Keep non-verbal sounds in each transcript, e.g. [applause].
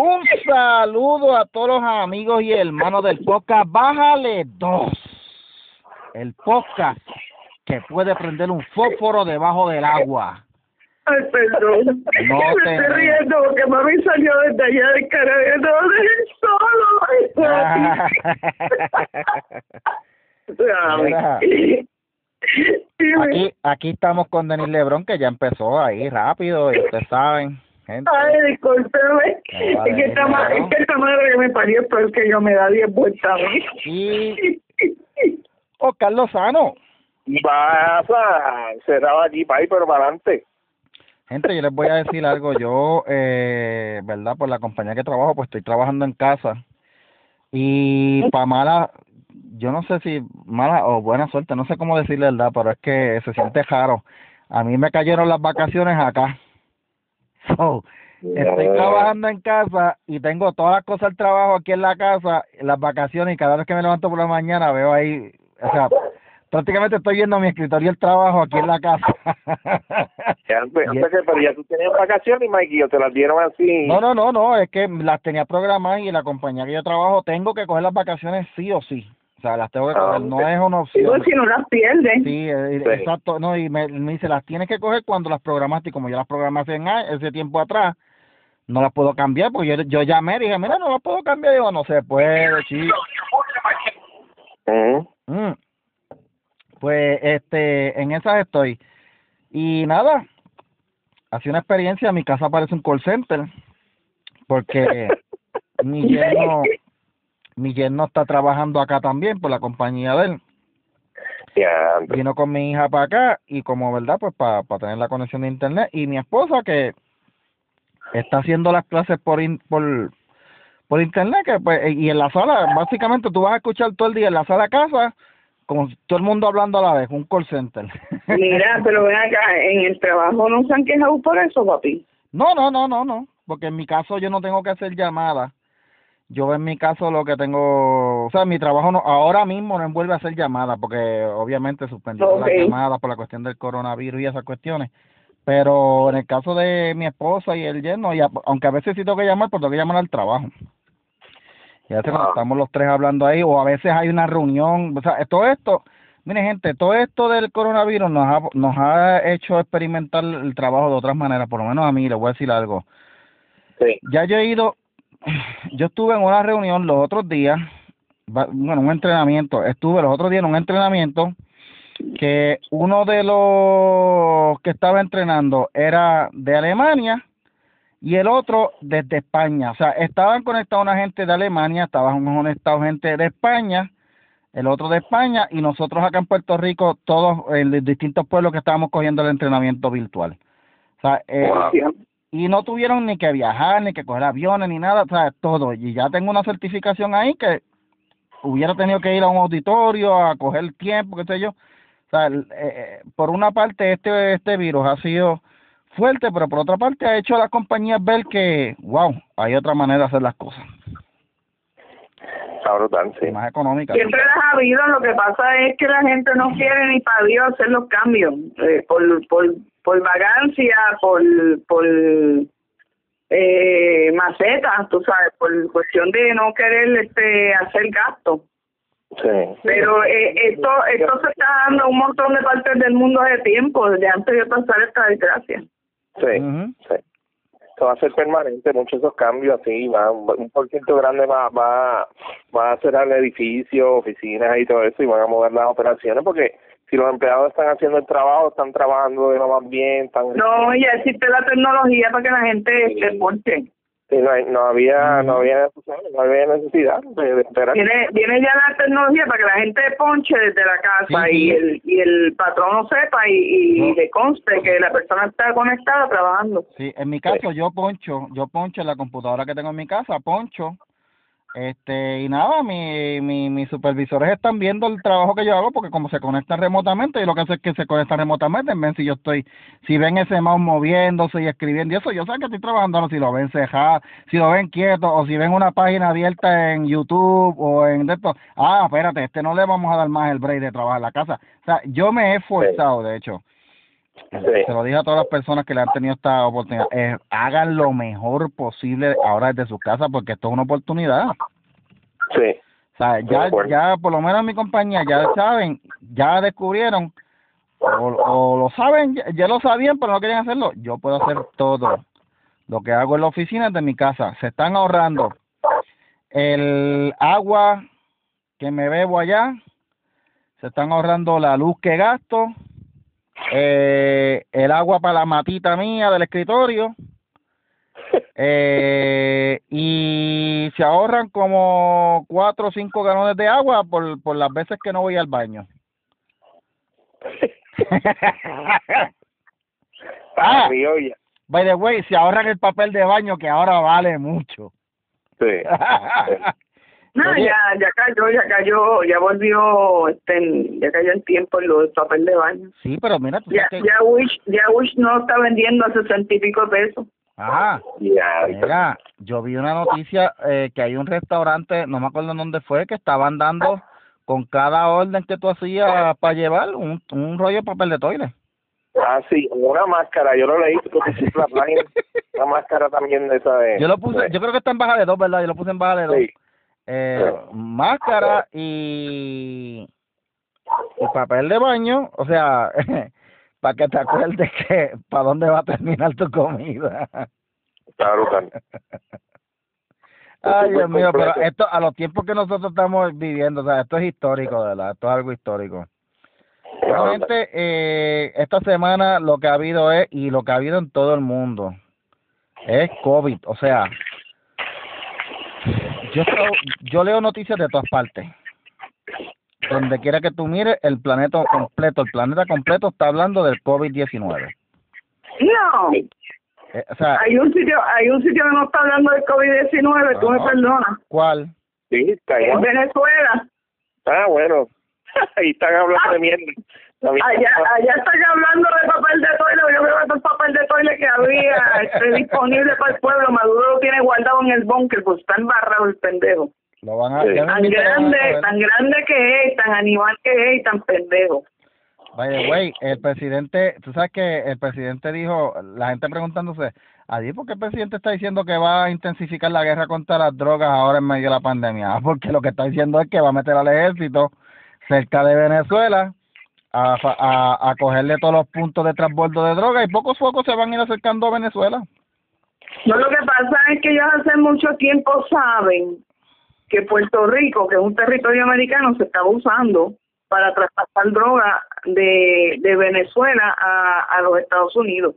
Un saludo a todos los amigos y hermanos del podcast. Bájale dos. El podcast que puede prender un fósforo debajo del agua. Ay, perdón. No me te- estoy riendo porque mami salió desde allá del Caribe. No solo. Dime. [laughs] Aquí, aquí estamos con Denis Lebrón, que ya empezó ahí rápido, y ustedes saben, gente. Ay, discúlpeme. Vale, es, que esta es que madre que me parió es peor que yo me da 10 vueltas [laughs] a mí. Y Oscar Lozano. Y pasa, cerrado aquí, para pero para adelante. Gente, yo les voy a decir algo. Yo, eh, ¿verdad? Por la compañía que trabajo, pues estoy trabajando en casa. Y para mala, yo no sé si mala o buena suerte, no sé cómo decirle verdad, pero es que se siente raro. A mí me cayeron las vacaciones acá. [laughs] So, estoy trabajando en casa y tengo todas las cosas del trabajo aquí en la casa, las vacaciones, y cada vez que me levanto por la mañana veo ahí, o sea, prácticamente estoy viendo mi escritorio y el trabajo aquí en la casa. [laughs] Ya, antes, que, pero ya tú tenías vacaciones, Mikey, yo te las dieron así. No, no, no, no, es que las tenía programadas y la compañía que yo trabajo tengo que coger las vacaciones sí o sí. O sea, las tengo que Ah, coger, no es una opción. si no las pierdes. Sí, eh, Sí. exacto, no, y me, me dice, las tienes que coger cuando las programaste y como yo las programé hace, ese tiempo atrás, no las puedo cambiar porque yo, yo llamé y dije, mira, no las puedo cambiar, digo, no se puede, chico. Mm. Pues, este, en esas estoy. Y nada, hace una experiencia, mi casa parece un call center, porque [laughs] mi yerno, mi yerno está trabajando acá también por la compañía de él. Ya, Vino con mi hija para acá y como verdad, pues para tener la conexión de internet. Y mi esposa que está haciendo las clases por, in- por, por internet, que pues, y en la sala, básicamente tú vas a escuchar todo el día en la sala de casa, como todo el mundo hablando a la vez, un call center. [laughs] Mira, pero ven acá, en el trabajo no se han quejado por eso, papi. No, no, no, no, no, porque en mi caso yo no tengo que hacer llamadas. Yo en mi caso lo que tengo, o sea, mi trabajo no, ahora mismo no envuelve a hacer llamadas, porque obviamente suspendieron Ok. las llamadas por la cuestión del coronavirus y esas cuestiones. Pero en el caso de mi esposa y el yerno, y a- aunque a veces sí tengo que llamar, pues tengo que llamar al trabajo. Y a veces estamos los tres hablando ahí, o a veces hay una reunión, o sea, todo esto, mire gente, todo esto del coronavirus nos ha, nos ha hecho experimentar el trabajo de otras maneras, por lo menos a mí, le voy a decir algo. sí. Ya yo he ido, [laughs] yo estuve en una reunión los otros días, bueno, un entrenamiento, estuve los otros días en un entrenamiento que uno de los que estaba entrenando era de Alemania y el otro desde España. O sea, estaban conectados una gente de Alemania, estaban conectados gente de España, el otro de España y nosotros acá en Puerto Rico, todos en los distintos pueblos que estábamos cogiendo el entrenamiento virtual. O sea, eh. Y no tuvieron ni que viajar, ni que coger aviones, ni nada, o sea, todo. Y ya tengo una certificación ahí que hubiera tenido que ir a un auditorio a coger tiempo, qué sé yo. O sea, eh, eh, por una parte este este virus ha sido fuerte, pero por otra parte ha hecho a las compañías ver que, wow, hay otra manera de hacer las cosas, Está brutal, sí. más económicas. Siempre las ha habido, lo que pasa es que la gente no quiere ni para Dios hacer los cambios, eh, por, por, por vagancia, por, por eh, macetas, tú sabes, por cuestión de no querer este hacer gasto. Sí. Pero eh, esto esto se está dando un montón de partes del mundo de tiempo, desde antes de pasar esta desgracia. Sí, sí. Esto va a ser permanente, muchos de esos cambios así, va, un por ciento grande va, va, va a cerrar el edificio, oficinas y todo eso, y van a mover las operaciones, porque si los empleados están haciendo el trabajo, están trabajando de lo más bien, están... No, ya existe la tecnología para que la gente se ponche. Sí, no, hay- no había, no había, no había necesidad de, de esperar. Viene, viene ya la tecnología para que la gente ponche desde la casa Sí, y el y el patrón lo sepa y, y No. le conste que la persona está conectada trabajando. Sí, en mi caso yo poncho, yo poncho en la computadora que tengo en mi casa, poncho, este, y nada, mi, mi, mis supervisores están viendo el trabajo que yo hago porque como se conectan remotamente, y lo que hace es que se conectan remotamente, ven si yo estoy, si ven ese mouse moviéndose y escribiendo y eso, yo sé que estoy trabajando, si lo ven cejado, si lo ven quieto, o si ven una página abierta en YouTube o en de esto, ah, espérate, este no le vamos a dar más el break de trabajar en la casa. O sea, yo me he esforzado, de hecho, Sí. Se lo dije a todas las personas que le han tenido esta oportunidad. eh, hagan lo mejor posible ahora desde su casa porque esto es una oportunidad. Sí. O sea, ya, ya por lo menos en mi compañía ya saben, ya descubrieron o, o lo saben, ya, ya lo sabían, pero no querían hacerlo. Yo puedo hacer todo lo que hago en la oficina de mi casa. Se están ahorrando el agua que me bebo allá, se están ahorrando la luz que gasto, eh, el agua para la matita mía del escritorio, [laughs] eh, y se ahorran como cuatro o cinco galones de agua por, por las veces que no voy al baño. [laughs] Ah. Ya. By the way, se ahorran el papel de baño que ahora vale mucho. Sí. [laughs] No, ya, ya cayó, ya cayó, ya volvió, este, ya cayó en tiempo en lo del papel de baño. Sí, pero mira, tú Ya, sabes que... ya Wish, ya Wish no está vendiendo a sesenta y pico pesos. Ajá. Mira, yo vi una noticia eh, que hay un restaurante, no me acuerdo en dónde fue, que estaban dando con cada orden que tú hacías para llevar un, un rollo de papel de toile. Ah, sí, una máscara, yo lo leí, pusiste [laughs] la página, una máscara también de esa de... Yo lo puse, yo creo que está en baja de dos, ¿verdad? Yo lo puse en baja de dos. Sí. Eh, máscara y, y papel de baño, o sea, [laughs] para que te acuerdes que para dónde va a terminar tu comida. Brutal. Ay, Dios mío, pero esto a los tiempos que nosotros estamos viviendo, o sea, esto es histórico, de verdad, esto es algo histórico. Realmente, eh, esta semana lo que ha habido es, y lo que ha habido en todo el mundo, es COVID. O sea, yo, yo leo noticias de todas partes. Donde quiera que tú mires, el planeta completo, el planeta completo está hablando del COVID-19. No, Eh, o sea, hay un sitio, hay un sitio que no está hablando del COVID-19, tú me Ah. perdonas. ¿cuál? Sí, está En. Venezuela. Ah, bueno. [laughs] Ahí están hablando de mierda. Allá, allá están hablando de papel de toile, yo creo que todo el papel de toile que había este, disponible para el pueblo, Maduro lo tiene guardado en el búnker, pues está embarrado el pendejo. Lo van a, Sí. Tan a grande, tan grande que es, tan animal que es y tan pendejo. By the way, el presidente, tú sabes que el presidente dijo, la gente preguntándose, ¿allí por qué el presidente está diciendo que va a intensificar la guerra contra las drogas ahora en medio de la pandemia? [laughs] Porque lo que está diciendo es que va a meter al ejército cerca de Venezuela a, a, a cogerle todos los puntos de transbordo de droga y pocos pocos se van a ir acercando a Venezuela. No, lo que pasa es que ellos hace mucho tiempo saben que Puerto Rico, que es un territorio americano, se está usando para traspasar droga de, de Venezuela a, a los Estados Unidos.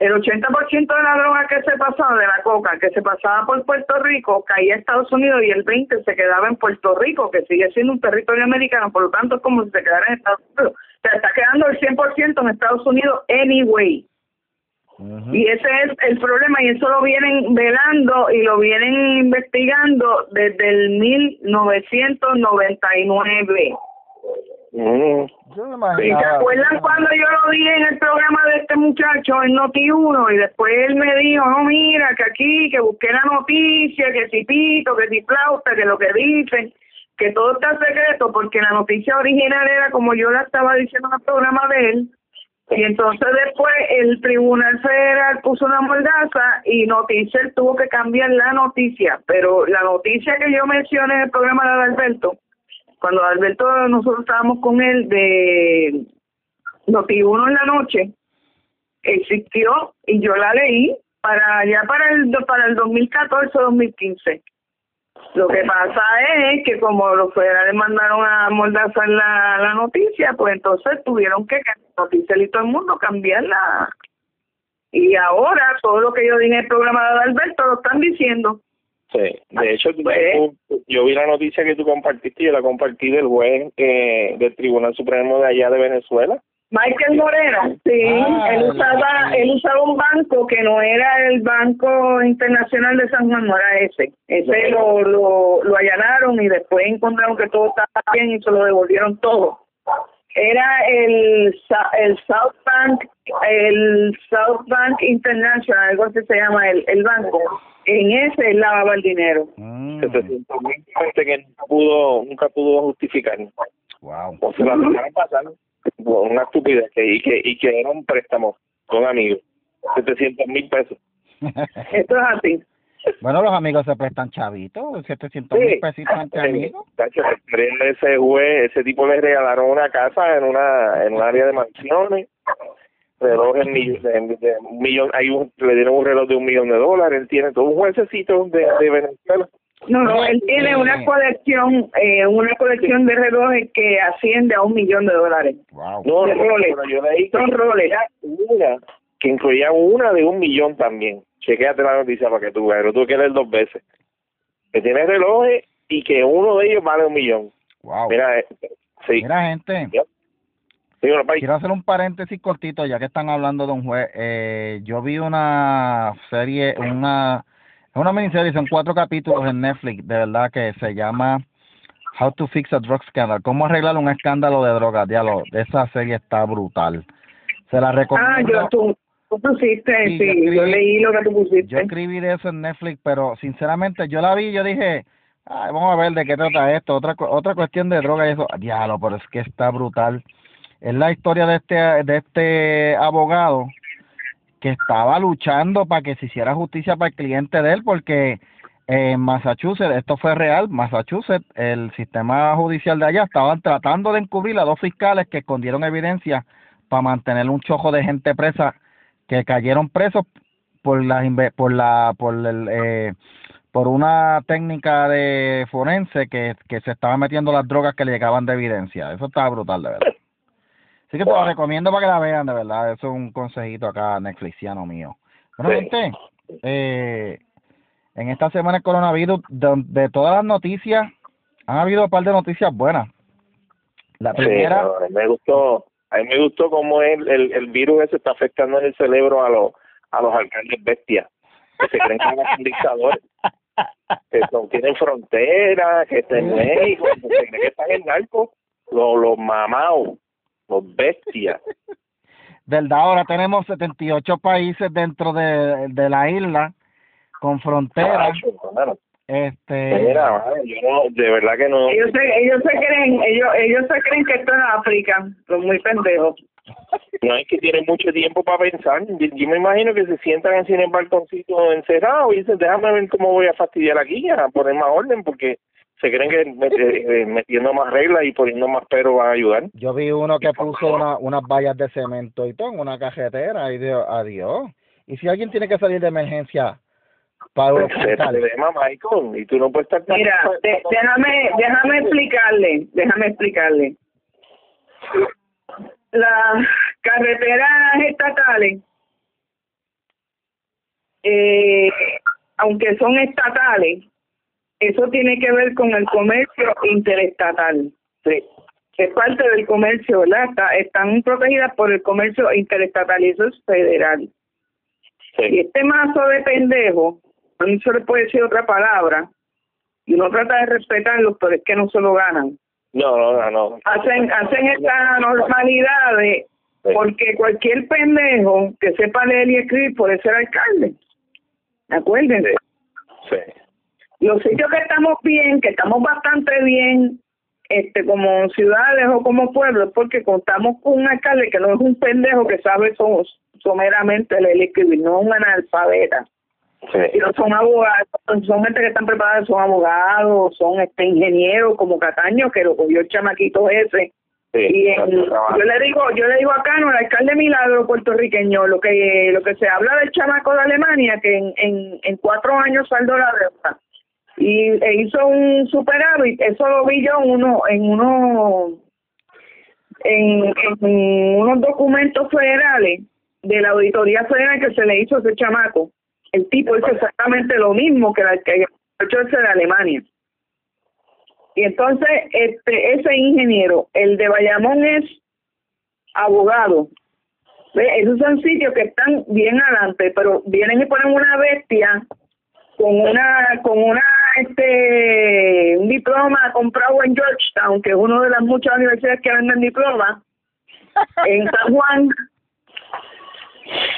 El 80% de la droga que se pasaba, de la coca, que se pasaba por Puerto Rico, caía a Estados Unidos y el 20% se quedaba en Puerto Rico, que sigue siendo un territorio americano, por lo tanto es como si se quedara en Estados Unidos. Se está quedando el 100% en Estados Unidos anyway. Y ese es el problema y eso lo vienen velando y lo vienen investigando desde el 1999. Mm. Yo me ¿Y imaginaba- se acuerdan cuando yo lo vi en el programa de este muchacho en Noti1 y después él me dijo, no, mira, que aquí, que busqué la noticia, que si pito, que si flauta, que lo que dicen, que todo está secreto porque la noticia original era como yo la estaba diciendo en el programa de él. Y entonces después el Tribunal Federal puso una mordaza y Noticel tuvo que cambiar la noticia, pero la noticia que yo mencioné en el programa de Alberto, cuando Alberto nosotros estábamos con él de Noti1 en la noche, existió y yo la leí para ya para el para el 2014 2015 lo que pasa es que como los federales mandaron a mordazar la, la noticia, pues entonces tuvieron que noticia y todo el mundo cambiarla. Y ahora todo lo que yo dije en el programa de Alberto lo están diciendo. Sí, de hecho, tú- Pues- tú- yo vi la noticia que tú compartiste y yo la compartí del juez eh, del Tribunal Supremo de allá de Venezuela. Michael Moreno, sí, Ah, él usaba, él usaba un banco que no era el Banco Internacional de San Juan, no era ese. Ese lo, lo, lo allanaron y después encontraron que todo estaba bien y se lo devolvieron todo. Era el, Sa- el South Bank, el South Bank International, algo así se llama el, el banco. En ese él lavaba el dinero. Mm, 700 mil que nunca pudo, nunca pudo justificar. wow. O se la dejaron pasar. una estupidez que y que y que era un préstamo con amigos 700 mil pesos [laughs] Esto es así. Bueno, los amigos se prestan chavitos, 700 mil pesitos entre amigos. Tacho, ese juez, ese tipo le regalaron una casa en una en un área de mansiones, relojes de, de un millón, hay un, le dieron un reloj de un millón de dólares, él tiene todo un juececito de, de Venezuela. No, no, él tiene una colección, eh, una colección de relojes que asciende a un millón de dólares. Wow. No, De pero yo leí que Son Rolex. una que incluía una de un millón también. Chequéate la noticia para que tú veas, pero tú que leer dos veces. Que tiene relojes y que uno de ellos vale un millón. Wow. Mira, eh, sí. Mira, gente, Sí, quiero hacer un paréntesis cortito, ya que están hablando de un juez. Eh, yo vi una serie, una, es una miniserie, son cuatro capítulos en Netflix, de verdad, que se llama How to Fix a Drug Scandal. ¿Cómo arreglar un escándalo de drogas? Diablo, esa serie está brutal. Se la recomiendo. Ah, yo, tú, tú pusiste, Sí, sí, yo yo, escribí- leí lo que tú pusiste. Yo escribí de eso en Netflix, pero sinceramente yo la vi y yo dije, Ay, vamos a ver de qué trata esto, otra otra cuestión de droga y eso. Diablo, pero es que está brutal. Es la historia de este de este abogado que estaba luchando para que se hiciera justicia para el cliente de él porque en Massachusetts, esto fue real, Massachusetts, el sistema judicial de allá estaban tratando de encubrir a dos fiscales que escondieron evidencia para mantener un chojo de gente presa que cayeron presos por la por la por el eh, por una técnica de forense que, que se estaba metiendo las drogas que le llegaban de evidencia. Eso estaba brutal, de verdad. Así que te lo recomiendo para que la vean, de verdad. Eso es un consejito acá netflixiano mío. Bueno, Sí. gente, eh, en esta semana el coronavirus, de, de todas las noticias, han habido un par de noticias buenas. La Sí, primera, no, a mí me gustó, a mí me gustó cómo el, el, el virus ese está afectando en el cerebro a los a los alcaldes bestias, que se creen que son dictadores, que son, tienen fronteras, que están en México, que se creen que están en narco, los, los mamados, los bestias. verdad, ahora tenemos 78 países dentro de, de la isla con fronteras. Este, Mira, mano, yo no, de verdad que no. Ellos se, ellos se creen, ellos, ellos se creen que esto es África, son muy pendejos. No es que tienen mucho tiempo para pensar. Yo, yo me imagino que se sientan así en el balconcito encerrados y dicen, déjame ver cómo voy a fastidiar aquí, a poner más orden, porque se creen que met- eh, metiendo más reglas y poniendo más pero van a ayudar. Yo vi uno que puso una, unas vallas de cemento y todo en una cajetera y dijo, adiós. Y si alguien tiene que salir de emergencia para un Ese es el hospital, problema, Michael, y tú no puedes estar... tan- Mira, de- déjame, déjame explicarle, déjame explicarle. Las carreteras estatales, eh, aunque son estatales, eso tiene que ver con el comercio interestatal. Sí, Es parte del comercio, ¿verdad? Está- están protegidas por el comercio interestatal y eso es federal. Y este mazo de pendejo, no se le puede decir otra palabra, y uno trata de respetarlos, pero es que no se lo ganan. No, no, no, no. Hacen, hacen estas normalidades Sí. porque cualquier pendejo que sepa leer y escribir puede ser alcalde. Acuérdense. Sí. Los sitios que estamos bien, que estamos bastante bien, este como ciudades o como pueblos, porque contamos con un alcalde que no es un pendejo que sabe so- someramente leer y escribir, no es un analfabeta. Sí. sino son abogados, son gente que están preparados, son abogados, son este ingenieros como Cataño que lo cogió el chamaquito ese. Sí. Y en- yo le digo, yo le digo acá, no, el alcalde Milagro puertorriqueño, lo que lo que se habla del chamaco de Alemania que en en, en cuatro años saldó la deuda y e hizo un superávit, eso lo vi yo uno en uno en, unos documentos federales de la auditoría federal que se le hizo a ese chamaco. El tipo hizo exactamente lo mismo que, la, que muchacho ese de Alemania. Y entonces, este ese ingeniero, el de Bayamón es abogado. ¿Ve? Esos son sitios que están bien adelante, pero vienen y ponen una bestia con una con una este un diploma comprado en Georgetown, que es una de las muchas universidades que venden diploma en San [laughs] Juan.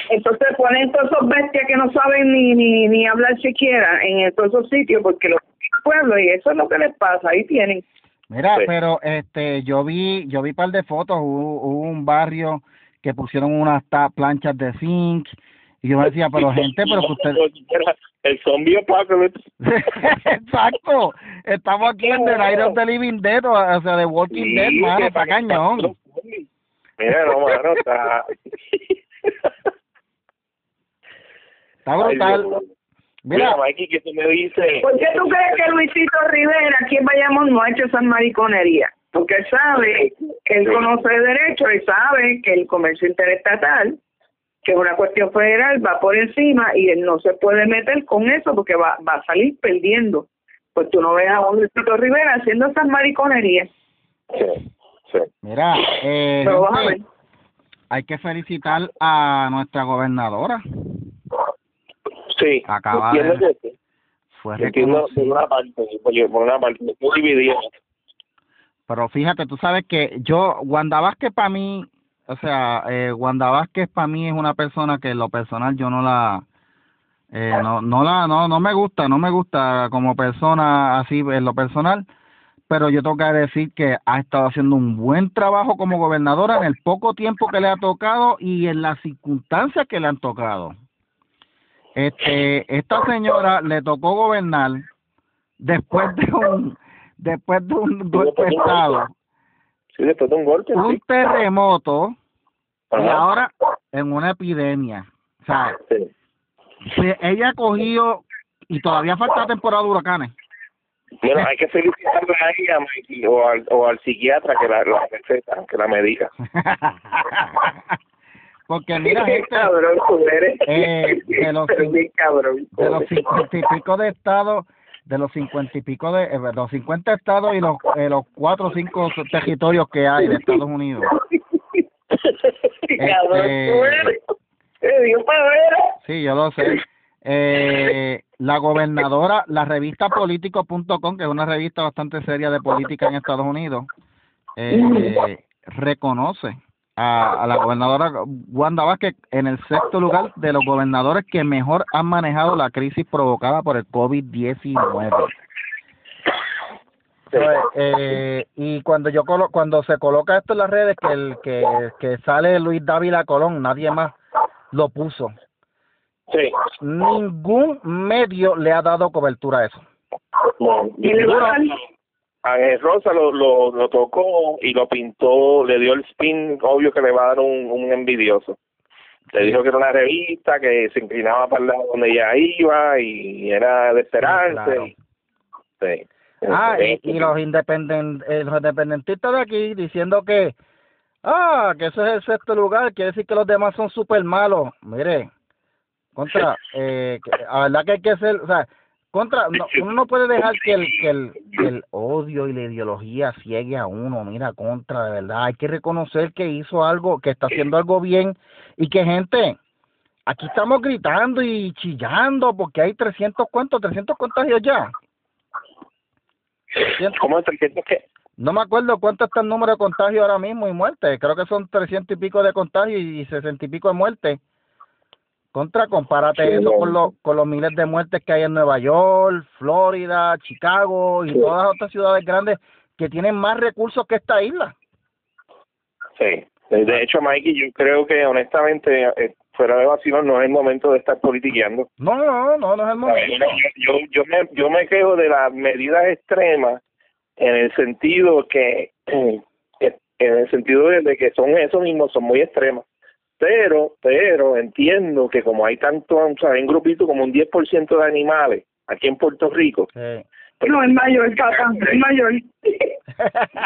Entonces ponen todos esos bestias que no saben ni ni, ni hablar siquiera en todos esos sitios porque los pueblos y eso es lo que les pasa, ahí tienen. Mira, Sí. pero este, yo vi, yo vi un par de fotos, hubo, hubo un barrio que pusieron unas planchas de zinc y yo me decía, pero gente, pero que usted... El zombie apocalypse. [laughs] Exacto, estamos aquí en The Night of the Living Dead, o sea, de Walking Sí, Dead, mano, está cañón. Mira, no, mano, está... [laughs] Está brutal. Mira, Mira, Mikey, que tú me dices... ¿Por qué tú crees que Luisito Rivera aquí en Bayamón no ha hecho esas mariconerías? Porque él sabe que él conoce de derecho, él sabe que el comercio interestatal, que es una cuestión federal, va por encima y él no se puede meter con eso porque va, va a salir perdiendo. Pues tú no ves a un Luisito Rivera haciendo esas mariconerías. Sí, sí. mira, eh, Pero vas a gente, ver. hay que felicitar a nuestra gobernadora. Sí, Acaba de- que sí. Fue Entiendo por reconocida. una parte, porque por una parte, muy dividida. Pero fíjate, tú sabes que yo, Wanda Vázquez para mí, o sea, eh, Wanda Vázquez para mí es una persona que en lo personal yo no la, eh, no, no la, no, no me gusta, no me gusta como persona así en lo personal, pero yo tengo que decir que ha estado haciendo un buen trabajo como gobernadora en el poco tiempo que le ha tocado y en las circunstancias que le han tocado. Este, esta señora le tocó gobernar después de un, después de un golpe de estado, Sí, después de un golpe, un sí. terremoto y ahora en una epidemia. O sea, Sí. ella ha cogido y todavía falta temporada de huracanes. Bueno, hay que felicitarle a ella, Mikey, o al, o al psiquiatra que la, la receta, que la medica. [laughs] Porque mira, gente, cabrón, tú eres. Eh, de los [laughs] de los cincuenta y pico de estados, de los cincuenta y pico de, eh, los cincuenta estados y los, eh, los cuatro o cinco territorios que hay de Estados Unidos. [laughs] Este-. Sí, yo lo sé. Eh, la gobernadora, la revista político.com, que es una revista bastante seria de política en Estados Unidos, eh, reconoce a, a la gobernadora Wanda Vázquez en el sexto lugar de los gobernadores que mejor han manejado la crisis provocada por el COVID-19. Entonces, eh, y cuando yo colo cuando se coloca esto en las redes que el que, que sale Luis Dávila Colón, nadie más lo puso. Sí. Ningún medio le ha dado cobertura a eso. No. Y le va a dar- Ángel Rosa lo, lo, lo tocó y lo pintó, le dio el spin, obvio que le va a dar un, un envidioso. Le dijo que era una revista, que se inclinaba para el lado donde ella iba y era de esperanza. claro. Sí. Ah, y los independen, eh, los independentistas de aquí diciendo que, ah, que ese es el sexto lugar, quiere decir que los demás son súper malos. Mire, contra, [laughs] eh, que- la verdad que hay que ser, o sea, contra, no, uno no puede dejar que el, que el, que el odio y la ideología ciegue a uno, mira, contra, de verdad, hay que reconocer que hizo algo, que está haciendo algo bien y que gente, aquí estamos gritando y chillando porque hay 300, ¿cuántos? 300 contagios ya. ¿Cómo es 300 qué? No me acuerdo cuánto está el número de contagios ahora mismo y muertes. Creo que son 300 y pico de contagios y 60 y pico de muertes. Contra, compárate Sí, eso no. con, los con los miles de muertes que hay en Nueva York, Florida, Chicago y Sí. todas las otras ciudades grandes que tienen más recursos que esta isla. Sí. De hecho, Mikey, yo creo que honestamente, eh, fuera de vacío, no es el momento de estar politiqueando. No, no, no, no es el momento. Yo, yo, yo, me, yo me quejo de las medidas extremas en el sentido que, [clears throat] en el sentido de, de que son eso mismo, son muy extremas. Pero, pero entiendo que como hay tanto, o sea, hay un grupito como un 10% de animales aquí en Puerto Rico, Sí. No, es mayor, papá, [laughs] es mayor.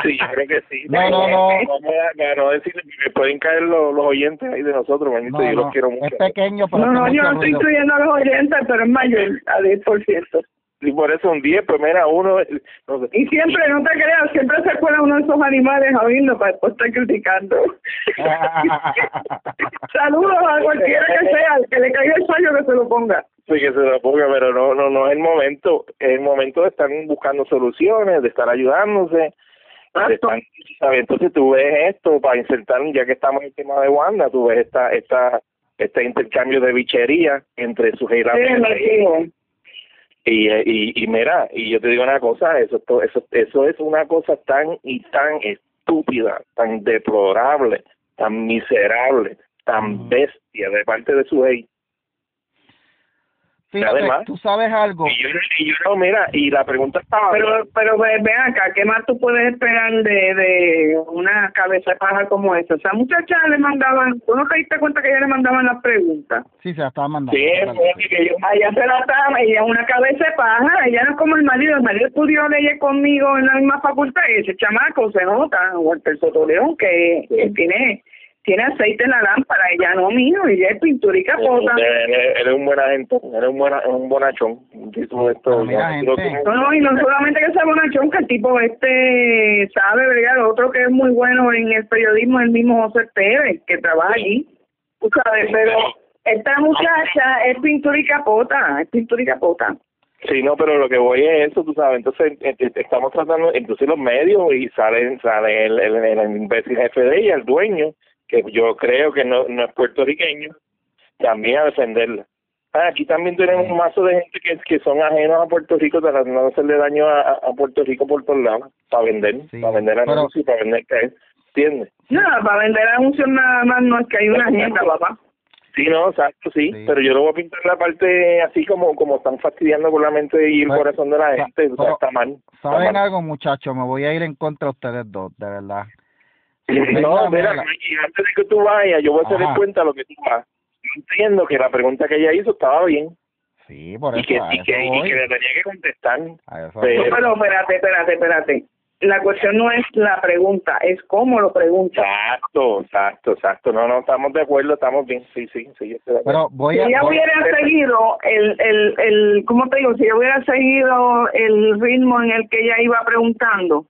sí, yo creo que sí. No, no, no. Vamos a, no decir que pueden caer los, los oyentes ahí de nosotros, manito, No, yo no, los quiero mucho. es pequeño, pero No, no, yo no estoy incluyendo a los oyentes, pero es mayor, a 10%. Y por eso un 10, pues mira, uno, no sé. Y siempre, no te creas, siempre se cuela uno de esos animales a oírlo para después estar criticando. [laughs] Saludos a cualquiera que sea, al que le caiga el sueño que se lo ponga. Sí, que se lo ponga, pero no, no, no es el momento, es el momento de estar buscando soluciones, de estar ayudándose, de estar, ¿sabes? Entonces tú ves esto para insertar, ya que estamos en el tema de Wanda, tú ves esta, esta, este intercambio de bichería entre su Sí, y. Y, y, mira, y yo te digo una cosa, eso, eso, eso es una cosa tan y tan estúpida, tan deplorable, tan miserable, tan bestia de parte de su rey Además, tú sabes algo. Y yo, y yo no, mira, y la pregunta estaba. Pero, pero ven acá, ¿qué más tú puedes esperar de, de una cabeza de paja como esa? O sea, muchachas le mandaban, ¿tú no te diste cuenta que ella le mandaban las preguntas? Sí, se la estaban mandando. Sí, es que yo. Ella se la estaba, ella es una cabeza de paja, ella no es como el marido, el marido estudió leyes conmigo en la misma facultad y ese chamaco se nota, o el Sotoleón, que, que tiene tiene aceite en la lámpara, ella no mío, ella es pintura y capota. Él, es un buen agente, él es un, buena, un bonachón, un tipo de esto. No, no, y no solamente que sea bonachón, que el tipo este sabe, ¿verdad? otro que es muy bueno en el periodismo el mismo José Pérez, que trabaja allí, tú sabes, pero esta muchacha es pintura y capota, es pintura y capota. Sí, no, pero lo que voy es eso, tú sabes, entonces eh, eh, estamos tratando, entonces los medios y salen sale el, el, el imbécil jefe de ella, el dueño, que yo creo que no, no es puertorriqueño, también a defenderla. Ah, aquí también tenemos un mazo de gente que, que son ajenos a Puerto Rico, tratando de hacerle daño a, a Puerto Rico por todos lados, para vender, para vender anuncios, para vender que ¿entiendes? No, para vender anuncios nada más no es que hay una agenda, papá. Sí, no, exacto, sí, pero yo lo voy a pintar la parte así como como están fastidiando con la mente y el pues, corazón de la gente, o sea, está mal. ¿Saben algo, muchachos? Me voy a ir en contra de ustedes dos, de verdad. No, mira, y antes de que tú vayas, yo voy a hacer cuenta lo que tú vas. entiendo que la pregunta que ella hizo estaba bien. Sí, por eso. Y que, y que, y que le tenía que contestar. Pero... pero espérate, espérate, espérate. La cuestión no es la pregunta, es cómo lo pregunta. Exacto, exacto, exacto. No, no, estamos de acuerdo, estamos bien. Sí, sí, sí. Pero voy a, si ella hubiera seguido el, el, el, ¿cómo te digo? Si ella hubiera seguido el ritmo en el que ella iba preguntando,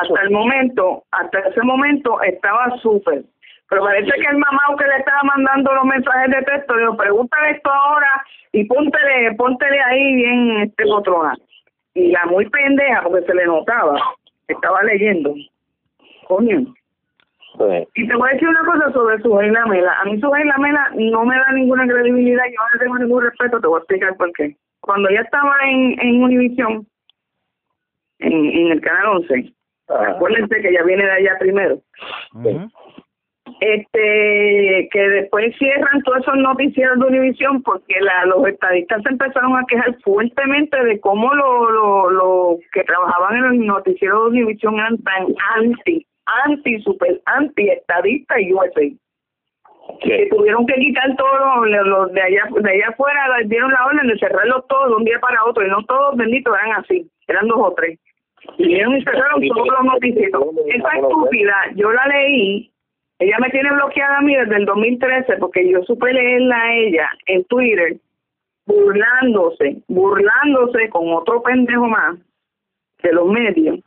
hasta el momento, hasta ese momento estaba súper. Pero parece que el mamá que le estaba mandando los mensajes de texto, dijo, pregúntale esto ahora y póntele, póntele ahí bien este patrona. Y la muy pendeja, porque se le notaba, estaba leyendo. Coño. Y te voy a decir una cosa sobre su Mela. A mí su Mela no me da ninguna credibilidad, yo no le tengo ningún respeto, te voy a explicar por qué. Cuando ella estaba en, en Univision, en, en el Canal 11, Acuérdense que ya viene de allá primero. Este, que después cierran todos esos noticieros de Univisión porque la, los estadistas se empezaron a quejar fuertemente de cómo los lo, lo que trabajaban en el noticiero de Univisión eran tan anti, anti, super anti estadistas y USA. Que tuvieron que quitar todos los, de allá de allá afuera, dieron la orden de cerrarlos todos de un día para otro y no todos benditos eran así, eran dos o tres y cerraron todos los noticieros. Esa estúpida, yo la leí, ella me tiene bloqueada a mí desde el 2013 porque yo supe leerla a ella en Twitter burlándose, burlándose con otro pendejo más de los medios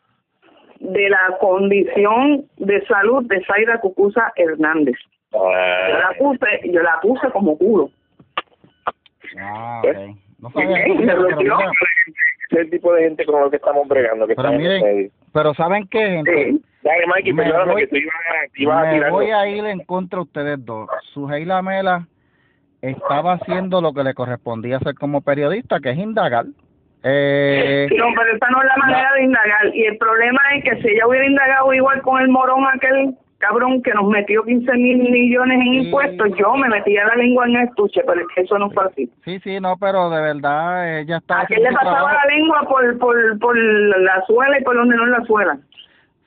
de la condición de salud de Zaira Cucusa Hernández. Yo la puse, yo la puse como culo. Ah, No el tipo de gente con lo que estamos bregando. Que pero miren, pero ¿saben qué, gente? Dale, Mikey, me voy, que tú ibas, a tirar. voy a ir en contra de ustedes dos. Suheila Mela estaba haciendo lo que le correspondía hacer como periodista, que es indagar. Eh, no, pero esa no es la manera de indagar. Y el problema es que si ella hubiera indagado igual con el morón aquel cabrón que nos metió 15 mil millones en impuestos, yo me metía la lengua en el estuche, pero es que eso no fue así. Sí, sí, no, pero de verdad ella está... ¿A qué le pasaba la lengua por, por, por la suela y por donde no la suela?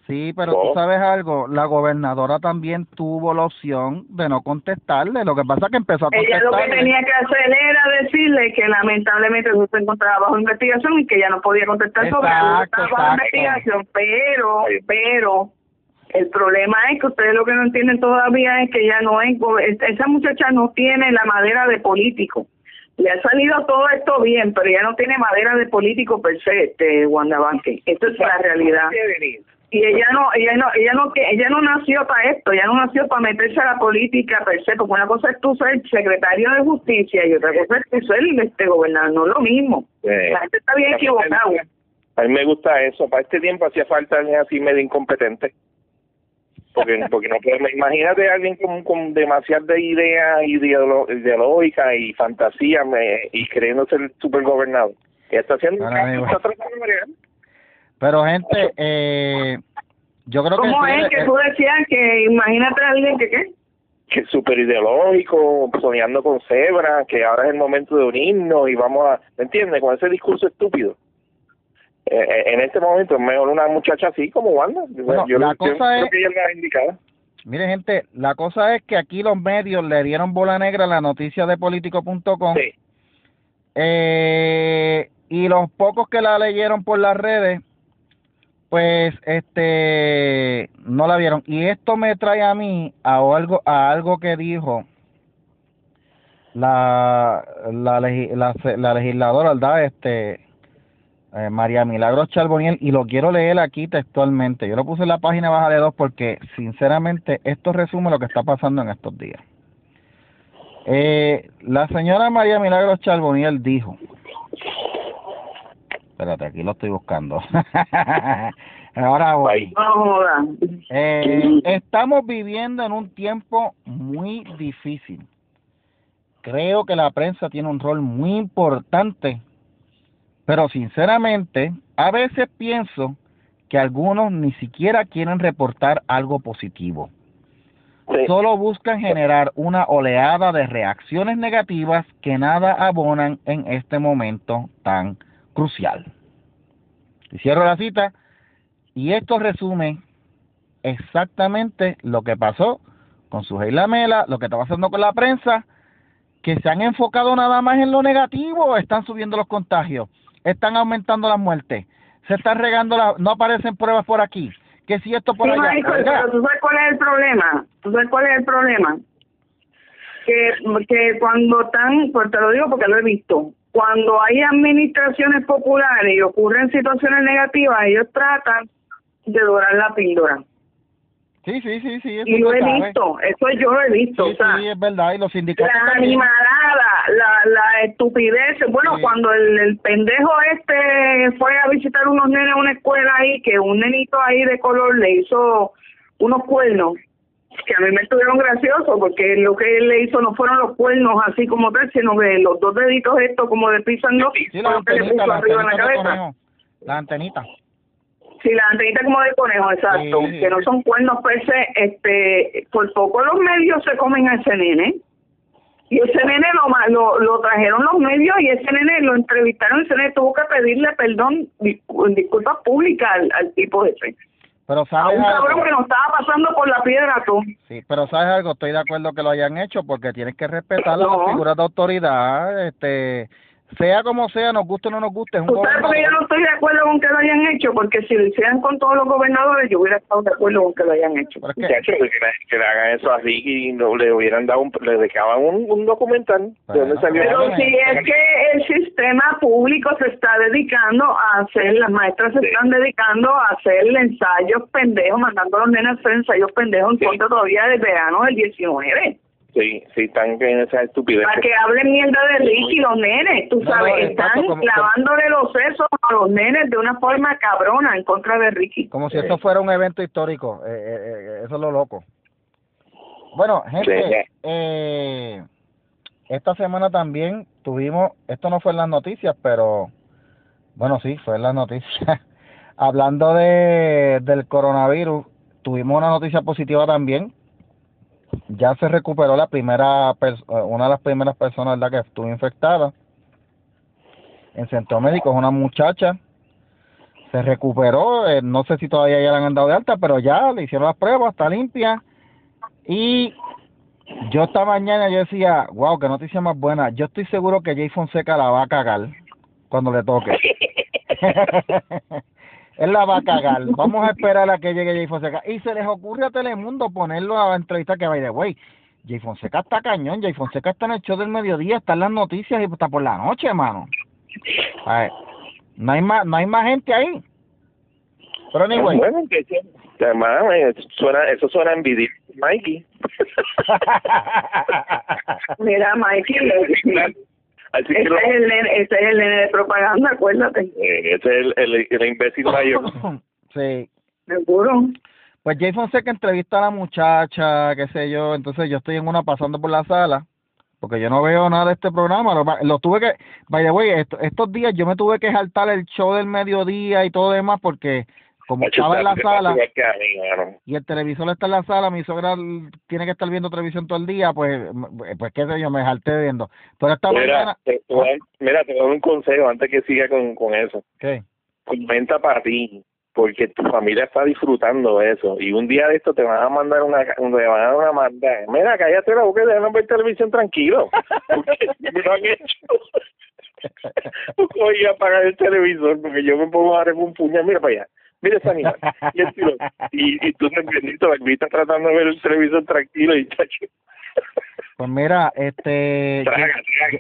Sí, pero tú sabes algo, la gobernadora también tuvo la opción de no contestarle, lo que pasa es que empezó a contestarle. Ella lo que tenía que hacer era decirle que lamentablemente se encontraba bajo investigación y que ya no podía contestar sobre bajo investigación, pero, pero el problema es que ustedes lo que no entienden todavía es que ya no es, esa muchacha no tiene la madera de político. Le ha salido todo esto bien, pero ya no tiene madera de político per se, este Wanda Banque. Esto es la realidad. Y ella no, ella no, ella no, ella no nació para esto, ella no nació para meterse a la política per se, porque una cosa es tú ser secretario de justicia y otra cosa es tú ser este gobernador, no es lo mismo. La gente está bien equivocada. A mí me gusta eso, para este tiempo hacía falta alguien así medio incompetente porque [laughs] porque no podemos imagínate a alguien con, con demasiadas ideas ideológicas y fantasía me, y creyendo ser super gobernado Y está haciendo está tratando de. Pero gente, eh, yo creo que... ¿Cómo es eh, que tú decías que imagínate a alguien que qué? que es súper ideológico, soñando con cebra, que ahora es el momento de unirnos y vamos a, ¿me entiendes? Con ese discurso estúpido. Eh, en este momento es mejor una muchacha así como Wanda. Bueno, yo la yo cosa creo es- que ella la indicada. Mire, gente, la cosa es que aquí los medios le dieron bola negra a la noticia de politico.com Sí. eh, y los pocos que la leyeron por las redes, pues, este, no la vieron. Y esto me trae a mí a algo, a algo que dijo la, la, legi- la, la legisladora, ¿verdad? Este, eh, María Milagros Charboniel, y lo quiero leer aquí textualmente. Yo lo puse en la página baja de dos porque, sinceramente, esto resume lo que está pasando en estos días. Eh, la señora María Milagros Charboniel dijo, espérate, aquí lo estoy buscando. [laughs] Ahora voy. Eh, estamos viviendo en un tiempo muy difícil. Creo que la prensa tiene un rol muy importante, pero sinceramente, a veces pienso que algunos ni siquiera quieren reportar algo positivo. Sí. Solo buscan generar una oleada de reacciones negativas que nada abonan en este momento tan crucial. Y cierro la cita. Y esto resume exactamente lo que pasó con su Lamela, lo que está pasando con la prensa, que se han enfocado nada más en lo negativo, están subiendo los contagios, están aumentando las muertes, se están regando, la, no aparecen pruebas por aquí, que si esto por Sí, allá. Oiga, pero tú sabes cuál es el problema. ¿Tú sabes cuál es el problema? Que, que cuando están, pues te lo digo porque lo he visto, cuando hay administraciones populares y ocurren situaciones negativas, ellos tratan de dorar la píldora. Sí, sí, sí, sí. eso Y lo he sabe. visto, eso yo lo he visto. Sí, o sea, sí, es verdad. Y los sindicatos la también. animalada, la, la estupidez. Bueno, Sí. cuando el, el pendejo este fue a visitar unos nenes a una escuela ahí, que un nenito ahí de color le hizo unos cuernos, que a mí me estuvieron graciosos, porque lo que él le hizo no fueron los cuernos así como tal, sino que los dos deditos estos como de pisando, Sí, la que le puso la arriba en la cabeza. La antenita. Sí, la antenita como de conejo, exacto, Sí, que no son cuernos se, este, por poco los medios se comen a ese nene. Y ese nene lo, lo, lo trajeron los medios y ese nene lo entrevistaron y ese nene tuvo que pedirle perdón, discu- disculpas públicas al, al tipo ese. Pero A sabes un cabrón que nos estaba pasando por la piedra tú. Sí, pero sabes algo, estoy de acuerdo que lo hayan hecho porque tienes que respetar las No. figuras de autoridad, este, sea como sea, nos guste o no nos guste, es un ¿Tú sabes por qué yo no estoy de acuerdo con que lo hayan hecho? Porque si lo hicieran con todos los gobernadores, yo hubiera estado de acuerdo con que lo hayan hecho. Pero es que- le, que le hagan eso a Ricky y no le hubieran dado un, le dejaban un, un documental de dónde Bueno, salió Pero Bueno, si es que el sistema público se está dedicando a hacer, las maestras se Sí. están dedicando a hacer ensayos pendejos, mandando a los nenes a hacer ensayos pendejos en Sí. contra todavía del verano del 19. Sí, sí, están en esa estupidez. Para que hablen mierda de Ricky, los nenes, tú No, sabes, no, están como- lavándole los sesos a los nenes de una forma cabrona en contra de Ricky. Como si esto fuera un evento histórico, eh, eh, eh, eso es lo loco. Bueno, gente, Sí. eh, esta semana también tuvimos, esto no fue en las noticias, pero bueno, sí, fue en las noticias. [laughs] Hablando de del coronavirus, tuvimos una noticia positiva también. Ya se recuperó la primera, eh, una de las primeras personas ¿verdad? que estuvo infectada en centro médico, es una muchacha se recuperó, eh, no sé si todavía ya la han dado de alta, pero ya le hicieron las pruebas, está limpia. Y yo esta mañana yo decía, wow, qué noticia más buena. Yo estoy seguro que Jay Fonseca la va a cagar cuando le toque. [laughs] Él la va a cagar. Vamos a esperar a que llegue Jay Fonseca. Y se les ocurre a Telemundo ponerlo a la entrevista que vaya de güey. Jay Fonseca está cañón, Jay Fonseca está en el show del mediodía, está en las noticias y está por la noche, hermano. A ver, no hay más, no hay más gente ahí. Pero anyway, Bueno, que suena, eso suena envidia, Mikey. [laughs] [laughs] Mira, Mikey, Así que ese lo- es, el nene, ese es el nene de propaganda, acuérdate, eh, ese es el, el, el imbécil mayor. sí. seguro. Pues Jay Fonseca entrevista a la muchacha, qué sé yo, entonces yo estoy en una pasando por la sala, porque yo no veo nada de este programa. Lo, lo tuve que, by the way, esto- estos días yo me tuve que saltar el show del mediodía y todo demás porque como estaba en la sala y el televisor está en la sala, mi suegra l- tiene que estar viendo televisión todo el día, pues, pues qué sé yo, me salté viendo. Pero esta Mira, mañana, te, te voy a- mira, te doy un consejo antes que siga con, con eso. ¿qué? Comenta para ti, porque tu familia está disfrutando eso. Y un día de esto te van a mandar una, te van a dar una mandada. Mira, cállate la boca y ver televisión tranquilo. [laughs] Porque me lo han hecho. [laughs] Voy a apagar el televisor porque yo me pongo a dar un puñal. Mira para allá. Mira esa animal. Y, el y, y tú te bendito, la está tratando de ver el televisor tranquilo y tacho. Pues mira, este, Traga, Jay, traga.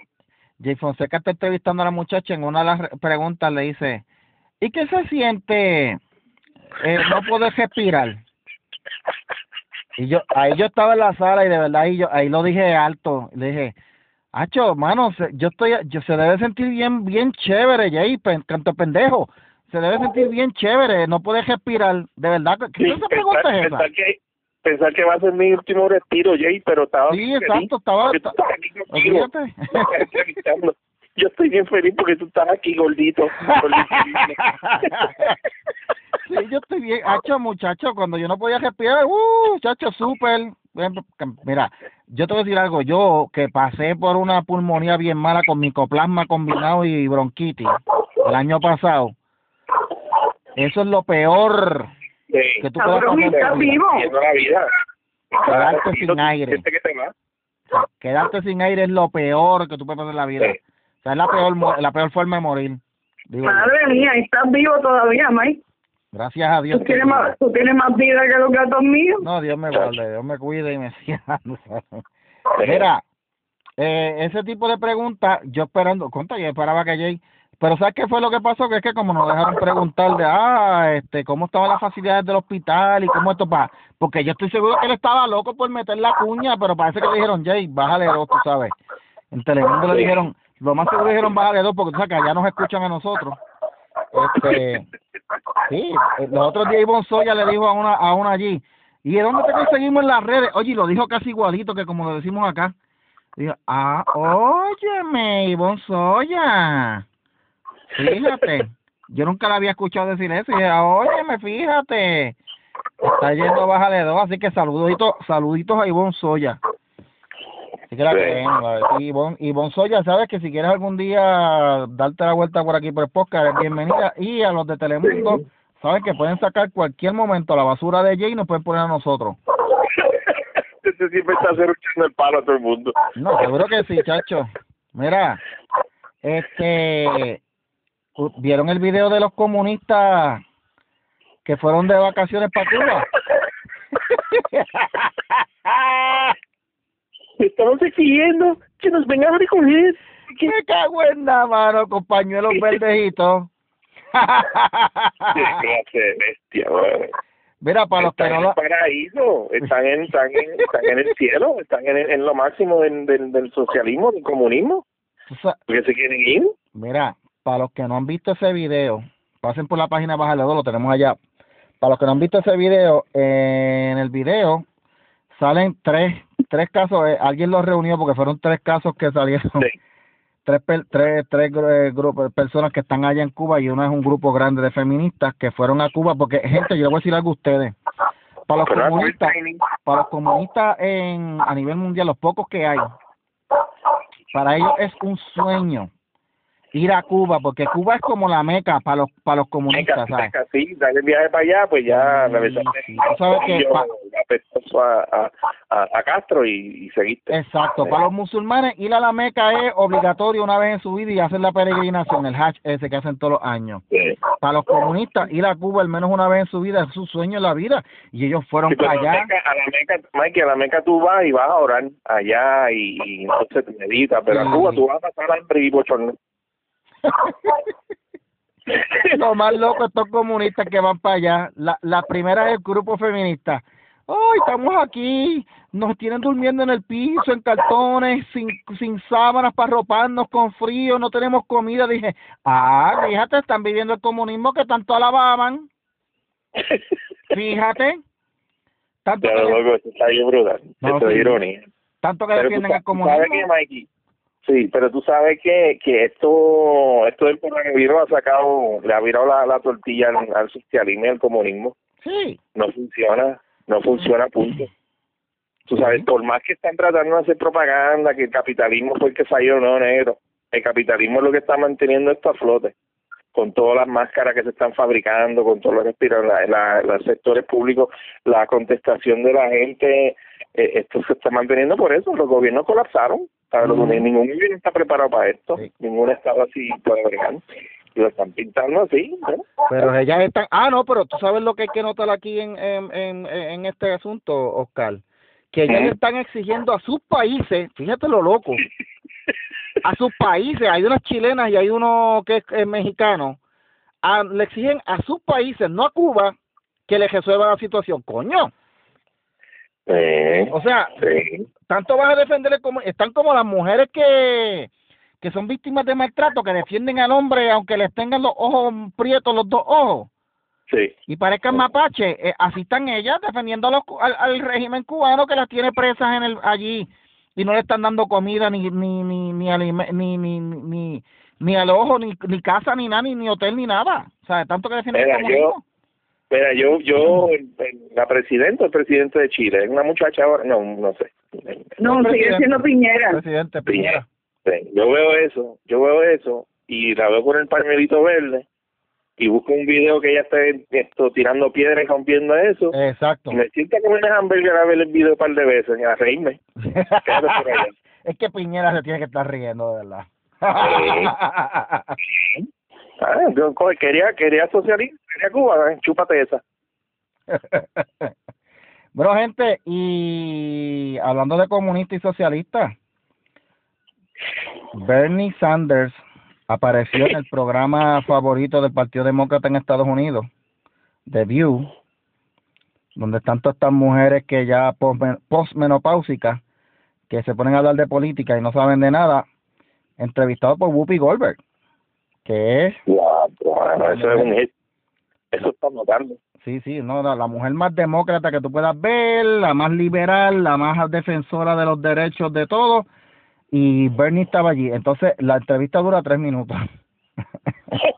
Jay Fonseca está entrevistando a la muchacha en una de las re- preguntas le dice, ¿y qué se siente eh, no poder respirar? Y yo, ahí yo estaba en la sala y de verdad ahí yo, ahí lo dije alto, le dije, Hacho, mano, se- yo estoy, yo se debe sentir bien, bien chévere, Jay, pen, canto pendejo, se debe sentir bien chévere, no puede respirar, de verdad, ¿qué Sí, esa pregunta pensar, es esa? pensar que, pensar que va a ser mi último retiro, Jay, pero estaba Sí, exacto, estaba- porque tú estás aquí. [laughs] Yo estoy bien feliz porque tú estás aquí gordito. [laughs] sí, yo estoy bien. Hacho, muchacho, cuando yo no podía respirar, uh, muchacho, súper. Mira, yo te voy a decir algo. Yo que pasé por una pulmonía bien mala con micoplasma combinado y bronquitis el año pasado. Eso es lo peor Sí. que tú puedas Cabrón, pasar está por vida. vivo. La vida. Quedarte sin no- aire. que. Quedarte sin aire es lo peor que tú puedes pasar en la vida. Sí. O sea, es la peor, la peor forma de morir. Digo yo. Madre mía, estás vivo todavía, Mike. Gracias a Dios. Tú que tienes, más, tú tienes más vida que los gatos míos. No, Dios me guarde, Dios me cuide y me [laughs] siga. Mira, eh, ese tipo de preguntas, yo esperando, conta, yo esperaba que Jay, pero ¿sabes qué fue lo que pasó? Que es que como nos dejaron preguntar de, ah, este, cómo estaban las facilidades del hospital y cómo esto pa, porque yo estoy seguro que él estaba loco por meter la cuña, pero parece que le dijeron, Jay, bájale dos, tú sabes. En Telemundo le dijeron, lo más seguro le dijeron, bájale dos, porque tú sabes que allá nos escuchan a nosotros. Este, sí, los otros días Ivonne Soya le dijo a una, a una allí, ¿y de dónde te conseguimos en las redes? Oye, y lo dijo casi igualito que como lo decimos acá. Dijo, ah, óyeme, Ivonne Soya. Fíjate, yo nunca la había escuchado decir eso. Y dije, "Ah, óyeme, fíjate. Está yendo a baja de dos, así que saluditos, saluditos a Ivonne Soya. Así que la Sí. Ivonne, Ivonne Soya, sabes que si quieres algún día darte la vuelta por aquí por el podcast, bienvenida. Y a los de Telemundo, saben que pueden sacar cualquier momento la basura de Jay y nos pueden poner a nosotros. [laughs] Este siempre está echando el palo a todo el mundo. No, seguro que sí, chacho. Mira, este, ¿vieron el video de los comunistas que fueron de vacaciones para Cuba? [laughs] Estamos exigiendo que nos vengan a recoger. ¡Qué cago en la mano con pañuelos verdejitos! Qué clase [laughs] de bestia, güey. Mira, para los que no en el paraíso, están en, están en, están en el cielo, están en, en lo máximo del, del, del socialismo, del comunismo, tú sa- porque se quieren ir. Mira, para los que no han visto ese video, pasen por la página Bájale dos, lo tenemos allá. Para los que no han visto ese video, eh, en el video salen tres, tres casos, eh, alguien los reunió porque fueron tres casos que salieron, Sí. tres, tres, tres eh, grupos, personas que están allá en Cuba y uno es un grupo grande de feministas que fueron a Cuba porque, gente, yo les voy a decir algo a ustedes. Para los Pero comunistas, para los comunistas en, a nivel mundial, los pocos que hay, para ellos es un sueño ir a Cuba, porque Cuba es como la meca para los para los comunistas, ¿sabes? Sí, dale el viaje para allá, pues ya la verdad sí. Sabes que yo pa- a, a, a, a Castro y, y seguiste. Exacto, para los musulmanes ir a la meca es obligatorio una vez en su vida y hacer la peregrinación, el Hajj ese que hacen todos los años. Sí. Para los comunistas ir a Cuba al menos una vez en su vida es su sueño en la vida y ellos fueron Sí, para a la allá. Meca, a la Meca, Mike, a la Meca tú vas y vas a orar allá y, y entonces te meditas, pero a Cuba tú vas a pasar hambre y bochorno. [laughs] Lo más loco estos comunistas que van para allá. La, la primera es el grupo feminista. Ay, estamos aquí, nos tienen durmiendo en el piso, en cartones, sin, sin sábanas para roparnos, con frío, no tenemos comida. Dije, ah, fíjate, están viviendo el comunismo que tanto alababan. Fíjate. Tanto que- loco, eso está bien brutal. No, es ironía. Tanto que Pero tú defienden sa- el tú sabes comunismo. que, Mikey, sí, pero tú sabes que, que esto, esto del coronavirus ha sacado, le ha virado la, la tortilla al, al socialismo y al comunismo. Sí. No funciona, no funciona, punto. Tú sabes, por más que están tratando de hacer propaganda, que el capitalismo fue el que falló, no, negro. El capitalismo es lo que está manteniendo esto a flote. Con todas las máscaras que se están fabricando, con todos los respiradores, la, la- los sectores públicos, la contestación de la gente, esto se está manteniendo por eso. Los gobiernos colapsaron. ¿sabes? Los gobiernos- Ningún gobierno está preparado para esto. Sí. Ningún estado así puede bregar. Y lo están pintando así, ¿no? Pero ellas están... Ah, no, pero tú sabes lo que hay que notar aquí en, en, en, en este asunto, Oscar. Que ellas le están exigiendo a sus países, fíjate lo loco, a sus países, hay unas chilenas y hay uno que es, eh, mexicano, a- le exigen a sus países, no a Cuba, que le resuelvan la situación. Coño, Sí, o sea, sí. tanto vas a defender como están como las mujeres que que son víctimas de maltrato que defienden al hombre aunque les tengan los ojos prietos los dos ojos. Sí. y parezcan mapaches eh, así están ellas defendiendo a los al, al régimen cubano que las tiene presas en el allí y no le están dando comida ni ni ni ni alime- ni ni ni, ni, ni al ojo ni, ni casa ni nada ni, ni hotel ni nada. O sea tanto que defienden Mira, yo- Mira, yo, yo, la presidenta, el presidente de Chile, es una muchacha ahora, no, no sé. No, sigue siendo Piñera. presidente Piñera Sí, Yo veo eso, yo veo eso, y la veo con el pañuelito verde, y busco un video que ella esté esto, tirando piedras y rompiendo eso, exacto y me siento como una hamburger a ver el video un par de veces, y a reírme. [laughs] Es que Piñera se tiene que estar riendo, de verdad. [laughs] Ah, yo, quería, quería socialismo, quería Cuba, eh, chúpate esa. [laughs] bueno, gente, y hablando de comunista y socialista, Bernie Sanders apareció en el programa favorito del Partido Demócrata en Estados Unidos, The View, donde están todas estas mujeres que ya postmenopáusicas, que se ponen a hablar de política y no saben de nada, entrevistado por Whoopi Goldberg, que es bueno, eso es un hit. Eso está notando. Sí, sí, no, la, la mujer más demócrata que tú puedas ver, la más liberal, la más defensora de los derechos de todos, y Bernie estaba allí. Entonces, la entrevista dura tres minutos. [laughs]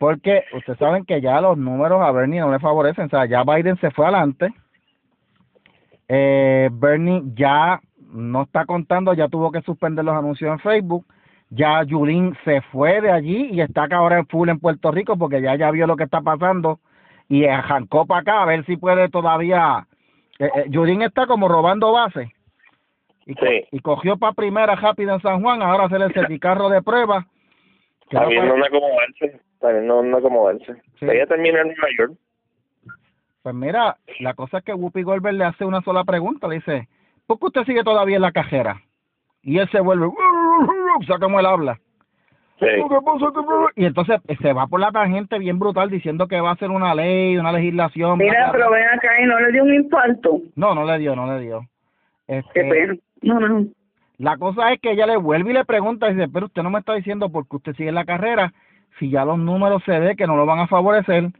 Porque ustedes saben que ya los números a Bernie no le favorecen, o sea, ya Biden se fue adelante, eh, Bernie ya no está contando, ya tuvo que suspender los anuncios en Facebook, ya Yulín se fue de allí y está acá ahora en full en Puerto Rico porque ya ya vio lo que está pasando y arrancó para acá a ver si puede todavía. Eh, eh, Yulín está como robando base y, Sí. y cogió para primera rápida en San Juan, ahora hacer el certicarro de prueba. Está no viendo puede- no acomodarse. Está viendo no acomodarse. Sí. Ella termina en Nueva York. Pues mira, la cosa es que Whoopi Goldberg le hace una sola pregunta, le dice, ¿por qué usted sigue todavía en la cajera? Y él se vuelve, o sea, como él habla. Sí. ¿Qué? ¿Qué? Y entonces eh, se va por la tangente bien brutal diciendo que va a hacer una ley, una legislación. Mira, pero ven acá y no le dio un infarto. No, no le dio, no le dio. Qué Este, pena. No, no. la cosa es que ella le vuelve y le pregunta, y dice, pero usted no me está diciendo por qué usted sigue en la carrera, si ya los números se ve que no lo van a favorecer.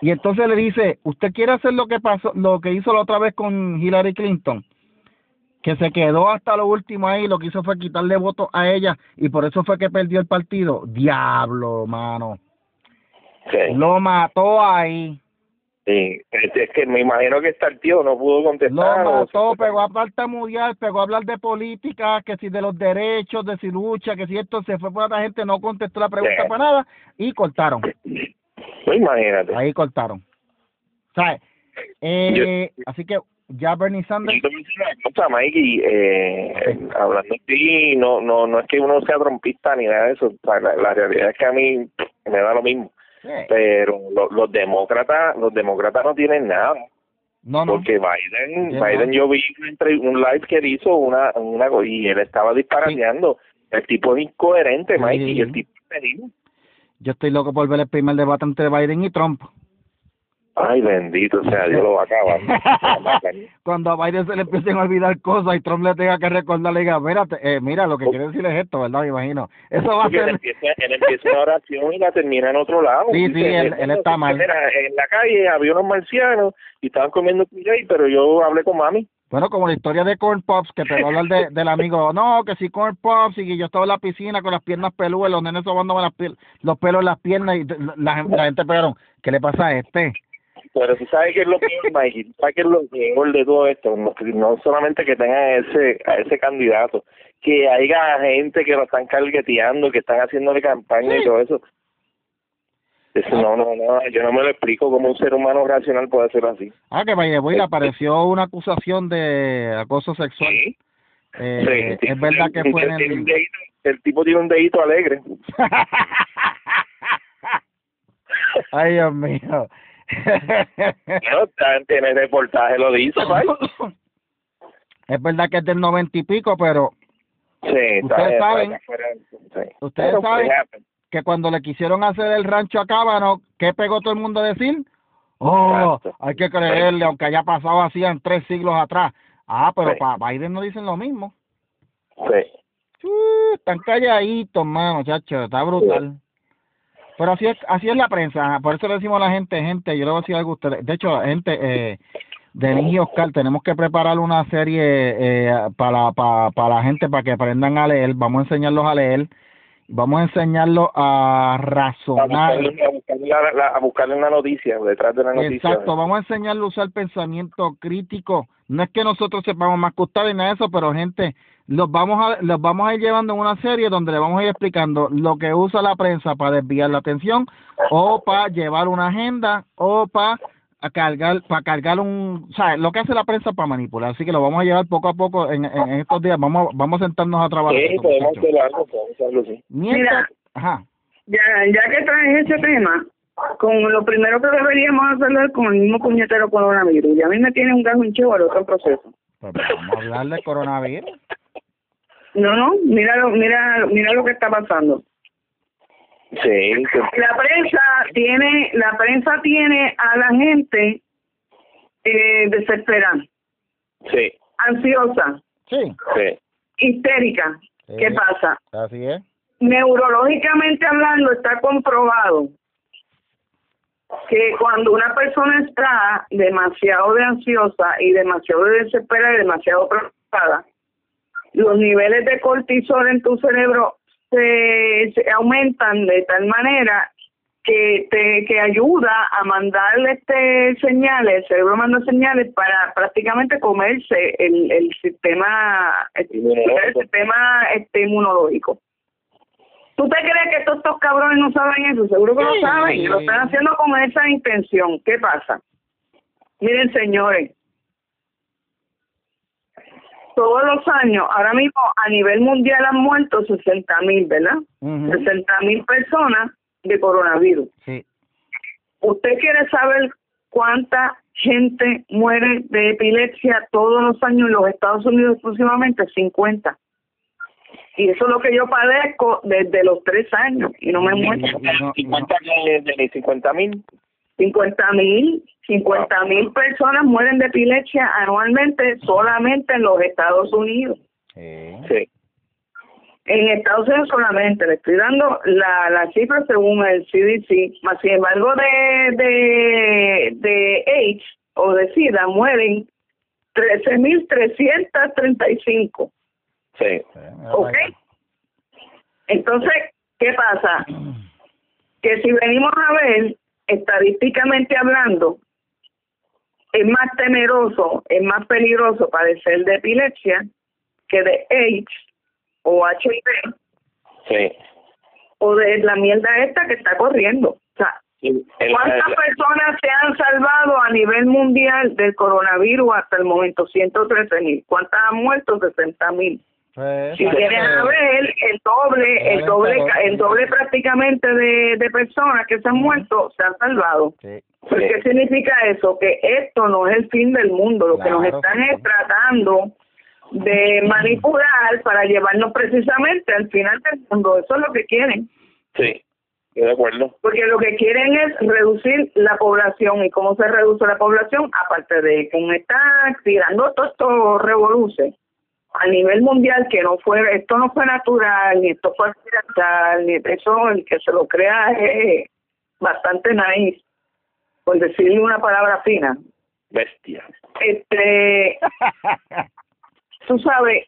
Y entonces le dice, ¿usted quiere hacer lo que pasó, lo que hizo la otra vez con Hillary Clinton? Que se quedó hasta lo último ahí, lo que hizo fue quitarle votos a ella y por eso fue que perdió el partido. Diablo, mano. Lo mató ahí. Sí. Es, que me imagino que está el tío, no pudo Lo contestar. o- mató, pegó a tartamudear, pegó a hablar de política, que si de los derechos, de si lucha, que si esto se fue por otra gente, no contestó la pregunta Sí. para nada y cortaron. Pues imagínate. Ahí cortaron. ¿Sabes? Eh, así que ya Bernie Sanders. Decir una cosa, Mikey, eh, hablando de ti, no, no, no es que uno sea trompista ni nada de eso, o sea, la, la realidad es que a mí me da lo mismo, Sí. pero lo- los demócratas, los demócratas no tienen nada, No, no. porque Biden, Biden no. yo vi entre- un live que él hizo una, una y él estaba disparateando, el tipo es incoherente, Sí. Mikey, y el tipo es terrible. Yo estoy loco por ver el primer debate entre Biden y Trump. Ay, bendito sea, Dios lo va a acabar. [laughs] Cuando a Biden se le empiecen a olvidar cosas y Trump le tenga que recordarle, diga, mírate, eh, mira, lo que quiere decir es esto, ¿verdad? Me imagino. Eso va a Porque él ser... empieza, él empieza una oración y la termina en otro lado. Sí, sí, él- él está mal. Mira, en la calle había unos marcianos y estaban comiendo cuillay, pero yo hablé con mami. Bueno, como la historia de Corn Pops, que te va a hablar de, del amigo, no, que si Corn Pops y que yo estaba en la piscina con las piernas peludas, los nenes sobándome las los pelos en las piernas y la, la gente pegaron, ¿qué le pasa a este? Pero tú sabes que es lo peor, Mikey, sabes que es lo peor de todo esto, no, no solamente que tengan ese, a ese candidato, que haya gente que lo están cargueteando, que están haciéndole campaña y todo eso. Eso no, no, no, yo no me lo explico cómo un ser humano racional puede ser así. Ah, que vaya, le apareció una acusación de acoso sexual. Sí. Eh, Sí, es verdad que fue en el, el... dedito- el tipo tiene un dedito alegre. [laughs] Ay, Dios mío. [laughs] En el reportaje lo dice, [laughs] es verdad que es del noventa y pico, pero Sí, Ustedes está saben- ustedes saben- pues, happen. que cuando le quisieron hacer el rancho a Cábano, ¿qué pegó todo el mundo a decir? Oh, Exacto. hay que creerle, aunque haya pasado así en tres siglos atrás. Ah, pero Sí. para Biden no dicen lo mismo. Sí. Uh, están calladitos, mano, chacho, está brutal. Pero así es, así es la prensa, por eso le decimos a la gente, gente, yo le voy a decir algo a ustedes. De hecho, gente, eh, Denis y Oscar, tenemos que preparar una serie eh, para, para, para la gente, para que aprendan a leer, vamos a enseñarlos a leer, vamos a enseñarlos a A razonar. buscarle, a buscarle la, la- a buscarle una noticia, detrás de la noticia. Exacto, vamos a enseñarle a usar pensamiento crítico. No es que nosotros sepamos más que ustedes nada de eso, pero gente, los vamos a los vamos a ir llevando en una serie donde le vamos a ir explicando lo que usa la prensa para desviar la atención o para llevar una agenda o para cargar para cargar un, o sea, lo que hace la prensa para manipular. Así que lo vamos a llevar poco a poco en, en estos días. Vamos vamos a sentarnos a trabajar. Sí, esto, podemos algo, podemos hacerlo, sí. Mientras, Mira. ajá. Ya, ya que traes ese tema, con lo primero que deberíamos hacerlo es con el mismo puñetero coronavirus. Y a mí me tiene un gajo hinchado al otro proceso. Pues vamos a hablar de coronavirus. No, no, mira lo, mira, mira lo que está pasando. Sí. La prensa tiene, la prensa tiene a la gente eh, desesperada, sí, ansiosa, Sí. sí. histérica. ¿Qué pasa? Así es. Neurológicamente hablando está comprobado que cuando una persona está demasiado de ansiosa y demasiado de desesperada y demasiado preocupada, los niveles de cortisol en tu cerebro se, se aumentan de tal manera que te que ayuda a mandarle este señales, el cerebro manda señales para prácticamente comerse el, el sistema el Inmunológico. sistema este inmunológico. ¿Tú te crees que todos estos cabrones no saben eso? Seguro que lo Sí. saben y lo están haciendo con esa intención. ¿Qué pasa? Miren, señores, todos los años, ahora mismo a nivel mundial han muerto 60 mil, ¿verdad? Ujú. 60 mil personas de coronavirus. Sí. ¿Usted quiere saber cuánta gente muere de epilepsia todos los años en los Estados Unidos exclusivamente? 50. Y eso es lo que yo padezco desde los tres años y no me he muerto. No, ¿Y no. cuántas de, de 50 mil? 50 mil, 50 mil personas mueren de epilepsia anualmente solamente en los Estados Unidos. Sí. Sí, En Estados Unidos solamente, le estoy dando la, la cifra según el CDC, más sin embargo de, de, de AIDS o de SIDA mueren 13.335, sí. ¿ok? Entonces, ¿qué pasa? Que si venimos a ver, estadísticamente hablando, es más temeroso, es más peligroso padecer de epilepsia que de AIDS o HIV sí. o de la mierda esta que está corriendo. O sea, ¿cuántas personas se han salvado a nivel mundial del coronavirus hasta el momento? 113 mil. ¿Cuántas han muerto? 60 mil. Pues, Si a ver el doble, el doble, el doble prácticamente de, de personas que se han muerto se han salvado. Sí. ¿Pero ¿Qué significa eso? Que esto no es el fin del mundo. Lo que nos están sí. es tratando de manipular para llevarnos precisamente al final del mundo. Eso es lo que quieren. sí, estoy de acuerdo. Porque lo que quieren es reducir la población. ¿Y cómo se reduce la población? Aparte de con estar tirando todo esto revoluce a nivel mundial que no fue, esto no fue natural, ni esto fue accidental, ni eso, el que se lo crea es bastante nice, por decirle una palabra fina. Bestia. Este, [laughs] tú sabes,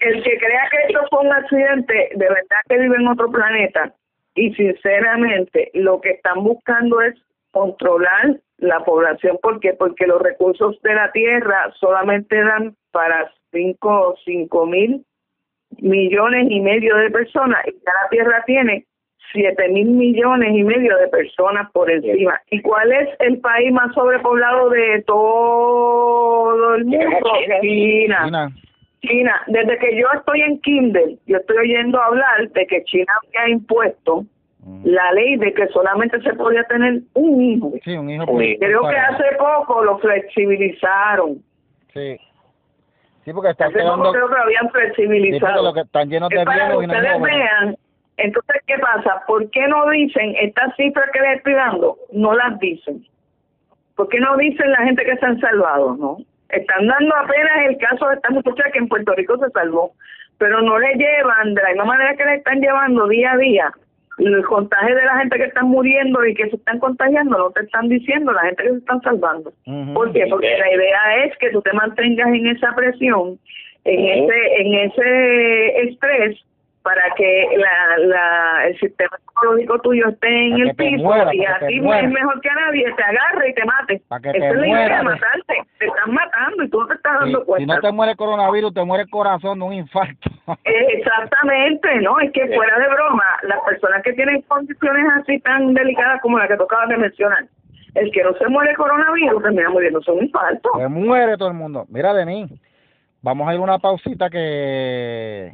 el que crea que esto fue un accidente, de verdad que vive en otro planeta. Y sinceramente, lo que están buscando es controlar la población. ¿Por qué? Porque los recursos de la tierra solamente dan para cinco, cinco mil millones y medio de personas y cada tierra tiene siete mil millones y medio de personas por encima. ¿Y cuál es el país más sobrepoblado de todo el mundo? China. China. China. Desde que yo estoy en Kindle, yo estoy oyendo hablar de que China había impuesto Mm. la ley de que solamente se podía tener un hijo. Sí, un hijo. Creo que hace poco lo flexibilizaron. Sí. Sí, porque están quedando. creo que lo habían flexibilizado. que están llenos de Es para que no ustedes vean. Entonces, ¿qué pasa? ¿Por qué no dicen estas cifras que les estoy dando? No las dicen. ¿Por qué no dicen la gente que se han salvado? No. Están dando apenas el caso de esta muchacha que en Puerto Rico se salvó, pero no le llevan de la misma manera que le están llevando día a día el contagio de la gente que están muriendo y que se están contagiando, no te están diciendo la gente que se están salvando. Ujú. ¿Por qué? Porque la idea es que tú te mantengas en esa presión, en ese en ese estrés para que la, la el sistema psicológico tuyo esté en el piso muera, y a ti mejor que a nadie te agarre y te mate. Para que Esa te es la idea, muera. matarte. Te están matando y tú no te estás Sí, dando si cuenta. no te muere el coronavirus, te muere el corazón de un infarto. Exactamente, ¿no? Es que fuera de broma, las personas que tienen condiciones así tan delicadas como la que tocaba de mencionar, el que no se muere coronavirus termina muriéndose de un infarto. Se muere todo el mundo. Mira, Denis, vamos a ir a una pausita que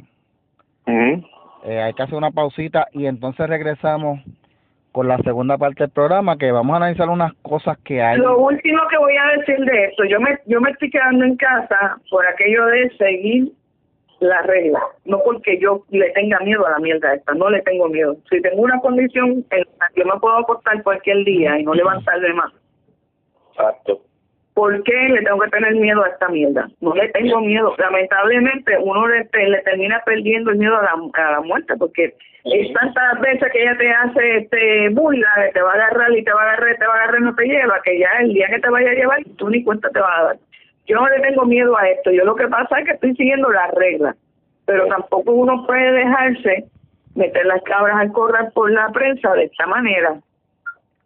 eh, hay que hacer una pausita y entonces regresamos con la segunda parte del programa que vamos a analizar unas cosas que hay. Lo último que voy a decir de esto, yo me, yo me estoy quedando en casa por aquello de seguir la regla, no porque yo le tenga miedo a la mierda esta, no le tengo miedo. Si tengo una condición en la que yo me puedo acostar cualquier día y no levantarme más, Exacto. ¿por qué le tengo que tener miedo a esta mierda? No le tengo miedo. Lamentablemente uno le, le termina perdiendo el miedo a la, a la muerte porque es tantas veces que ella te hace este burla, que te va a agarrar y te va a agarrar, te va a agarrar y no te lleva, que ya el día que te vaya a llevar tú ni cuenta te vas a dar. Yo no le tengo miedo a esto. Yo lo que pasa es que estoy siguiendo las reglas, pero tampoco uno puede dejarse meter las cabras al corral por la prensa de esta manera.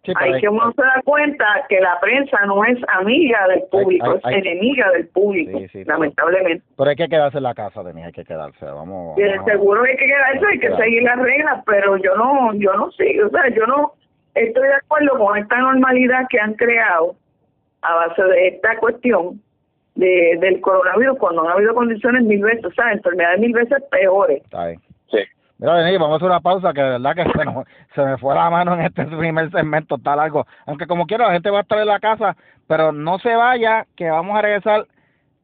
Sí, Hay que uno se da cuenta que la prensa no es amiga del público, hay- es enemiga del público, Sí, sí, lamentablemente. pero hay que quedarse en la casa, Denis, hay que quedarse. Vamos. Y vamos seguro que hay que quedarse, hay que seguir las reglas, pero yo no, yo no sigo, o sea, yo no estoy de acuerdo con esta normalidad que han creado a base de esta cuestión de, del coronavirus cuando han habido condiciones mil veces, o sea, enfermedades mil veces peores. Está bien. Sí. Mira, Denis, vamos a hacer una pausa que de verdad que se, nos- se me fue la mano en este [laughs] primer segmento, está largo. Aunque como quiera, la gente va a estar en la casa, pero no se vaya, que vamos a regresar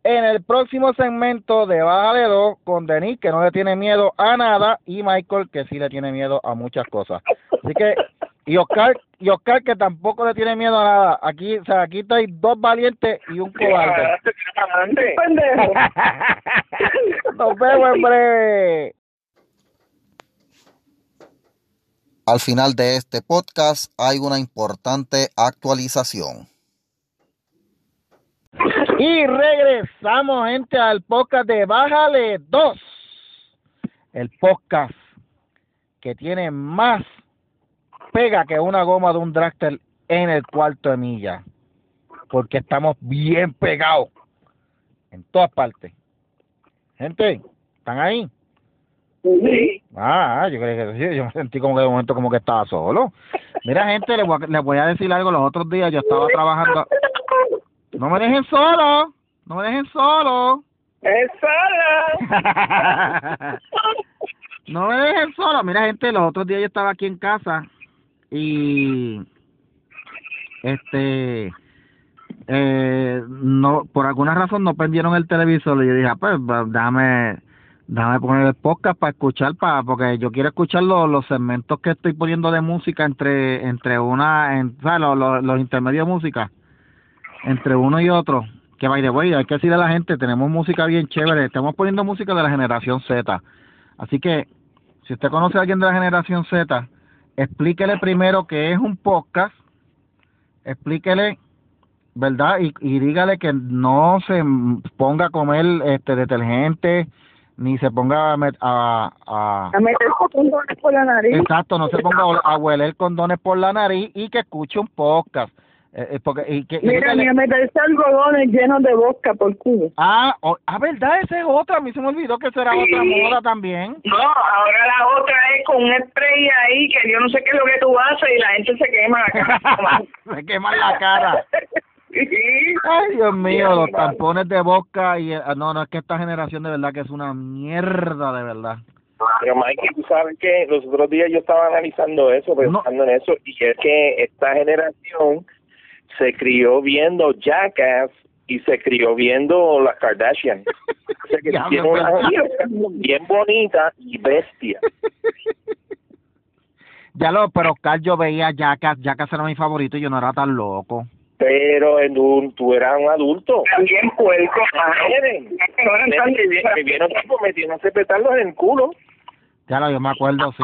en el próximo segmento de Bájale 2 con Denis, que no le tiene miedo a nada, y Michael, que sí le tiene miedo a muchas cosas. Así que, y Oscar, y Oscar, que tampoco le tiene miedo a nada. Aquí, o sea, aquí hay dos valientes y un cobarde. Pendejo. [laughs] Nos vemos en breve. Al final de este podcast hay una importante actualización. Y regresamos, gente, al podcast de Bájale 2. El podcast que tiene más pega que una goma de un dragster en el cuarto de milla. Porque estamos bien pegados en todas partes. Gente, ¿están ahí? Sí. Ah, yo creo que sí, yo me sentí como que de momento como que estaba solo. Mira, gente, les voy, a, les voy a decir algo. Los otros días yo estaba trabajando. No me dejen solo, no me dejen solo. Es sola. [laughs] no me dejen solo. Mira, gente, los otros días yo estaba aquí en casa y este eh, no por alguna razón no prendieron el televisor y yo dije, ah, pues va, déjame poner el podcast para escuchar para porque yo quiero escuchar los, los segmentos que estoy poniendo de música entre entre una en, los, los intermedios de música entre uno y otro que by the way hay que decirle a la gente tenemos música bien chévere estamos poniendo música de la generación Z así que si usted conoce a alguien de la generación Z explíquele primero que es un podcast explíquele ¿verdad? Y, y dígale que no se ponga a comer este detergente ni se ponga a, a, a A meter condones por la nariz. exacto, no se ponga a a hueler condones por la nariz y que escuche un podcast. Eh, eh, porque y que Mira, a meterse algodones llenos de vodka por culo. ah, o- ah, verdad, esa es otra, a mí se me olvidó que será Sí. otra moda también. No, ahora la otra es con un spray ahí que yo no sé qué es lo que tú haces y la gente se quema la cara. [laughs] se queman la cara. [laughs] Sí. Ay, Dios mío, los tampones de boca y eh, no, no es que esta generación de verdad que es una mierda de verdad. Pero Mikey, tú sabes que los otros días yo estaba analizando eso, pensando en eso, y es que esta generación se crió viendo Jackass y se crió viendo las Kardashian. O sea que tiene una bien bonita y bestia. Ya lo, pero Oscar, yo veía Jackass, Jackass era mi favorito y yo no era tan loco. Pero en un, tú eras un adulto. También puerco. Eran tan- me, vi- me vieron tipo metiéndose petardos en el culo. Ya lo, yo me acuerdo, sí.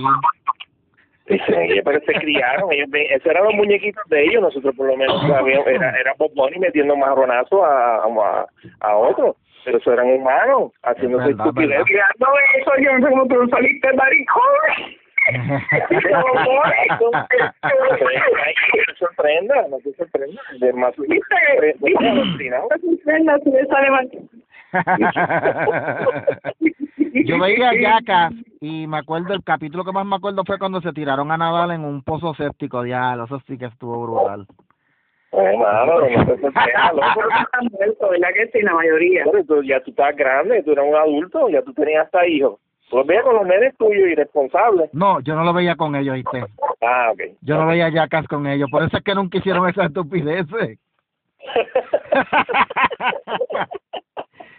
Dice, pero se criaron, ellos, esos eran los muñequitos de ellos, nosotros por lo menos sabíamos, era, era Bob Bunny metiendo marronazos a, a, a otros, pero eso eran humanos, haciéndose estupidez. Mirando eso, yo no sé cómo tú saliste maricón. No te sorprenda, no te sorprenda, de más. No sale mal. Yo veía Jackass y me acuerdo, el capítulo que más me acuerdo fue cuando se tiraron a nadar en un pozo séptico, ya, eso sí que estuvo brutal. Ay, mano, no te sorprenda, loco. Están muertos, ¿verdad que sí? La mayoría. Pero tú- ya tú estás grande, tú eras un adulto, ya tú tenías hasta hijos. Tú los veías con los nenes tuyos irresponsables. No, yo no lo veía con ellos, ¿viste? Ah, ok. Yo no veía Jackass con ellos, por eso es que nunca hicieron esas estupideces.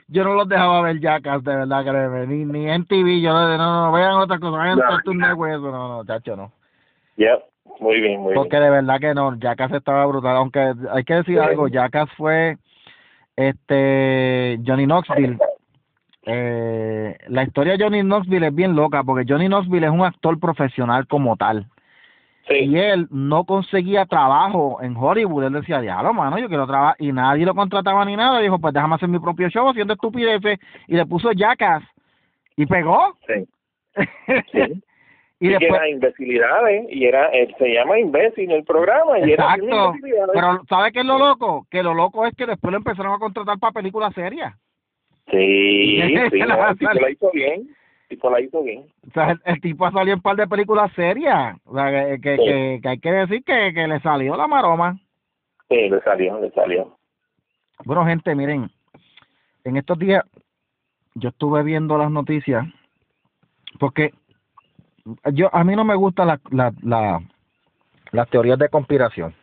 Yo no los dejaba ver Jackass, de verdad, créeme, ni, ni en TV, yo no, no, no, vean otra cosa, vean No. Cartoon Network, eso, no, no, chacho, no. Yep, muy bien, muy Porque de verdad que no, Jackass estaba brutal, aunque hay que decir Sí. algo, Jackass fue, este, Johnny Knoxville, eh, la historia de Johnny Knoxville es bien loca, porque Johnny Knoxville es un actor profesional como tal, y Sí, él no conseguía trabajo en Hollywood. Él decía, diablo, mano, yo quiero trabajar. Y nadie lo contrataba ni nada. Dijo, pues déjame hacer mi propio show haciendo estupideces. Y le puso Jackass. Y pegó. [laughs] sí. y y que después... era imbecilidades, y era, él se llama imbécil el programa, y Exacto. Pero ¿sabe qué es lo loco? Que lo loco es que después lo empezaron a contratar para películas serias. Sí, [laughs] sí, La tipo sal- la hizo bien, tipo la hizo bien. O sea, el, el tipo ha salido en un par de películas serias. O sea, que, que, Sí. que, que hay que decir que, que le salió la maroma. Sí, le salió, le salió. Bueno, gente, miren, en estos días yo estuve viendo las noticias porque yo a mí no me gustan la, la, la, las teorías de conspiración.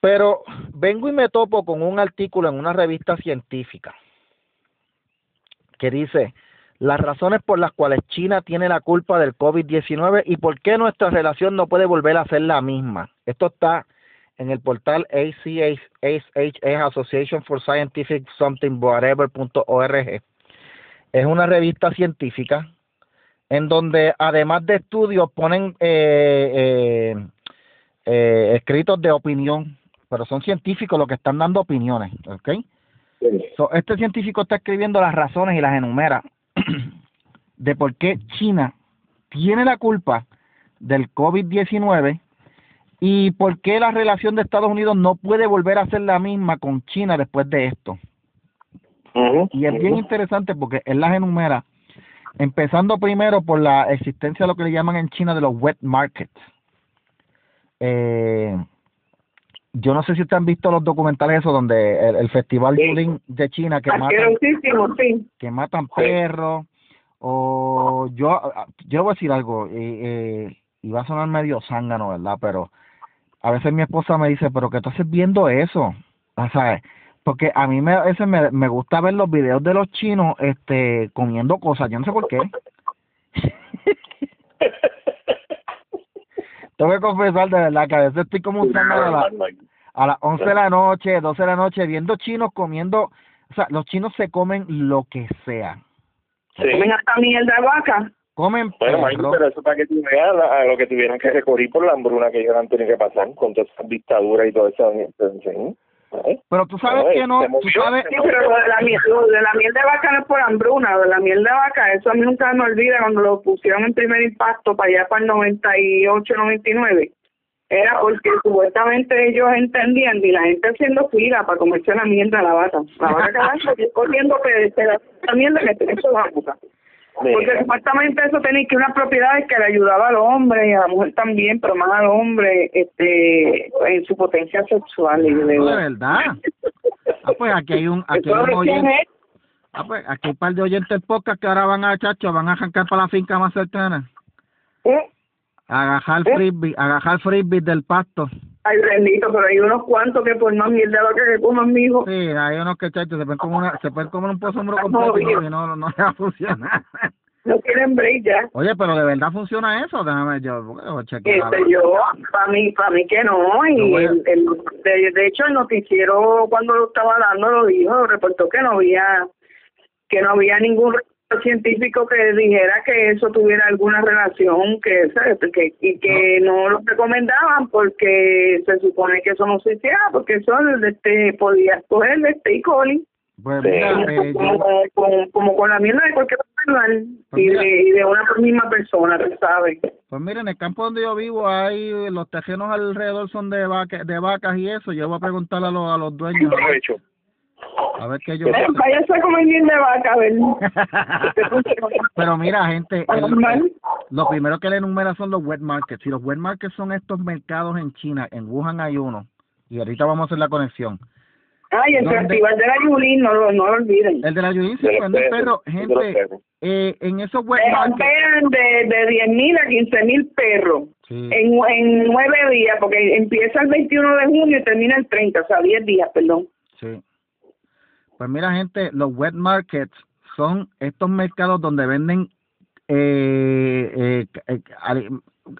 Pero vengo y me topo con un artículo en una revista científica que dice las razones por las cuales China tiene la culpa del COVID-19 y por qué nuestra relación no puede volver a ser la misma. Esto está en el portal ACHS, Association for Scientific Something Whatever.org. Es una revista científica en donde además de estudios ponen eh, eh, eh, escritos de opinión, pero son científicos los que están dando opiniones, ¿ok? So, este científico está escribiendo las razones y las enumera de por qué China tiene la culpa del COVID-19 y por qué la relación de Estados Unidos no puede volver a ser la misma con China después de esto. Y es bien interesante porque él las enumera, empezando primero por la existencia de lo que le llaman en China de los wet markets. Eh, yo no sé si ustedes han visto los documentales esos donde el, el festival Sí. De China que matan, Asquerosísimo, sí. que matan perros o yo yo voy a decir algo eh, eh, y va a sonar medio zángano, ¿verdad? Pero a veces mi esposa me dice, pero que tú haces viendo eso, o sea, porque a mí me, a veces me, me gusta ver los videos de los chinos este comiendo cosas, yo no sé por qué. [laughs] Tengo que confesar de verdad que a veces estoy como un zángano a, la- a las 11 de la noche, 12 de la noche, viendo chinos comiendo, o sea, los chinos se comen lo que sea. Sí. Comen hasta mierda de vaca. Comen Bueno, perro. pero eso para que tú veas a lo que tuvieron que recurrir por la hambruna que ellos han tenido que pasar con todas esas dictaduras y todo eso. Sí. ¿Eh? Pero tú sabes que no, tú sabes... Sí, pero lo de, la miel, lo de la miel de vaca no es por hambruna, lo de la miel de vaca, eso a mí nunca me olvida cuando lo pusieron en primer impacto para allá para el 98, 99. Era porque supuestamente ellos entendían y la gente haciendo fila para comerse la mierda de la vaca. La vaca [laughs] y corriendo de la mierda que tenía su boca. Porque supuestamente eso tenía que unas propiedades que le ayudaba al hombre y a la mujer también, pero más al hombre este en su potencia sexual. Y de, verdad. Ah, pues aquí hay un, aquí hay un oyente, ah, pues aquí hay un par de oyentes del podcast que ahora van a, chacho, van a arrancar para la finca más cercana. ¿Eh? A agajar ¿Eh? frisbee, agajar frisbee del pasto. Ay, bendito, pero hay unos cuantos que por más mierda vaca que coman, mijo. Sí, hay unos que, chacho, se pueden comer, una, se pueden comer un pozo Ah, completo y no, no, no [laughs] va a funcionar. No quieren break ya. Oye, pero de verdad funciona eso, déjame yo, chequear. Este, yo, para mí, para mí que no. No Y a- el, el- de, de hecho, el noticiero, cuando lo estaba dando, lo dijo, reportó que no había que no había ningún científico que dijera que eso tuviera alguna relación que, ¿sabes? que y que no lo recomendaban porque se supone que eso no se hiciera porque eso este podía coger este E. coli Pues mira, eh, yo- como, como, como con la mierda de cualquier animal Pues y mira. de, y de una misma persona, sabes. Pues mira, en el campo donde yo vivo, hay los tejenos alrededor son de, vaca, de vacas y eso. Yo voy a preguntarle a los, a los dueños aprovecho. A ver qué ellos Eh, dicen. Váyase a comer bien de vaca, a ver. [laughs] Pero mira, gente, el- lo primero que le enumera son los wet markets. Y los wet markets son estos mercados en China. En Wuhan hay uno. Y ahorita vamos a hacer la conexión. Ay, el festival de la Yulín, no lo, no lo olviden. El de la Yulín los vende perro. Gente, eh, en esos wet Eh, markets... De, de 10 mil a 15 mil perros Sí. en, en nueve días, porque empieza el 21 de junio y termina el 30, o sea, 10 días, perdón. Sí. Pues mira, gente, los wet markets son estos mercados donde venden eh, eh, eh,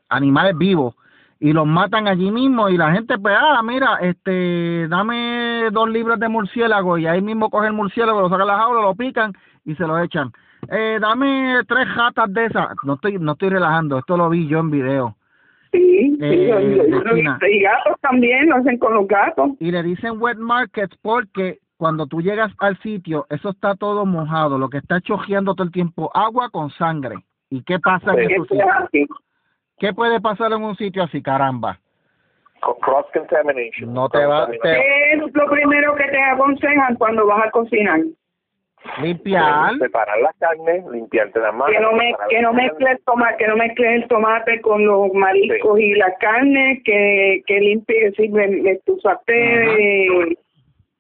animales vivos y los matan allí mismo y la gente pues ah mira este dame dos libras de murciélago y ahí mismo coge el murciélago lo sacan la jaula lo pican y se lo echan. Eh, dame tres jatas de esas. No estoy no estoy relajando esto lo vi yo en video. Sí, sí, Eh, yo- y gatos también, lo hacen con los gatos. y le dicen wet markets porque cuando tú llegas al sitio, eso está todo mojado, lo que está chojeando todo el tiempo, agua con sangre. ¿Y qué pasa en Sí. esos Eso es sitios? así. ¿Qué puede pasar en un sitio así, caramba? Cross contamination. No te va- te- ¿Qué es lo primero que te aconsejan cuando vas a cocinar? Limpiar. Separar las carnes, limpiarte las manos. que no me que no las carnes. mezcles tomate que no mezcles el tomate con los mariscos y la carne que que limpie que si me, me tú usaste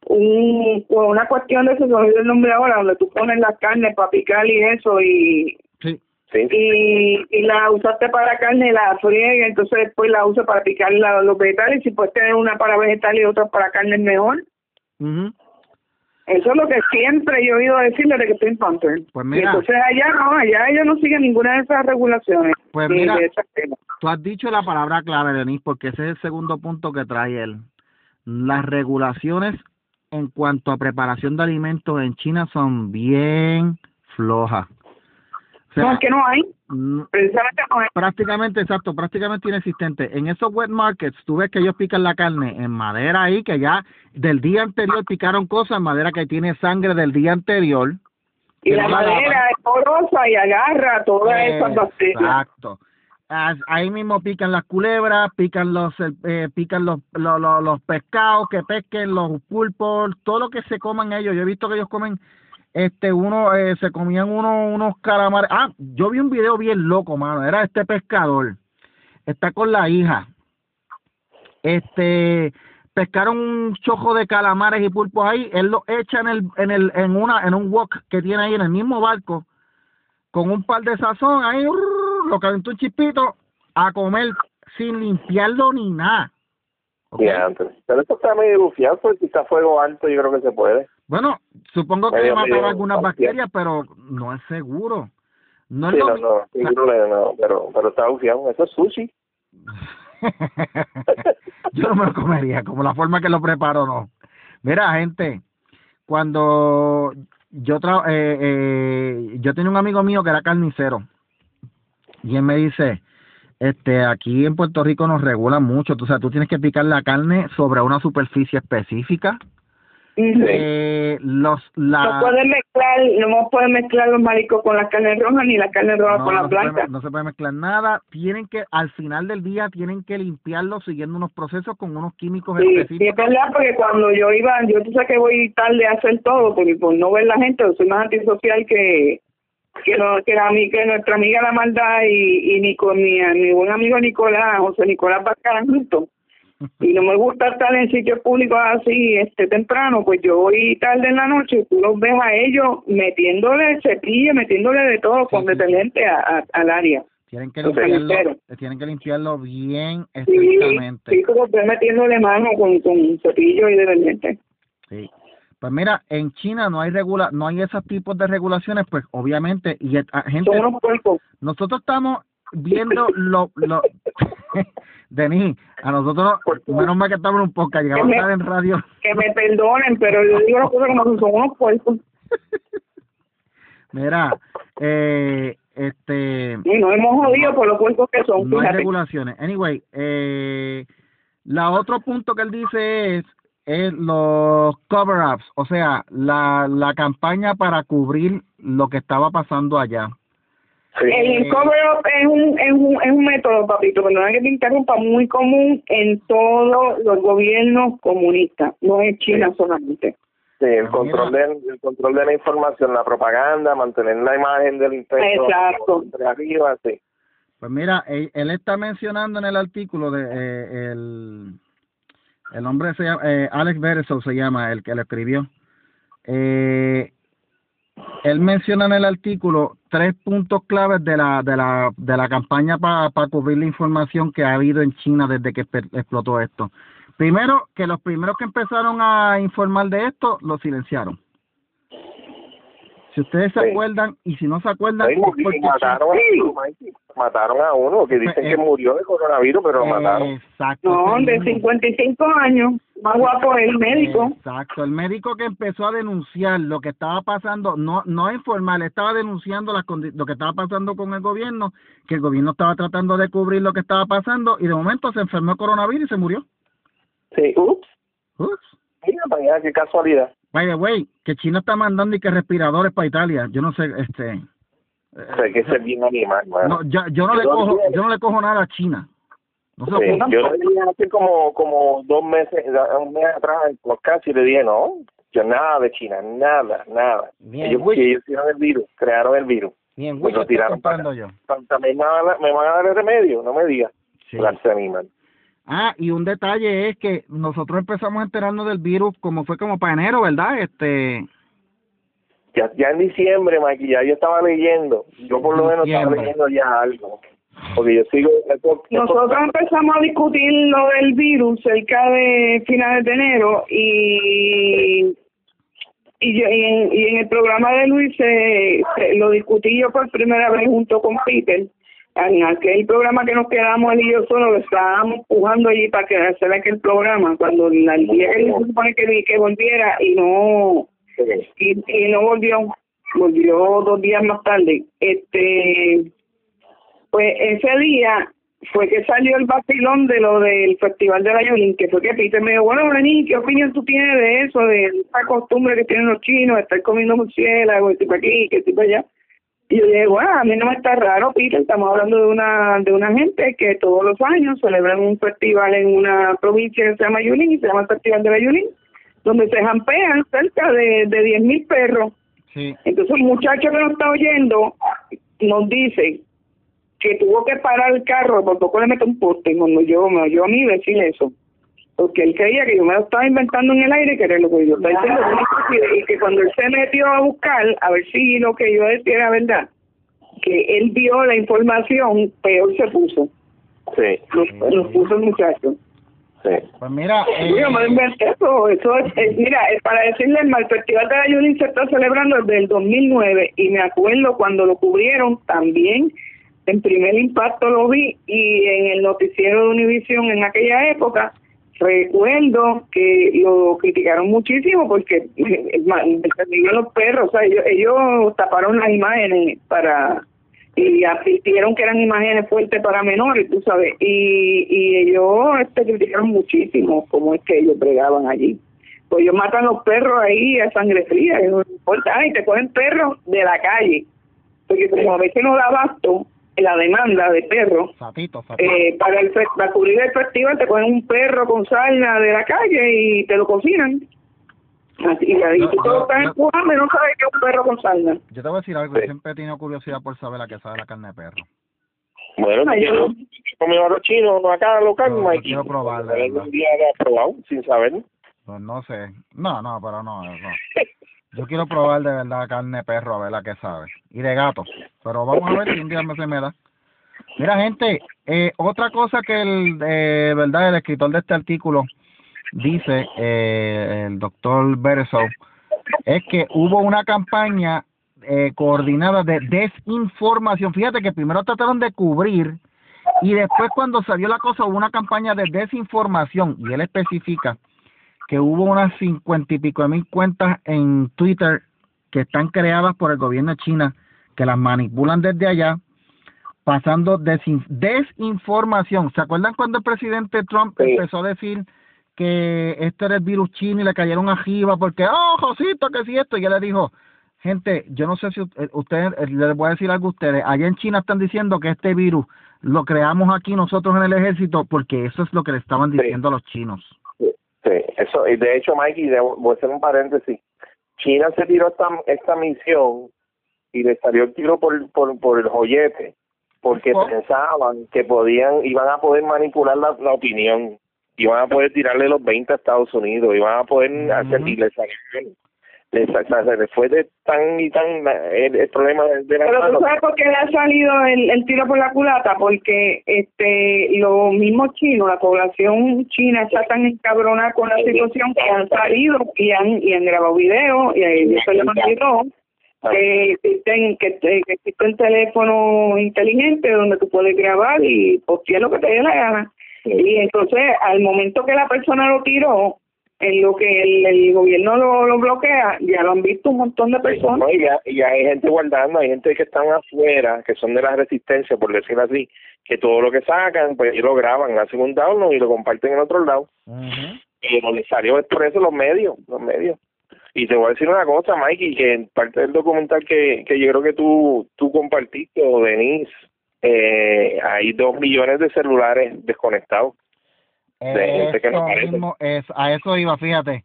un una cuestión de eso se el nombre ahora donde tú pones la carne para picar y eso y Sí. Sí, y, y la usaste para carne y la friega entonces después la usas para picar la- los vegetales y si puedes tener una para vegetal y otra para carne es mejor Ujú. eso es lo que siempre yo he oído decir desde que estoy en Panther. Pues Y mira. entonces allá no, allá ellos no siguen ninguna de esas regulaciones. Pues ni mira. de esas temas. Tú has dicho la palabra clave, Denis, porque ese es el segundo punto que trae él. Las regulaciones en cuanto a preparación de alimentos en China son bien flojas. O sea, no, es que no hay, mm, precisamente no hay. prácticamente, exacto, prácticamente inexistente. En esos wet markets, tú ves que ellos pican la carne en madera ahí, que ya del día anterior picaron cosas en madera que tiene sangre del día anterior. Y la no la lavan. madera es porosa y agarra todas esas bacterias. Exacto. Ahí mismo pican las culebras, pican los eh, pican los, los, los, los pescados que pesquen, los pulpos, todo lo que se coman ellos. Yo he visto que ellos comen, este, uno, eh, se comían uno, unos calamares. Ah, yo vi un video bien loco, mano. Era este pescador. Está con la hija. Este, pescaron un chojo de calamares y pulpos ahí. Él lo echa en el, en el, en una, en un wok que tiene ahí en el mismo barco con un par de sazón ahí, rrr, lo calentó un chispito a comer sin limpiarlo ni nada. ¿ok? Ya, antes. Pero esto está medio bufiado, porque si está a fuego alto, yo creo que se puede. Bueno, supongo que Medio, le medio algunas bacterias, pero no es seguro. No es Sí, lo no, no, pero, pero está bufiado. Eso es sushi. [laughs] yo no me lo comería, como la forma que lo preparo, no. Mira, gente, cuando yo tra eh, eh, yo tenía un amigo mío que era carnicero y él me dice, este, aquí en Puerto Rico nos regulan mucho. O sea, tú tienes que picar la carne sobre una superficie específica. Eh, los, la... No pueden mezclar, no pueden mezclar los mariscos con la carne roja ni la carne roja con la no blanca. Se puede, no se puede mezclar nada. Tienen que, al final del día, tienen que limpiarlo siguiendo unos procesos con unos químicos Sí, específicos. sí, es verdad, porque cuando yo iba, yo tú sabes que voy tarde a hacer todo, porque por no ver la gente, soy más antisocial que que, no, que, la, que nuestra amiga La Maldad y, y Nico, mi, mi buen amigo Nicolás, José Nicolás juntos. Y no me gusta estar en sitios públicos así este temprano, pues yo voy tarde en la noche y tú los ves a ellos metiéndole cepillo, metiéndole de todo con detergente a, a- al área. Tienen que limpiarlo, carniceros. tienen que limpiarlo bien Sí, estrictamente. sí, como ves metiéndole mano con, con cepillo y detergente. Sí. Pues mira, en China no hay regula, no hay esos tipos de regulaciones, pues obviamente y a- gente nosotros estamos viendo lo lo [laughs] Denis, a nosotros menos mal que estamos en un podcast, llegamos a estar en radio. que me perdonen, pero yo digo las cosas como son, son unos puercos. Mira, eh este Y nos hemos jodido por los puercos que son, no hay regulaciones. Anyway, eh, la otro punto que él dice es, es los cover-ups, o sea, la, la campaña para cubrir lo que estaba pasando allá. Sí. El cover up es un, es un, es un método, papito, perdona que te interrumpa, muy común en todos los gobiernos comunistas, no es China solamente. Sí, el Ah, control, de, el control de la información, la propaganda, mantener la imagen del imperio Exacto. entre arriba, sí. Pues mira, él, él está mencionando en el artículo de eh, el el hombre se llama eh, Alex Beresov se llama el que lo escribió. Eh, él menciona en el artículo tres puntos claves de la de la de la campaña para cubrir la información que ha habido en China desde que explotó esto. Primero, que los primeros que empezaron a informar de esto los silenciaron. Si ustedes se Sí. acuerdan y si no se acuerdan, Ahí es murió, porque mataron, a Sí. uno, Mikey. mataron a uno que dicen Eh, que murió de coronavirus, pero lo mataron. Exacto. No, de mismo. 55 años, más guapo el médico. Exacto, el médico que empezó a denunciar lo que estaba pasando, no no es informal, estaba denunciando las condi- lo que estaba pasando con el gobierno, que el gobierno estaba tratando de cubrir lo que estaba pasando y de momento se enfermó de coronavirus y se murió. Sí, ups, Ups. mira para allá, qué casualidad. By the way, que China está mandando y que respiradores para Italia. Yo no sé, este... O sea, que ser bien animal, mano. No, yo, yo no le cojo, yo no le cojo nada a China. No se Sí, yo le dije hace como, como dos meses, un mes atrás en podcast y le dije, no, yo nada de China, nada, nada. Bien, ellos, ellos tiraron el virus, crearon el virus. Ni en Pues lo tiraron para yo. También me van, a, me van a dar el remedio, no me digas. Sí. Animal. Ah, y un detalle es que nosotros empezamos a enterarnos del virus como fue como para enero, ¿verdad? Este, Ya, ya en diciembre, Mikey, ya yo estaba leyendo. Yo por lo menos estaba leyendo ya algo. Porque yo sigo... esto- esto- Nosotros empezamos a discutir lo del virus cerca de finales de enero y y, yo, y, en, y en el programa de Luis se, se- lo discutí yo por primera vez junto con Peter. En aquel programa que nos quedamos él y yo solo lo estábamos empujando allí para que hacer aquel programa cuando la- el día que se supone que, que volviera y no y, y no volvió volvió dos días más tarde. Este pues ese día fue que salió el vacilón de lo del festival de la Yulín que fue que Peter me dijo bueno Lenny ¿qué opinión tú tienes de eso de esa costumbre que tienen los chinos de estar comiendo murciélagos que tipo aquí que tipo allá y yo dije bueno a mí no me está raro Peter estamos hablando de una de una gente que todos los años celebran un festival en una provincia que se llama Yulín y se llama el Festival de la Yulín donde se jampean cerca de, de 10.000 perros. sí, Entonces, un muchacho que nos está oyendo nos dice que tuvo que parar el carro, por poco le mete un poste, cuando yo me oyó a mí decir eso. Porque él creía que yo me lo estaba inventando en el aire, que era lo que yo estaba diciendo, y que cuando él se metió a buscar, a ver si lo que yo decía era verdad, que él vio la información, peor se puso. Sí, Nos, nos puso el muchacho. sí. pues mira, eh, me inventé eso, eso es, es- mira, es para decirle, el Festival de la Yulín se está celebrando desde el 2009 y me acuerdo cuando lo cubrieron también, en primer impacto lo vi y en el noticiero de Univisión en aquella época, recuerdo que lo criticaron muchísimo porque [laughs] defendían los perros, o sea, ellos, ellos taparon las imágenes para y advirtieron que eran imágenes fuertes para menores, tú sabes, y, y ellos este, criticaron muchísimo cómo es que ellos bregaban allí. Pues ellos matan los perros ahí a sangre fría, y no importa, ay, te cogen perros de la calle, porque como a veces no da abasto la demanda de perros, eh, para, el, para cubrir el festival te cogen un perro con sarna de la calle y te lo cocinan. Así, y ahí tú todo estás empujando y no sabes que es un perro con sarna. Yo te voy a decir algo, yo siempre he tenido curiosidad por saber la que sabe la carne de perro. Bueno, Ay, yo yo- he comido arroz chino, no acá local, No, Mikey. quiero probarla. Un día lo he probado sin saber. Pues no sé. No, no, pero no, no. Yo quiero probar de verdad carne de perro, a ver la que sabe. Y de gato. Pero vamos a ver si un día me se me da. Mira, gente, eh, otra cosa que el, eh, verdad, el escritor de este artículo dice, eh, el doctor Beresov, es que hubo una campaña eh, coordinada de desinformación. Fíjate que primero trataron de cubrir y después cuando salió la cosa hubo una campaña de desinformación y él especifica que hubo unas cincuenta y pico de mil cuentas en Twitter que están creadas por el gobierno de China, que las manipulan desde allá, pasando desin- desinformación. ¿Se acuerdan cuando el presidente Trump Sí. empezó a decir que este era el virus chino y le cayeron arriba porque, oh, Josito, que si esto? Y él le dijo, gente, yo no sé si ustedes, eh, les voy a decir algo a ustedes, allá en China están diciendo que este virus lo creamos aquí nosotros en el ejército porque eso es lo que le estaban Sí. diciendo a los chinos. Sí, eso, y de hecho, Mikey, debo- voy a hacer un paréntesis. China se tiró esta, esta misión y le salió el tiro por, por, por el joyete, porque pensaban que podían, iban a poder manipular la, la opinión, iban a poder tirarle los 20 a Estados Unidos, iban a poder hacer, y le salió, le fue de tan y tan el, el problema de, de la Pero tú sabes por qué le ha salido el, el tiro por la culata, porque este los mismos chinos, la población china está tan encabronada con la situación que han salido y han y han grabado videos y ahí se le mandó que existen que, que existen teléfonos inteligentes donde tú puedes grabar y postear lo que te dé la gana. Y entonces, al momento que la persona lo tiró, en lo que el, el gobierno lo, lo bloquea, ya lo han visto un montón de personas. No, y, ya, y ya hay gente guardando, hay gente que están afuera, que son de la resistencia, por decirlo así, que todo lo que sacan, pues ellos lo graban, hacen un download y lo comparten en otro lado. Y lo les salió es por eso los medios, los medios. Y te voy a decir una cosa, Mikey, que en parte del documental que, que yo creo que tú, tú compartiste, o Denise, eh, hay dos millones de celulares desconectados. De gente que no mismo es, a eso iba, fíjate,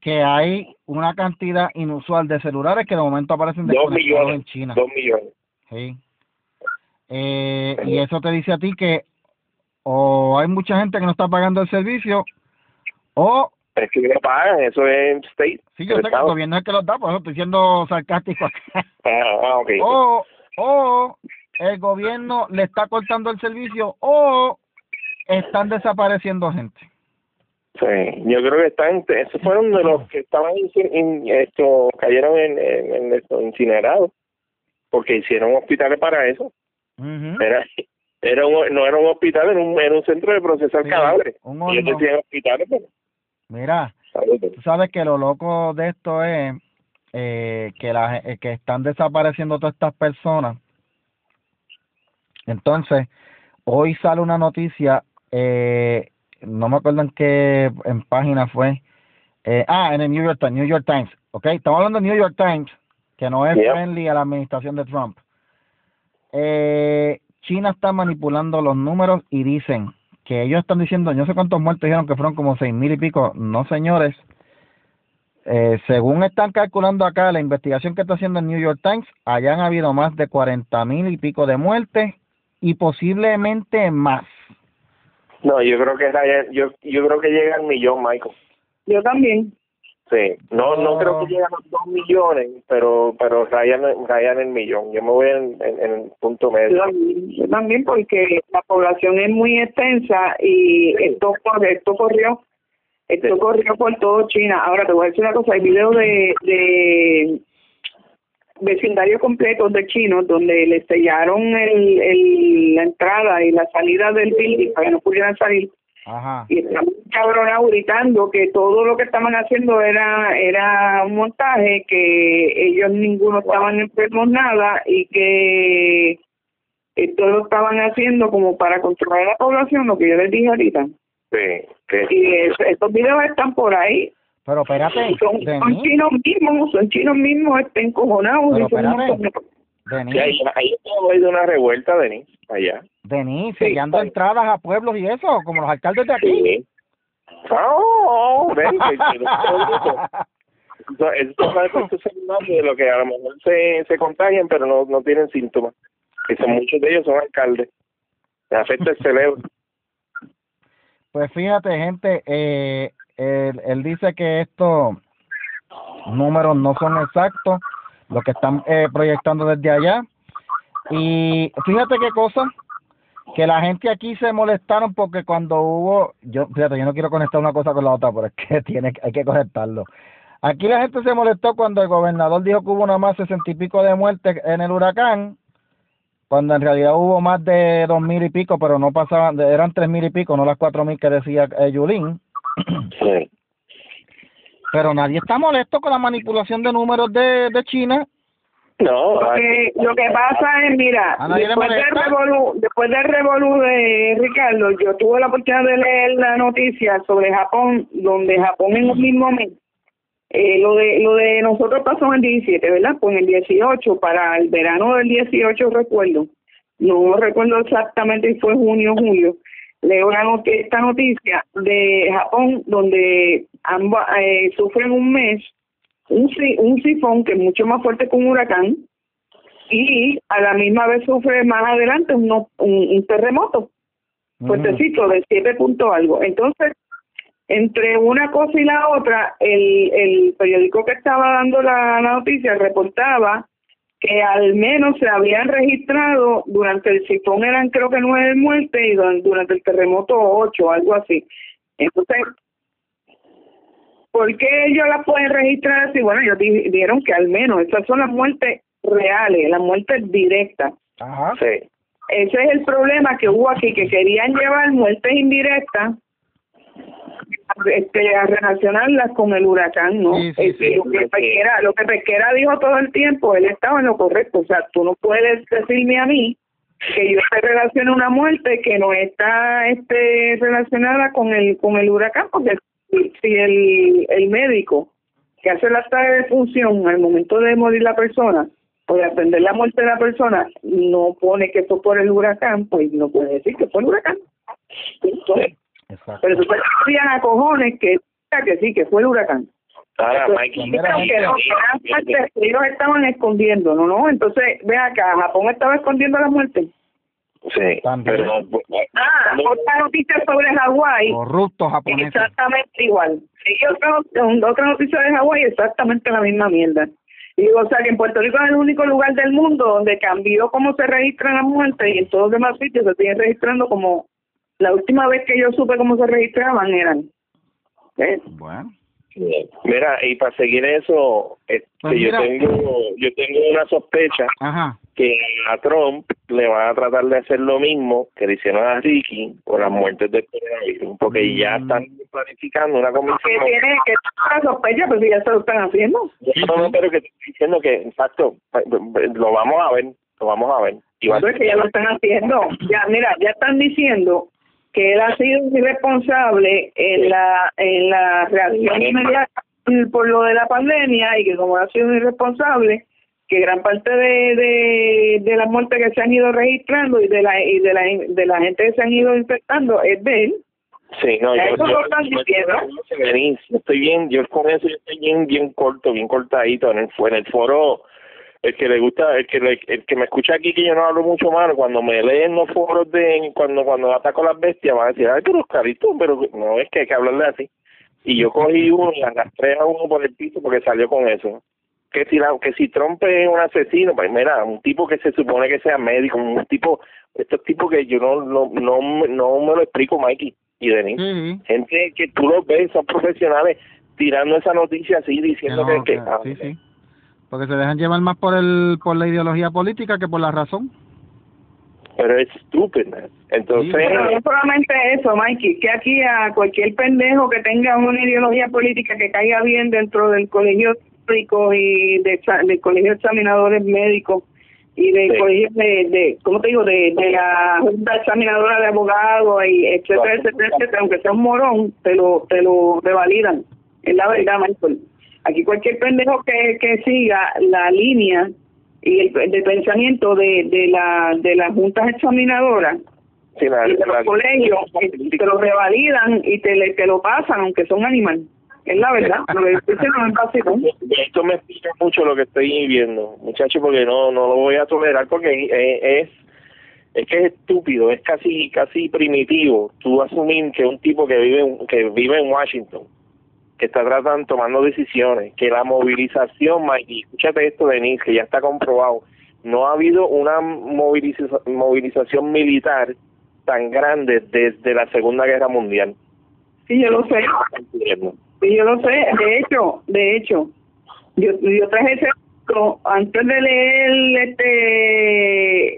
que hay una cantidad inusual de celulares que de momento aparecen Dos desconectados en millones. China. Dos millones. Sí. Eh, y eso te dice a ti que o hay mucha gente que no está pagando el servicio o Es que no pagan, eso es state. sí yo sé que el gobierno es que los da por eso estoy siendo sarcástico acá. Ah, ah, ok. o o el gobierno le está cortando el servicio o están desapareciendo gente Sí, yo creo que están, esos fueron de los que estaban in- esto, cayeron en, en, en incinerados, porque hicieron hospitales para eso. Era, era un, no era un hospital, era un, era un centro de procesar cadáveres. un Y ellos decían hospitales, pero, mira ¿sabes? tú sabes que lo loco de esto es eh, que la, eh, que están desapareciendo todas estas personas entonces hoy sale una noticia eh, no me acuerdo en qué en página fue eh, ah en el New York Times New York Times ¿ok? estamos hablando de New York Times que no es Yeah. friendly a la administración de Trump eh, China está manipulando los números y dicen que ellos están diciendo, yo no sé cuántos muertos dijeron que fueron como seis mil y pico. No, señores. Eh, según están calculando acá la investigación que está haciendo el New York Times, allá han habido más de cuarenta mil y pico de muertes y posiblemente más. No, yo creo que Ryan- yo, yo creo que llega al millón, Michael. Yo también. Sí, no, no No. creo que llegue a los dos millones, pero, pero rayan, rayan el millón. Yo me voy en, en, en el punto Yo medio. también, yo también, porque la población es muy extensa y esto, esto corrió esto Sí. corrió por todo China. Ahora te voy a decir una cosa, hay videos de, de vecindarios completos de chinos donde le sellaron el, el, la entrada y la salida del building para que no pudieran salir Ajá. y estaban cabronados gritando que todo lo que estaban haciendo era era un montaje, que ellos ninguno estaban enfermos nada y que esto lo estaban haciendo como para controlar a la población, lo que yo les dije ahorita. Sí, que Y es- estos videos están por ahí. Pero espérate, Son, chinos mismos, son chinos mismos, estén encojonados. Pero espérate. montón de- sí, ahí, ahí todo hay de una revuelta, Denis, allá. Denis, Sí. sellando entradas a pueblos y eso, como los alcaldes de aquí. Sí. Oh, ven, secundarios de lo que a lo mejor se, se contagian, pero no, no tienen síntomas. Que son, muchos de ellos son alcaldes. Les afecta el cerebro. Pues fíjate, gente, eh, él, dice que estos números no son exactos, lo que están eh, proyectando desde allá. Y fíjate qué cosa, que la gente aquí se molestaron porque cuando hubo, yo fíjate, yo no quiero conectar una cosa con la otra, pero es que [laughs] tiene, hay que conectarlo. Aquí la gente se molestó cuando el gobernador dijo que hubo nada más sesenta y pico de muertes en el huracán, cuando en realidad hubo más de dos mil y pico, pero no pasaban, eran tres mil y pico, no las cuatro mil que decía eh, Yulín. Sí. Pero nadie está molesto con la manipulación de números de, de China. No, Lo que, lo que pasa es, mira, ¿A nadie le después del, revolú, después del revolú de Ricardo, yo tuve la oportunidad de leer la noticia sobre Japón, donde Japón en un mismo mes, eh, lo de lo de nosotros pasó en el 17, ¿verdad? Pues en el 18, para el verano del 18 recuerdo, no recuerdo exactamente si fue junio o julio, leo not- esta noticia de Japón, donde ambos eh, sufren un mes un, un sifón que es mucho más fuerte que un huracán y a la misma vez sufre más adelante un, un, un terremoto fuertecito de siete punto algo. Entonces, entre una cosa y la otra, el, el periódico que estaba dando la, la noticia reportaba que al menos se habían registrado durante el sifón eran creo que nueve muertes y duran- durante el terremoto ocho, algo así. Entonces, ¿por qué ellos las pueden registrar así? Bueno, ellos di- dijeron que al menos esas son las muertes reales, las muertes directas. Ajá. sí. Ese es el problema que hubo aquí, que querían llevar muertes indirectas este, a relacionarlas con el huracán, ¿no? Sí, sí, Este, sí. lo, que Pesquera, lo que Pesquera dijo todo el tiempo, él estaba en lo correcto. O sea, tú no puedes decirme a mí que yo te relacione una muerte que no está este relacionada con el con el huracán, porque si, el, el médico que hace la acta de defunción al momento de morir la persona o de atender la muerte de la persona no pone que fue por el huracán, pues no puede decir que fue el huracán. Entonces, Exacto. pero después decían a cojones que, que sí, que fue el huracán. Ahora, Mikey, que no, ellos estaban escondiendo, ¿no? no Entonces, ve acá, Japón estaba escondiendo la muerte. sí, También. pero Ah, otra noticia sobre Hawái, Corruptos japoneses. exactamente igual. Y otra, otra noticia de Hawái, exactamente la misma mierda. Y digo, o sea, que en Puerto Rico es el único lugar del mundo donde cambió cómo se registran las muertes y en todos los demás sitios se siguen registrando como la última vez que yo supe cómo se registraban eran. Bueno. Mira, y para seguir eso, este, Pues yo tengo yo tengo una sospecha Ajá. que a Trump le van a tratar de hacer lo mismo que le hicieron a Ricky con las muertes del coronavirus, porque ya Mm. están planificando una Que comisión. tiene que una sospecha, pues si ya se lo están haciendo. No, no, pero que estoy diciendo que, exacto, lo vamos a ver, lo vamos a ver. Y va a que ya lo están haciendo. Ya, mira, ya están diciendo que él ha sido irresponsable en la en la reacción inmediata por lo de la pandemia y que como ha sido irresponsable que gran parte de, de, de las muertes que se han ido registrando y de la y de la de la gente que se han ido infectando es de él Sí, no, yo, yo- estoy bien, yo con eso yo estoy bien, bien corto, bien cortadito en el, en el foro. El que le gusta, el que le- el que me escucha aquí que yo no hablo mucho más, cuando me leen los foros de cuando cuando ataco a las bestias van a decir, ay, pero Oscarito, pero no es que hay que hablarle así. Y yo cogí uno y arrastré a uno por el piso porque salió con eso. Que si la, que si Trump es un asesino, pues mira, un tipo que se supone que sea médico, un tipo, estos tipos que yo no, no, no, me- no me lo explico, Mikey y Denis gente que tú los ves, son profesionales tirando esa noticia así, diciendo no, que, que- que- ah, sí, sí. Porque se dejan llevar más por el por la ideología política que por la razón. pero es estúpido. Entonces, Pero no solamente eso, Mikey, que aquí a cualquier pendejo que tenga una ideología política que caiga bien dentro del colegio médico y de, del colegio de examinadores médicos y de Sí. colegios de, de, ¿cómo te digo? De, de la Junta Examinadora de Abogados, y etcétera, etcétera, etcétera, aunque sea un morón, te lo, te lo revalidan. Es la verdad, Michael. Aquí cualquier pendejo que, que siga la línea y el de pensamiento de, de la de las juntas examinadoras Sí, la- y de la- los colegios y te lo revalidan y te, le- te lo pasan aunque son animales es la verdad [laughs] lo que estoy diciendo no es vacilón. Esto me explica mucho lo que estoy viendo, muchacho, porque no no lo voy a tolerar porque eh, es es que es estúpido, es casi casi primitivo tú asumir que un tipo que vive que vive en Washington, que está tratando tomando decisiones, que la movilización, Mikey, escúchate esto, Denise, que ya está comprobado, no ha habido una moviliza- movilización militar tan grande desde la Segunda Guerra Mundial. sí yo lo sé Sí, yo lo sé. De hecho, de hecho, yo, yo traje ese antes de leer este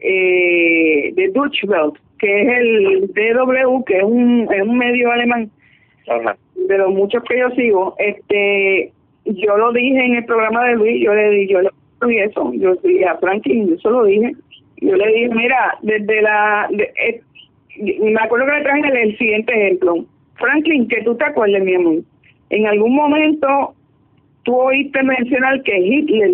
eh, de Deutsche Welle, que es el DW, que es un, es un medio alemán Ajá. de los muchos que yo sigo. Este, yo lo dije en el programa de Luis, yo le di, yo le di eso, yo sí, a Franklin, yo se lo dije. Yo le dije, mira, desde la, eh, me acuerdo que le traje el, el siguiente ejemplo. Franklin, que tú te acuerdes, mi amor, en algún momento tú oíste mencionar que Hitler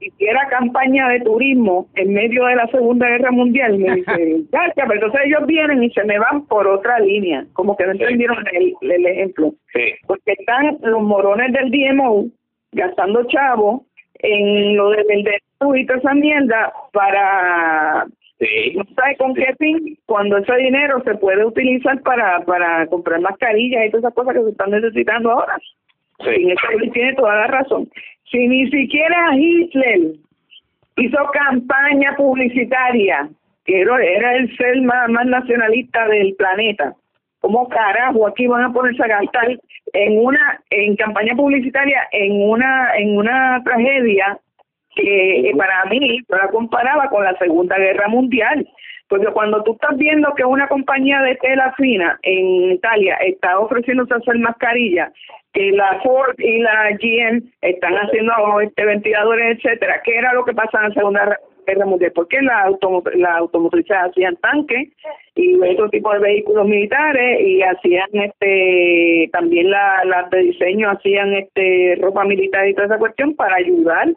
hiciera campaña de turismo en medio de la Segunda Guerra Mundial. Me [laughs] dice, "Chacha, pero entonces ellos vienen y se me van por otra línea, como que no Sí. entendieron el, el ejemplo. Sí. Porque están los morones del DMO gastando chavo en lo del del y toda esa mierda para Sí. no sabe con qué fin, cuando ese dinero se puede utilizar para, para comprar mascarillas y todas esas cosas que se están necesitando ahora. Sí. Y en eso él tiene toda la razón. Si ni siquiera Hitler hizo campaña publicitaria, que era el ser más, más nacionalista del planeta, ¿cómo carajo aquí van a ponerse a gastar en una en campaña publicitaria en una en una tragedia que para mí la comparaba con la Segunda Guerra Mundial. Porque cuando tú estás viendo que una compañía de tela fina en Italia está ofreciéndose hacer mascarillas, que la Ford y la GM están haciendo este ventiladores, etcétera, ¿qué era lo que pasaba en la Segunda Guerra Mundial? Porque las la automotrices hacían tanques y otro tipo de vehículos militares y hacían este también la- las de diseño hacían este ropa militar y toda esa cuestión para ayudar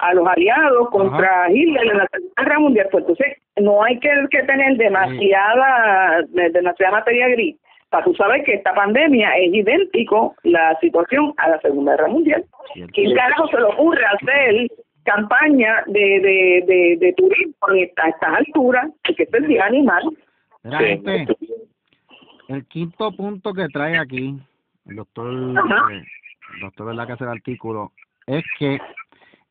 a los aliados contra Hitler en la Segunda Guerra Mundial. Pues entonces no hay que, que tener demasiada de- demasiada materia gris para tú sabes que esta pandemia es idéntico la situación a la Segunda Guerra Mundial. ¿Quién carajo se le ocurre hacer campaña de, de, de, de turismo esta- a estas alturas? Porque esto es bien animal. Mira, Sí. gente, el quinto punto que trae aquí el doctor, eh, el doctor verdad que hace el artículo es que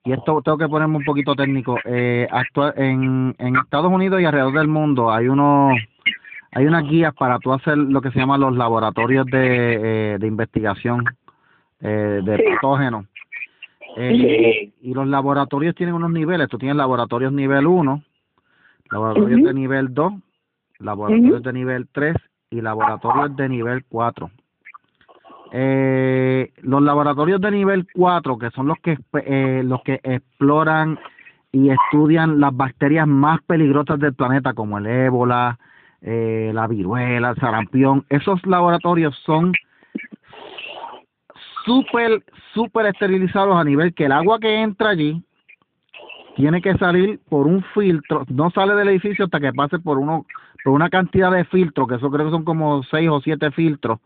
y esto tengo que ponerme un poquito técnico eh, actual en, en Estados Unidos y alrededor del mundo hay unos hay unas guías para tú hacer lo que se llaman los laboratorios de, eh, de investigación eh, de Sí. patógenos Eh, Sí. y los laboratorios tienen unos niveles tú tienes laboratorios nivel 1 laboratorios de nivel 2 laboratorios de nivel 3 y laboratorios de nivel 4. Eh, los laboratorios de nivel 4, que son los que eh, los que exploran y estudian las bacterias más peligrosas del planeta, como el ébola, eh, la viruela, el sarampión, esos laboratorios son súper, súper esterilizados a nivel que el agua que entra allí tiene que salir por un filtro, no sale del edificio hasta que pase por uno por una cantidad de filtros, que eso creo que son como seis o siete filtros,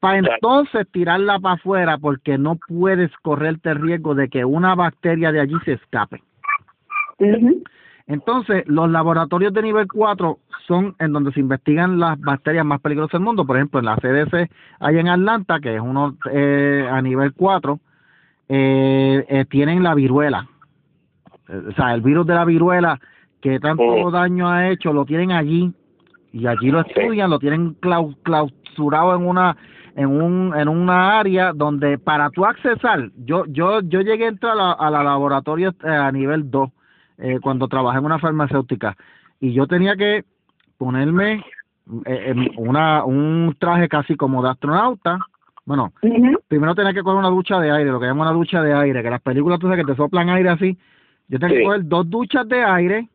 para entonces tirarla para afuera porque no puedes correrte el riesgo de que una bacteria de allí se escape. Ujú. Entonces, los laboratorios de nivel 4 son en donde se investigan las bacterias más peligrosas del mundo. Por ejemplo, en la CDC, hay en Atlanta, que es uno eh, a nivel 4, eh, eh, tienen la viruela. Eh, O sea, el virus de la viruela que tanto daño ha hecho, lo tienen allí y allí lo estudian, lo tienen clau- clausurado en una en un en una área donde para tú accesar, yo yo yo llegué a entrar a la, a la laboratorio eh, a nivel 2 eh, cuando trabajé en una farmacéutica y yo tenía que ponerme eh, una un traje casi como de astronauta bueno primero tenía que coger una ducha de aire lo que llaman una ducha de aire que las películas tú sabes que te soplan aire así Yo tengo que coger dos duchas de aire,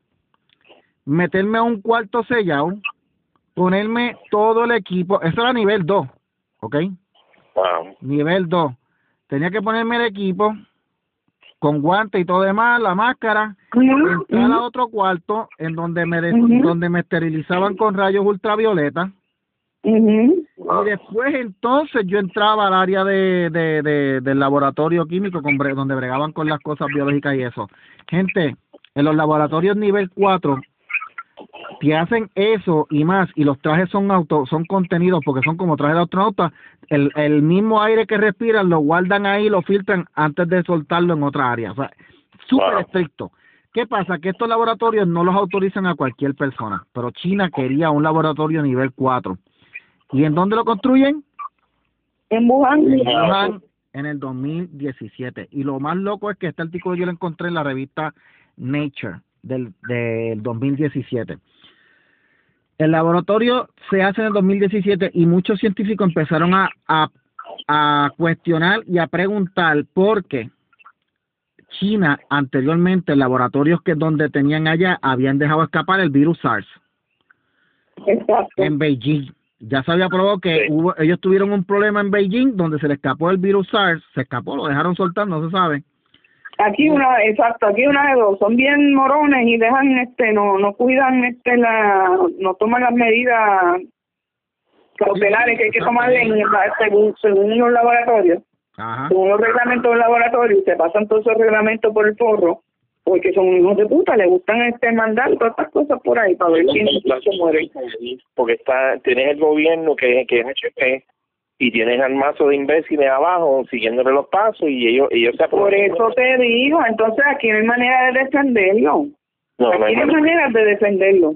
meterme a un cuarto sellado, ponerme todo el equipo. Eso era nivel 2, ¿ok? Wow. Nivel 2. Tenía que ponerme el equipo con guantes y todo demás, la máscara, Ujú, entrar a otro cuarto en donde me Ujú. donde me esterilizaban con rayos ultravioleta y después entonces yo entraba al área de, de, de- del laboratorio químico con donde bregaban con las cosas biológicas y eso. Gente, en los laboratorios nivel 4 te hacen eso y más y los trajes son auto son contenidos porque son como trajes de astronauta el, el mismo aire que respiran lo guardan ahí lo filtran antes de soltarlo en otra área. O sea súper Wow. estricto. Qué pasa que estos laboratorios no los autorizan a cualquier persona pero China quería un laboratorio nivel 4 y en dónde lo construyen En Wuhan. en Wuhan en el 2017 y lo más loco es que este artículo yo lo encontré en la revista Nature del, del 2017 el laboratorio se hace en el 2017 y muchos científicos empezaron a, a, a cuestionar y a preguntar por qué China anteriormente laboratorios que donde tenían allá habían dejado escapar el virus SARS Exacto. en Beijing. Ya se había probado que Sí. hubo, ellos tuvieron un problema en Beijing donde se le escapó el virus SARS, se escapó, lo dejaron soltar, no se sabe. Aquí una, exacto, aquí una de dos, son bien morones y dejan, este, no, no cuidan, este, la, no toman las medidas cautelares que hay que tomar en, según, según los laboratorios, Ajá. según los reglamentos del laboratorio, y se pasan todos esos reglamentos por el forro, porque son hijos de puta, le gustan este mandar todas estas cosas por ahí para ver quién se muere. Porque está, tienes el gobierno que, que es HP y tienes al mazo de imbéciles abajo siguiéndole los pasos y ellos ellos se Por aprovechan. eso te digo, entonces aquí no hay manera de defenderlo. No, no aquí hay no hay manera. manera de defenderlo.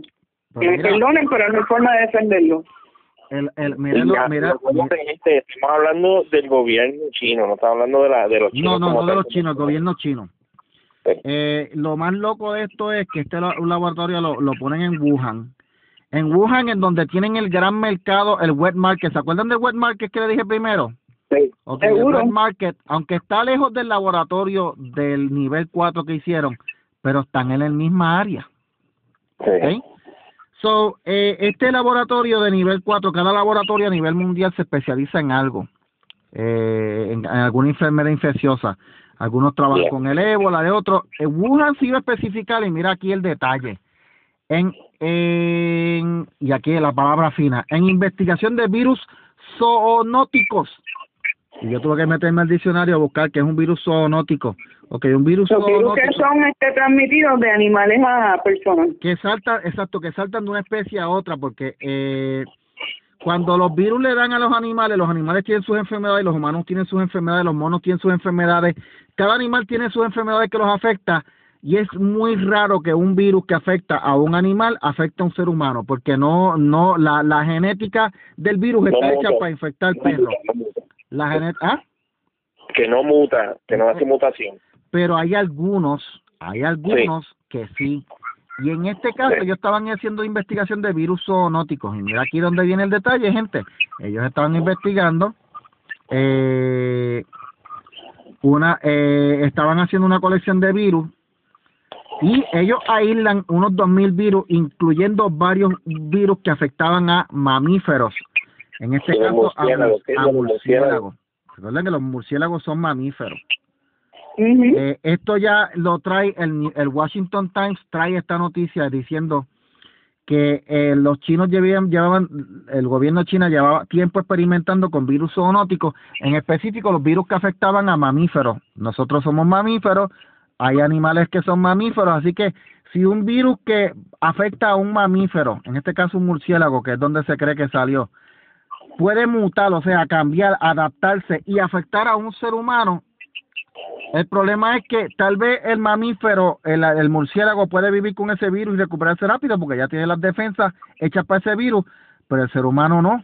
Que me perdonen, pero no hay forma de defenderlo. el, el, mira, lo- ya, mira, estamos hablando del gobierno chino, no estamos hablando de la de los chinos. no, no, no de los chinos, el gobierno chino. Sí. Eh, lo más loco de esto es que este un laboratorio lo, lo ponen en Wuhan. En Wuhan, en donde tienen el gran mercado, el wet market. ¿Se acuerdan del wet market que le dije primero? Sí. Ok, el wet market, aunque está lejos del laboratorio del nivel 4 que hicieron, pero están en la misma área. Sí. ¿ok? So, eh, este laboratorio de nivel 4, cada laboratorio a nivel mundial se especializa en algo, eh, en, en alguna enfermedad infecciosa. Algunos trabajan con el ébola, de otros. En Wuhan sí iba a especificar, y mira aquí el detalle. En, en, y aquí la palabra fina, en investigación de virus zoonóticos. Y yo tuve que meterme al diccionario a buscar qué es un virus zoonótico. Ok, un virus Los virus que son este, transmitidos de animales a personas. que saltan, exacto, que saltan de una especie a otra, porque eh, cuando los virus le dan a los animales, los animales tienen sus enfermedades, los humanos tienen sus enfermedades, los monos tienen sus enfermedades, cada animal tiene sus enfermedades que los afecta y es muy raro que un virus que afecta a un animal afecte a un ser humano, porque no, no, la, la genética del virus No está hecha muta. para infectar No perros. muta. La ¿ah? Que no muta, que no hace mutación. pero hay algunos, hay algunos que sí. Y en este caso Sí. ellos estaban haciendo investigación de virus zoonóticos. Y mira aquí donde viene el detalle, gente. Ellos estaban investigando, eh, una, eh, estaban haciendo una colección de virus y ellos aíslan unos 2.000 virus, incluyendo varios virus que afectaban a mamíferos. En este caso, a, murciélagos, a. Recuerden que los murciélagos son mamíferos. Eh, esto ya lo trae el, el Washington Times trae esta noticia diciendo que eh, los chinos llevaban, llevaban el gobierno chino llevaba tiempo experimentando con virus zoonóticos, en específico los virus que afectaban a mamíferos. Nosotros somos mamíferos, hay animales que son mamíferos, así que si un virus que afecta a un mamífero, en este caso un murciélago, que es donde se cree que salió, puede mutar, o sea, cambiar, adaptarse y afectar a un ser humano, el problema es que tal vez el mamífero, el, murciélago puede vivir con ese virus y recuperarse rápido porque ya tiene las defensas hechas para ese virus, pero el ser humano no,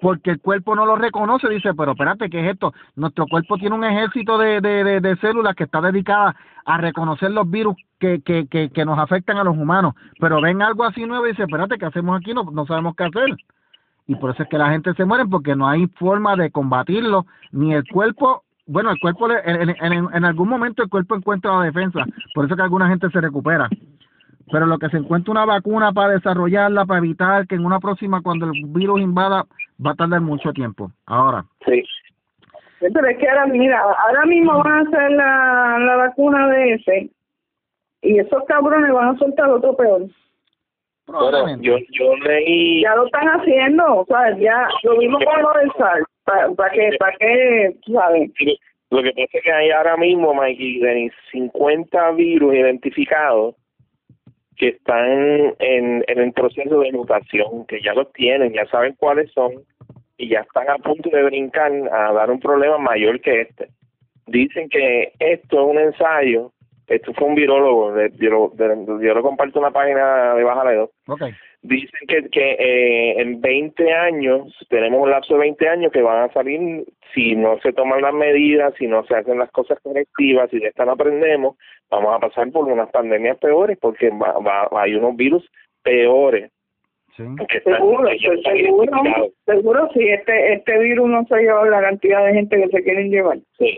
Porque el cuerpo no lo reconoce, dice, pero espérate, ¿qué es esto? Nuestro cuerpo tiene un ejército de, de, de, células que está dedicada a reconocer los virus que, que, que, que nos afectan a los humanos, pero ven algo así nuevo y dice, espérate, ¿qué hacemos aquí? No, no sabemos qué hacer. Y por eso es que la gente se muere porque no hay forma de combatirlo, ni el cuerpo bueno, el cuerpo, en, en, en algún momento el cuerpo encuentra la defensa, por eso que alguna gente se recupera. Pero lo que se encuentra una vacuna para desarrollarla, para evitar que en una próxima, cuando el virus invada, va a tardar mucho tiempo. Ahora, Sí. Pero es que ahora, mira, ahora mismo van a hacer la, la vacuna de ese y esos cabrones van a soltar otro peor. Bueno, probablemente. yo, yo leí, Ya lo están haciendo, o sea, ya lo vimos con lo del SARS. ¿Para pa qué? ¿Para qué? ¿Sabes? lo que pasa es que hay ahora mismo, Mikey, de 50 virus identificados que están en, en el proceso de mutación, que ya los tienen, ya saben cuáles son y ya están a punto de brincar a dar un problema mayor que este. Dicen que esto es un ensayo, esto fue un virólogo, yo, de- yo lo comparto en la página de Bajaledo, Ok. Dicen que, que eh, en 20 años, tenemos un lapso de 20 años que van a salir, si no se toman las medidas, si no se hacen las cosas correctivas, si de esta no aprendemos, vamos a pasar por unas pandemias peores porque va, va- hay unos virus peores. Sí. Seguro, seguro, seguro si este este virus no se lleva la cantidad de gente que se quieren llevar. Sí,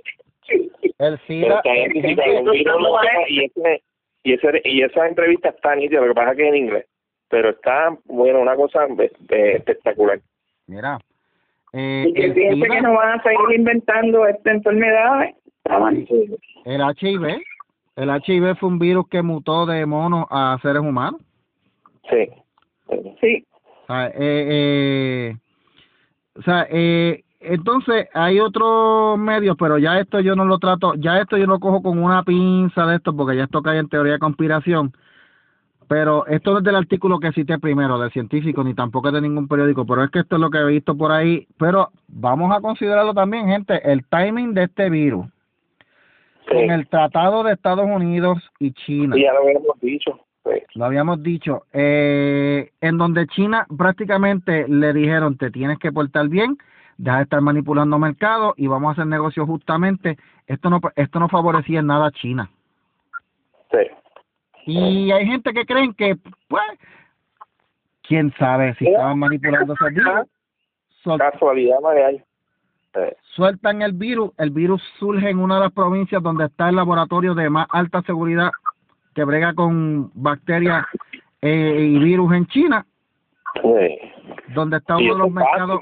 El SIDA, y, ese, y, esa entrevista está nítida, lo que pasa es que es en inglés, pero está, bueno, una cosa eh, espectacular. mira, eh, Y que el, piense que no van a seguir inventando esta enfermedad. está mal. el HIV, el HIV fue un virus que mutó de monos a seres humanos. Sí. Sí, O sea, eh, eh, o sea, eh, entonces hay otros medios, pero ya esto yo no lo trato, ya esto yo lo cojo con una pinza de esto, porque ya esto cae en teoría de conspiración. Pero esto no es del artículo que cité primero, del científico, ni tampoco es de ningún periódico, pero es que esto es lo que he visto por ahí. Pero vamos a considerarlo también, gente, el timing de este virus, Sí. con el Tratado de Estados Unidos y China. Sí, ya lo habíamos dicho. Sí. Lo habíamos dicho, eh, en donde China prácticamente le dijeron te tienes que portar bien, deja de estar manipulando mercados y vamos a hacer negocios justamente. Esto no esto no favorecía en nada a China. Sí. Y hay gente que creen que, pues, quién sabe si estaban manipulando ese virus. Casualidad no hay. Sí. sueltan el virus, el virus surge en una de las provincias donde está el laboratorio de más alta seguridad que brega con bacterias eh, y virus en China, Sí. donde está uno de los fácil, mercados.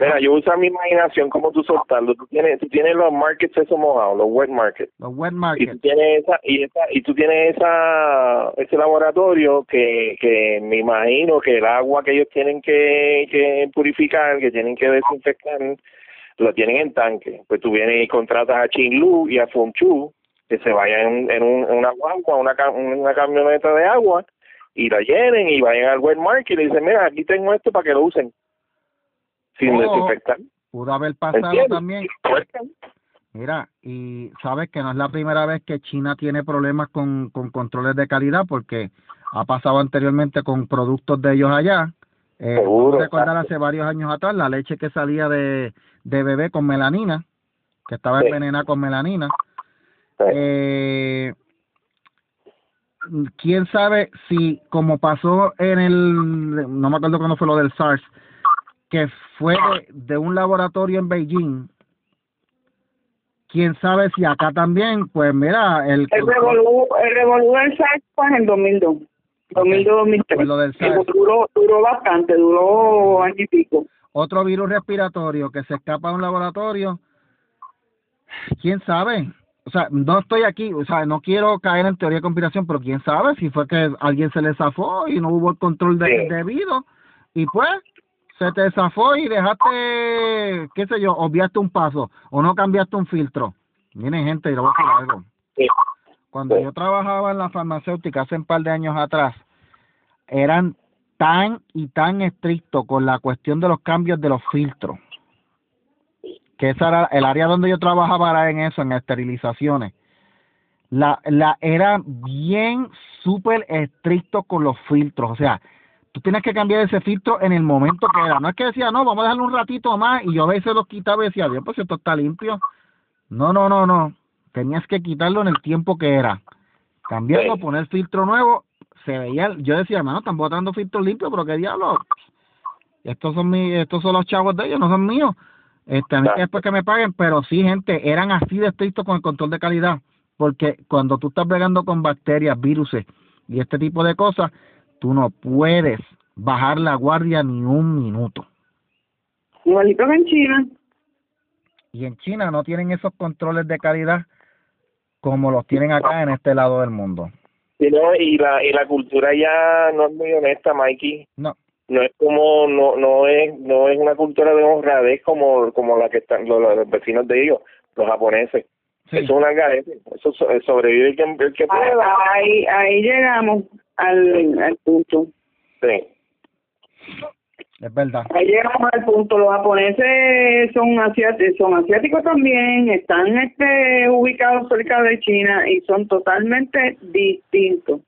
Mira, yo uso mi imaginación como tú soltando. Tú tienes, tú tienes los markets esos mojados, los wet markets. Los wet Y tú markets. tienes esa, y esa, y tú tienes esa, ese laboratorio que, que me imagino que el agua que ellos tienen que, que purificar, que tienen que desinfectar, lo tienen en tanque. Pues tú vienes y contratas a Chinlu y a Funchu que se vayan en, en, un, en una guagua, una, una camioneta de agua y la llenen y vayan al wet market y le dicen, mira, aquí tengo esto para que lo usen sin Oh. desinfectar. Pudo haber pasado ¿Entiendes? también. Mira, y sabes que no es la primera vez que China tiene problemas con, con controles de calidad porque ha pasado anteriormente con productos de ellos allá. Eh, Seguro, recordar hace varios años atrás la leche que salía de, de bebé con melanina, que estaba Sí. envenenada con melanina. Sí. Eh, quién sabe si como pasó en el no me acuerdo cuándo fue lo del SARS que fue de, de un laboratorio en Beijing quién sabe si acá también pues mira el el revolú, el revolú del SARS fue en el 2002. 2002-2003. Pues. Duró, duró bastante, duró año y pico. otro virus respiratorio que se escapa de un laboratorio quién sabe o sea no estoy aquí o sea no quiero caer en teoría de conspiración pero quién sabe si fue que alguien se le zafó y no hubo el control de- Sí. debido y pues se te zafó y dejaste qué sé yo obviaste un paso o no cambiaste un filtro miren gente y lo voy a decir algo cuando yo trabajaba en la farmacéutica hace un par de años atrás, eran tan y tan estrictos con la cuestión de los cambios de los filtros. Que esa era el área donde yo trabajaba era en eso, en esterilizaciones. La, la era bien súper estricto con los filtros, o sea, tú tienes que cambiar ese filtro en el momento que era. No es que decía, no, vamos a dejarlo un ratito más y yo a veces los quitaba y decía, Dios, pues esto está limpio. No, no, no, no. Tenías que quitarlo en el tiempo que era. Cambiarlo, Sí. poner filtro nuevo. Se veía, yo decía, mano, están botando filtro limpio, pero qué diablo. Estos son mis, estos son los chavos de ellos, no son míos. Este, a mí que después que me paguen, pero sí, gente, eran así de estrictos con el control de calidad, porque cuando tú estás bregando con bacterias, viruses y este tipo de cosas, tú no puedes bajar la guardia ni un minuto. Igualito que en China. Y en China no tienen esos controles de calidad como los tienen acá en este lado del mundo. Y, no, y, la, y la cultura ya no es muy honesta, Mikey. No, No es como, no no es no es una cultura de honradez como como la que están los, los vecinos de ellos, los japoneses. Sí, Eso es una garete. Eso so- sobrevive el que, el que pueda. Ahí, ahí llegamos al, al punto. Sí. es verdad. Ahí llegamos al punto. Los japoneses son asiáticos, son asiáticos también, están este ubicados cerca de China y son totalmente distintos.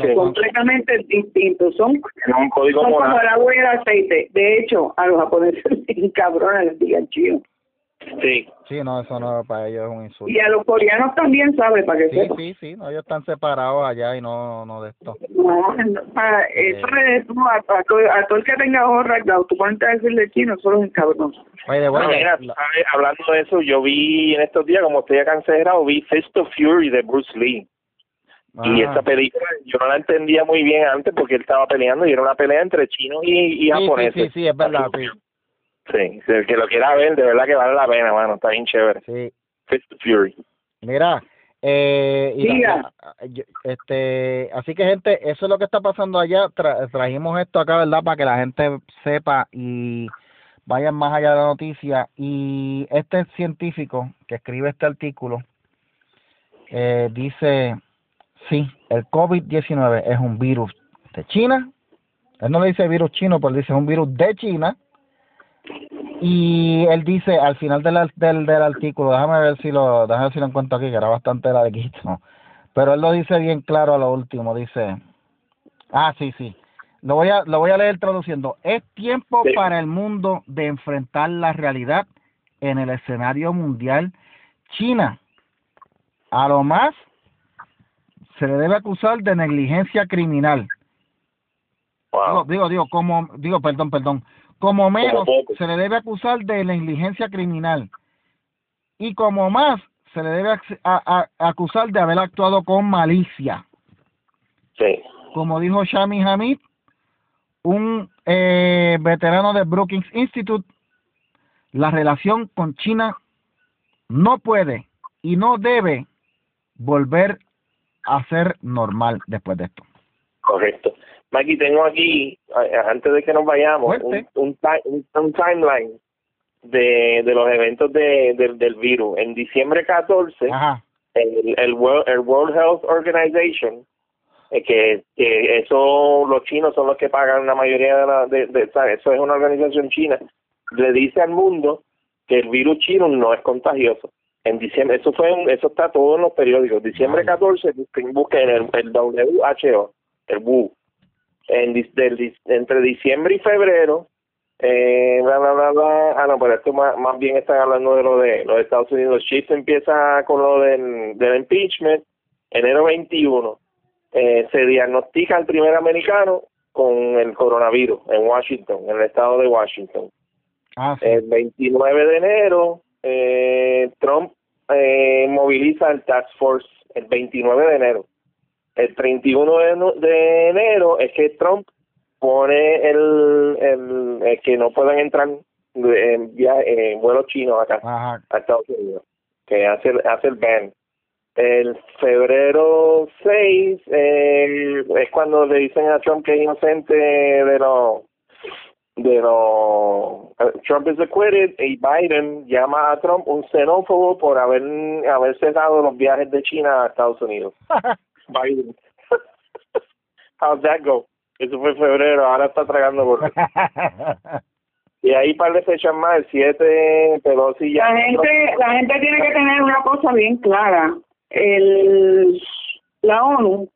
Sí. completamente distintos. Son, Tiene un código son como el agua y el aceite. De hecho, a los japoneses [laughs] cabrones les digan chino. Sí. Sí, no, eso no para ellos es un insulto. Y a los coreanos también, ¿sabe? Para que Sí, sepa. sí, sí, no, ellos están separados allá y no, no de esto. No, no, para, eso es, tú, a, a todo, a todo el que tenga ojos rasgados, tú ponte a decirle chino, solo es cabrón. Oye, de Bueno, mira, ¿sabes? hablando de eso, yo vi en estos días, como estoy acá encerrado, vi Fist of Fury de Bruce Lee. Y ah, esa película yo no la entendía muy bien antes porque él estaba peleando y era una pelea entre chinos y, y sí, japoneses. sí, sí, sí, es verdad, sí, Sí, si el que lo quiera ver, de verdad que vale la pena, mano, está bien chévere. sí. Fist of Fury. Mira, eh, y la- este, así que gente, eso es lo que está pasando allá. Tra- trajimos esto acá, ¿verdad? Para que la gente sepa y vayan más allá de la noticia. Y este científico que escribe este artículo eh, dice, sí, el COVID-19 es un virus de China. Él no le dice virus chino, pero dice es un virus de China. Y él dice al final del, del, del artículo, déjame ver si lo, déjame ver si lo encuentro aquí, que era bastante larguito. Pero él lo dice bien claro a lo último, dice, ah, sí, sí. Lo voy a, lo voy a leer traduciendo. Es tiempo Sí. para el mundo de enfrentar la realidad en el escenario mundial. China, a lo más, se le debe acusar de negligencia criminal. Digo, digo, digo, como, digo, perdón, perdón, como menos se le debe acusar de negligencia criminal y como más se le debe ac- a- a- acusar de haber actuado con malicia. Sí. Como dijo Shami Hamid, un eh, veterano de Brookings Institute, la relación con China no puede y no debe volver a ser normal después de esto. Correcto. Mikey, tengo aquí, antes de que nos vayamos, un, Fuerte. un, ti- un- un timeline de, de los eventos de, del- del virus. En diciembre 14, Ajá. el, el, World, el World Health Organization, eh, que, que eso los chinos son los que pagan la mayoría de la, de, eso es una organización china, le dice al mundo que el virus chino no es contagioso. En diciembre, eso fue un- eso está todo en los periódicos. Diciembre Ay. 14, busquen, busquen el, el WHO, el WHO. En, del entre diciembre y febrero, eh, bla, bla, bla, bla. Ah, no, pero esto más, más bien están hablando de lo de los Estados Unidos. Chief empieza con lo del, del impeachment, enero 21. Eh, se diagnostica al primer americano con el coronavirus en Washington, en el estado de Washington. Ah, sí. El 29 de enero, eh, Trump eh, moviliza el Task Force el 29 de enero. El 31 de, de enero es que Trump pone el, el, el que no puedan entrar en, via- en vuelos chinos acá Ajá. a Estados Unidos, que hace, el- hace el ban. El febrero 6 eh, es cuando le dicen a Trump que es inocente de los de los eh, Trump is acquitted y Biden llama a Trump un xenófobo por haber haber cesado los viajes de China a Estados Unidos. [laughs] Biden. [laughs] How's that go? Eso fue en febrero, ahora está tragando por [laughs] Y ahí par de fechas más, el 7 Pelosi ya La gente, la gente tiene que tener una cosa bien clara. El, la ONU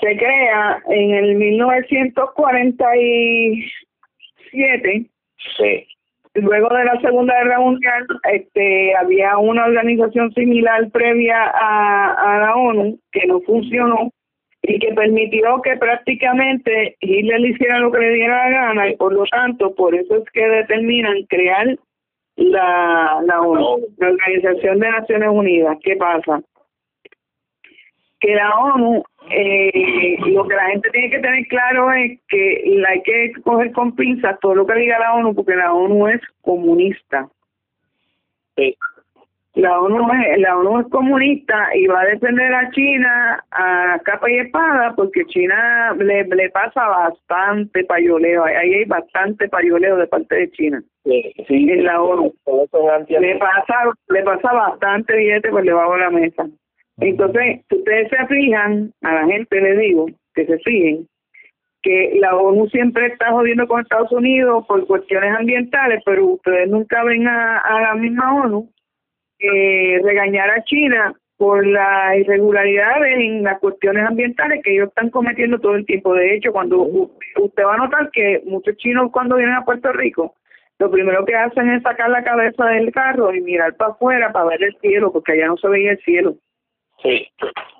se crea en el 1947 Sí, luego de la Segunda Guerra Mundial, este, había una organización similar previa a, a la ONU que no funcionó y que permitió que prácticamente Hitler le hiciera lo que le diera la gana y por lo tanto, por eso es que determinan crear la, la ONU, la Organización de Naciones Unidas. ¿Qué pasa? Que la ONU, eh, lo que la gente tiene que tener claro es que la hay que coger con pinzas todo lo que diga la ONU, porque la ONU es comunista. Sí. La ONU, es, la ONU es comunista y va a defender a China a capa y espada porque China le, le pasa bastante payoleo, ahí hay bastante payoleo de parte de China Sí, sí. en la ONU. Le pasa, le pasa bastante billete por debajo de la mesa. Entonces, si ustedes se fijan, a la gente le digo que se fijen, que la ONU siempre está jodiendo con Estados Unidos por cuestiones ambientales, pero ustedes nunca ven a, a la misma ONU eh, regañar a China por las irregularidades en las cuestiones ambientales que ellos están cometiendo todo el tiempo. De hecho, cuando usted va a notar que muchos chinos cuando vienen a Puerto Rico, lo primero que hacen es sacar la cabeza del carro y mirar para afuera para ver el cielo, porque allá no se veía el cielo. Sí.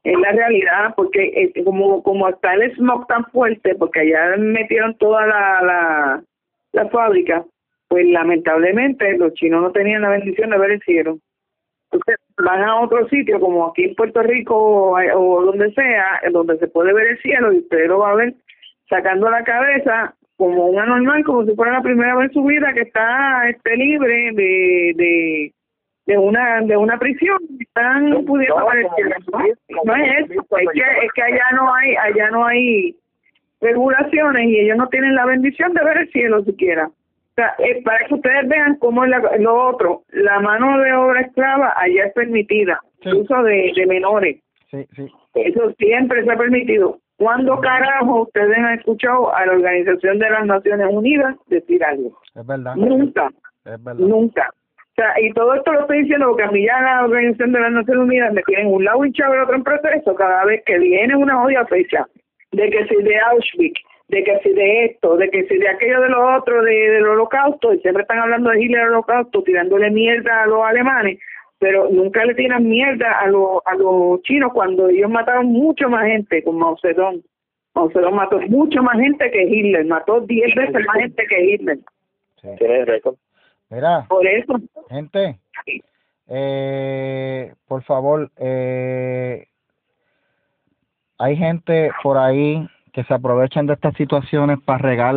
Es la realidad, porque eh, como como está el smog tan fuerte, porque allá metieron toda la, la, la fábrica, pues lamentablemente los chinos no tenían la bendición de ver el cielo. Entonces van a otro sitio, como aquí en Puerto Rico o, o donde sea, donde se puede ver el cielo y usted lo va a ver sacando la cabeza como una normal, como si fuera la primera vez en su vida que está este libre de, de de una de una prisión están pudiendo No, ver el como cielo. Luis, No, es eso, es que, es que allá no hay allá no hay regulaciones y ellos no tienen la bendición de ver el cielo siquiera. O sea, eh, para que ustedes vean cómo es la- lo otro, la mano de obra esclava allá es permitida, Sí. el uso de, de menores, Sí, sí. eso siempre se ha permitido. ¿Cuándo carajo ustedes han escuchado a la Organización de las Naciones Unidas decir algo? Es verdad. Nunca, Es verdad. nunca. O sea, y todo esto lo estoy diciendo porque a mí ya la Organización de las Naciones Unidas me tienen un lado hinchado y otro en proceso cada vez que viene una odia fecha de que si de Auschwitz, de que si de esto, de que si de aquello de lo otro, de, del holocausto, y siempre están hablando de Hitler holocausto, tirándole mierda a los alemanes, pero nunca le tiran mierda a los, a los chinos cuando ellos mataron mucho más gente con Mao Zedong. Mao Zedong mató mucho más gente que Hitler, mató 10 veces más gente que Hitler. Sí. Tienes récord. Mira, Por eso, gente, eh, por favor, eh, hay gente por ahí que se aprovechan de estas situaciones para regar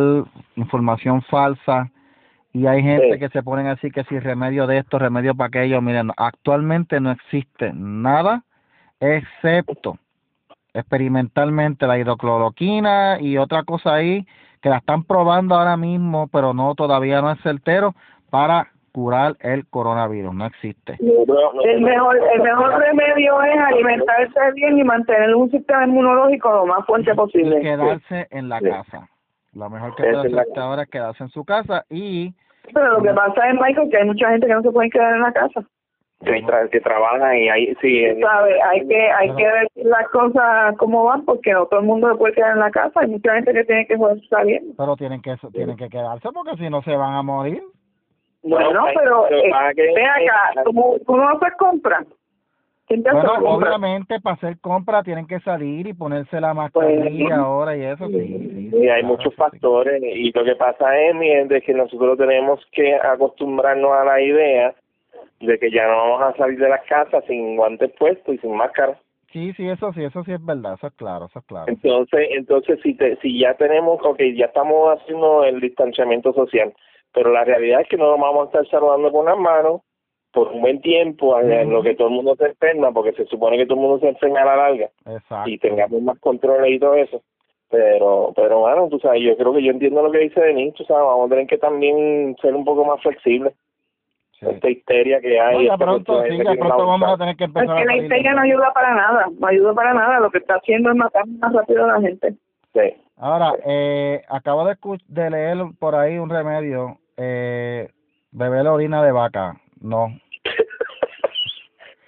información falsa y hay gente Sí. que se ponen así que si remedio de esto, remedio para aquello, miren, actualmente no existe nada excepto experimentalmente la hidrocloroquina y otra cosa ahí que la están probando ahora mismo, pero no todavía no es certero para curar el coronavirus, no existe. el mejor el mejor remedio es alimentarse bien y mantener un sistema inmunológico lo más fuerte Y posible. quedarse en la Sí. casa. Lo mejor que puede hacer usted ahora es quedarse en su casa y Pero lo que pasa es, Michael, que hay mucha gente que no se puede quedar en la casa. Que, tra- que trabajan y ahí sí. ¿Sabe? Hay que hay que ver las cosas como van porque no todo el mundo se puede quedar en la casa. Hay mucha gente que tiene que joder saliendo. pero tienen que tienen que quedarse porque si no se van a morir. Bueno, No, pero eh, ve acá, ¿tú, tú no haces compras? ¿Quién te hace Bueno, obviamente para hacer compra tienen que salir y ponerse la mascarilla Pues, ahora y eso sí. sí, sí, Y hay claro, muchos sí. factores y lo que pasa es, es que nosotros tenemos que acostumbrarnos a la idea de que ya no vamos a salir de las casas sin guantes puestos y sin máscara. Sí, sí, eso sí, eso sí es verdad, eso es claro, eso es claro. Entonces, entonces si te, si ya tenemos, ok, ya estamos haciendo el distanciamiento social, pero la realidad es que no nos vamos a estar saludando con las manos por un buen tiempo en lo que todo el mundo se enferma, porque se supone que todo el mundo se enferma a la larga Exacto. y tengamos más controles y todo eso. Pero, pero bueno, tú sabes, yo creo que yo entiendo lo que dice Denis, tú sabes, vamos a tener que también ser un poco más flexibles. Sí. Esta histeria que hay. No, ya pronto, sí, ya pronto no vamos a tener que empezar a que la histeria no ayuda para nada, no ayuda para nada. Lo que está haciendo es matar más rápido a la gente. Sí. Ahora, eh, acabo de leer por ahí un remedio, eh, beber orina de vaca. No. [laughs]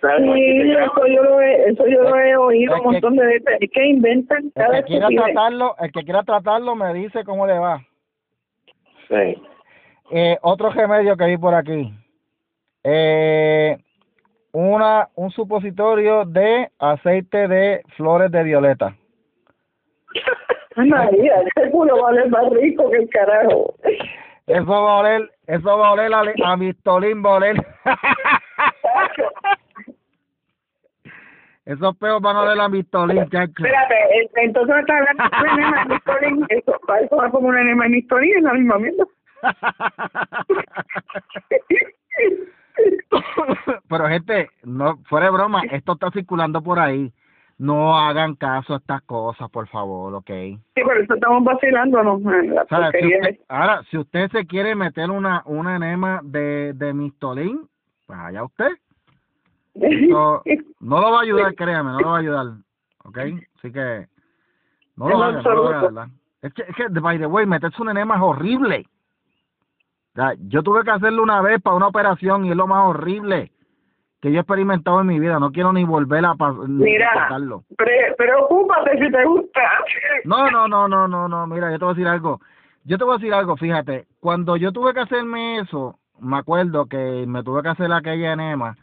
Sí, eso yo lo he, eso yo lo he oído Es un montón de veces. Es que inventan El cada que quiera tratarlo, el que quiera tratarlo me dice cómo le va. Sí. Eh, otro remedio que vi por aquí. Eh, una un supositorio de aceite de flores de violeta. María, ese culo vale más rico que el carajo. [laughs] Eso va a oler Eso va a oler a, a Mistolín, va a oler. Esos peos van a oler a Mistolín, chacho. Espérate, entonces me estás hablando de un enema de Mistolín. Eso, eso va como un enema de Mistolín, es la misma mierda. [laughs] Pero gente, no fuera de broma, esto está circulando por ahí. No hagan caso a estas cosas, por favor, ¿ok? Sí, por eso estamos vacilando, ¿no? La si usted- ahora, si usted se quiere meter una una enema de, de Mistolín, pues allá usted. Eso [laughs] no lo va a ayudar, créame, no lo va a ayudar, ¿ok? Así que no lo no haga, absoluto. ¿verdad? Es que, es que, by the way, meterse una enema es horrible. O sea, yo tuve que hacerlo una vez para una operación y es lo más horrible que yo he experimentado en mi vida. No quiero ni volver a pas- Mira, pasarlo. pre- preocúpate si te gusta. [laughs] No, no, no, no, no, no. Mira, yo te voy a decir algo. Yo te voy a decir algo, fíjate. Cuando yo tuve que hacerme eso, me acuerdo que me tuve que hacer aquella enema.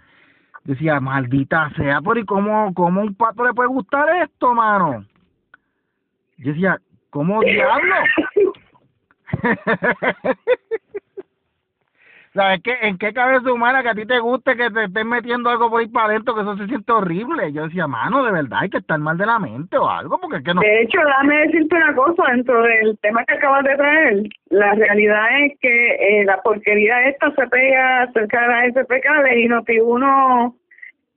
Decía, maldita sea, pero ¿y cómo, cómo un pato le puede gustar esto, mano? Yo decía, ¿cómo diablo? [laughs] [laughs] ¿Sabes qué? ¿En qué cabeza humana que a ti te guste que te estén metiendo algo por ahí para adentro que eso se siente horrible? Yo decía, mano, de verdad hay que estar mal de la mente o algo, porque es que no... De hecho, déjame decirte una cosa dentro del tema que acabas de traer. La realidad es que eh, la porquería esta se pega acerca de las SPK y Noti1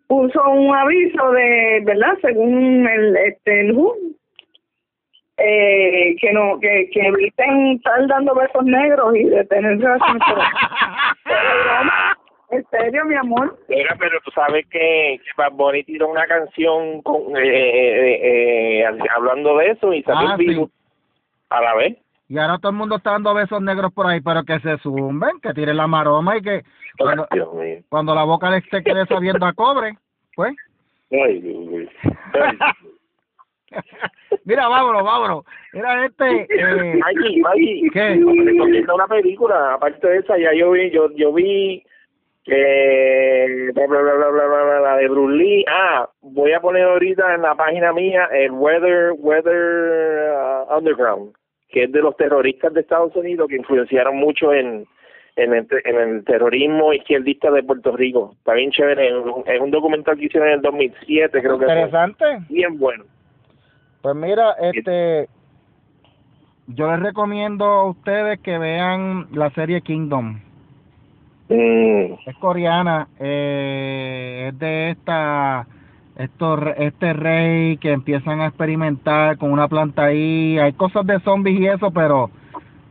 puso un aviso de, ¿verdad? Según el, este, el eh, que no que, que eviten estar dando besos negros y de tener relaciones [laughs] broma, En serio, mi amor. Mira, pero tú sabes que, que Bad Bunny tiró una canción con, eh, eh, eh, hablando de eso y salió Ah, el virus sí. a la vez. Y ahora todo el mundo está dando besos negros por ahí, pero que se zumben, que tiren la maroma y que cuando, Dios mío. cuando la boca le esté quede sabiendo a cobre, pues. Ay, Dios mío. Ay, [laughs] Mira, vámonos, vámonos. Mira este... Eh, Maggie, Maggie, ¿Qué? recomienda una película, aparte de esa, ya yo vi, yo, yo vi, eh, bla, bla, bla, bla, bla, bla, la de Bruce Lee, ah, voy a poner ahorita en la página mía el Weather, Weather uh, Underground, que es de los terroristas de Estados Unidos que influenciaron mucho en, en, el, en el terrorismo izquierdista de Puerto Rico, está bien chévere, es un, es un documental que hicieron en el 2007, creo que fue. interesante. bien bueno. Pues mira, este... Yo les recomiendo a ustedes que vean la serie Kingdom. Mm. es coreana, eh, es de esta, estos, este rey que empiezan a experimentar con una planta ahí, hay cosas de zombies y eso, pero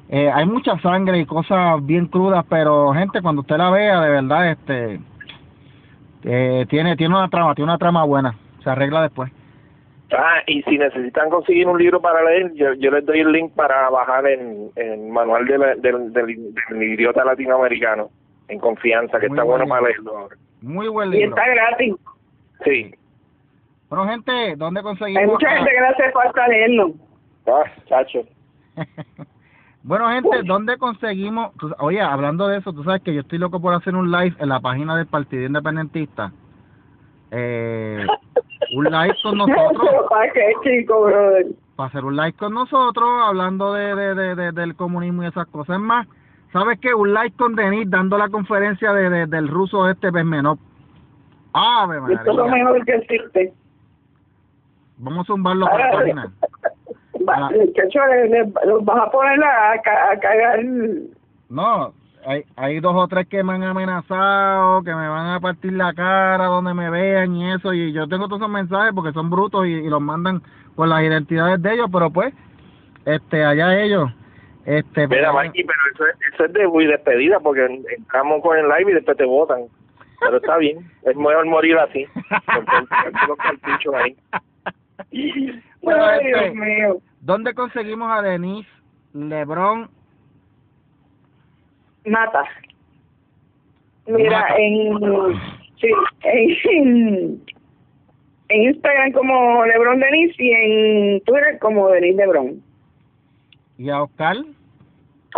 eh, hay mucha sangre y cosas bien crudas, pero gente, cuando usted la vea, de verdad, este, eh, tiene, tiene una trama, tiene una trama buena, se arregla después. Ah, y si necesitan conseguir un libro para leer, yo, yo les doy el link para bajar en el manual de la- del, del, del idiota latinoamericano, en confianza, que Muy está bueno buen para leerlo ahora. Muy buen Y libro. está gratis. Sí. Bueno, gente, ¿dónde conseguimos? Hay mucha gente que le hace falta leerlo. Ah, chacho. [laughs] bueno, gente, ¿dónde conseguimos? oye, hablando de eso, tú sabes que yo estoy loco por hacer un live en la página del Partido Independentista. Eh, [laughs] un live con nosotros, ¿Para qué, chico, brother? para hacer un live con nosotros, hablando de, de, de, de- del comunismo y esas cosas. Es más, ¿sabes qué? Un live con Denis dando la conferencia de, de- del ruso este Besmenov. ¡Ave Esto es lo María! mejor que existe. Vamos a zumbarlo por la [laughs] página. va- Ah. los vas a poner a, ca- a cagar. No, hay, hay dos o tres que me han amenazado, que me van a partir la cara donde me vean y eso, y yo tengo todos esos mensajes porque son brutos y, y los mandan con las identidades de ellos, pero pues, este, allá ellos. Este, Mira, pues, Mikey, pero eso es, eso es de muy despedida, porque entramos con el live y después te votan. Pero está bien, [laughs] es mejor morir así, cartuchos ahí. Bueno, Ay, este, Dios mío. ¿Dónde conseguimos a Denise Lebron? Mata. Mira, Mata. en. Sí, en, en Instagram como Lebron Denis y en Twitter como Denis Lebron. y a Oscar?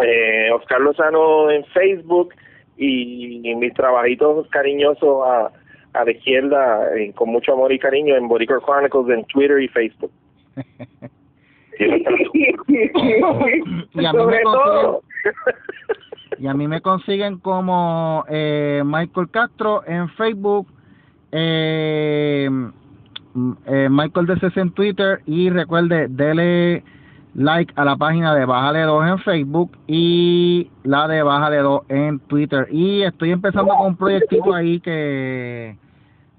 eh, Oscar Lozano en Facebook y, y mis trabajitos cariñosos a, a la izquierda eh, con mucho amor y cariño en Boricua Chronicles en Twitter y Facebook. [laughs] Sí, [laughs] Y a mí me Sobre todo. [laughs] Y a mí me consiguen como eh, Michael Castro en Facebook, eh, eh, Michael DC en Twitter y recuerde, dele like a la página de Bájale 2 en Facebook y la de Bájale 2 en Twitter. Y estoy empezando con un proyectito ahí que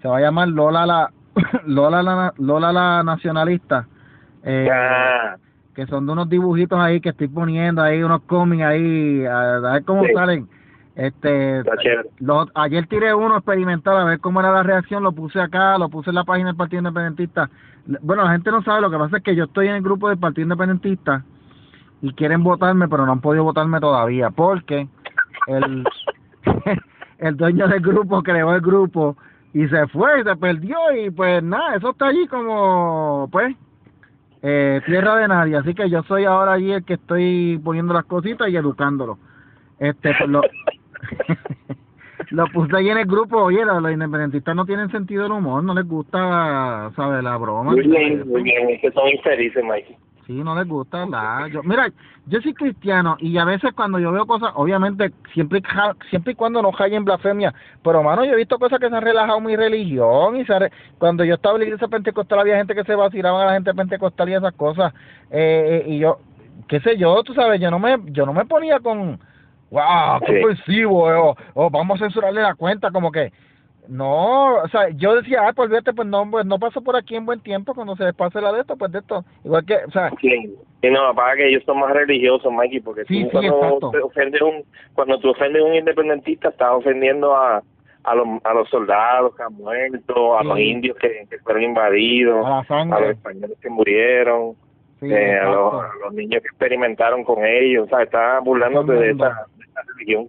se va a llamar Lola la [laughs] Lola la, Lola la Nacionalista. Eh, que son de unos dibujitos ahí que estoy poniendo ahí, unos cómics ahí, a, ver cómo salen. Este, los, ayer tiré uno experimental a ver cómo era la reacción, lo puse acá, lo puse en la página del Partido Independentista. Bueno, la gente no sabe, lo que pasa es que yo estoy en el grupo del Partido Independentista y quieren votarme, pero no han podido votarme todavía, porque el, [laughs] el dueño del grupo creó el grupo y se fue y se perdió y pues nada, eso está allí como, pues, eh, tierra de nadie, así que yo soy ahora allí el que estoy poniendo las cositas y educándolo. Este, pues lo, [laughs] puse ahí en el grupo, oye, los, independentistas no tienen sentido del humor, no les gusta, ¿sabes? La broma. Muy bien, muy bien, que son infelices. Sí, no les gusta, la Yo, mira, yo soy cristiano y a veces cuando yo veo cosas, obviamente, siempre siempre y cuando no en blasfemia, pero mano, yo he visto cosas que se han relajado mi religión y se cuando yo estaba en la iglesia pentecostal había gente que se vacilaban a la gente pentecostal y esas cosas. Eh, eh, y yo, qué sé yo, tú sabes, yo no me yo no me ponía con, wow, qué ofensivo, eh, o vamos a censurarle la cuenta, como que no, o sea, yo decía, ah, pues vete, pues no, pues no paso por aquí en buen tiempo, cuando se pase la de esto, pues de esto, igual que, o sea... Sí, y no, para que ellos son más religiosos, Mikey, porque tú cuando, ofendes un, cuando tú ofendes a un independentista, estás ofendiendo a, a, los, a los soldados que han muerto, a los indios que, fueron invadidos, a, los españoles que murieron, eh, a, los, a, los, niños que experimentaron con ellos, o sea, estás burlándote de esa, de esa religión.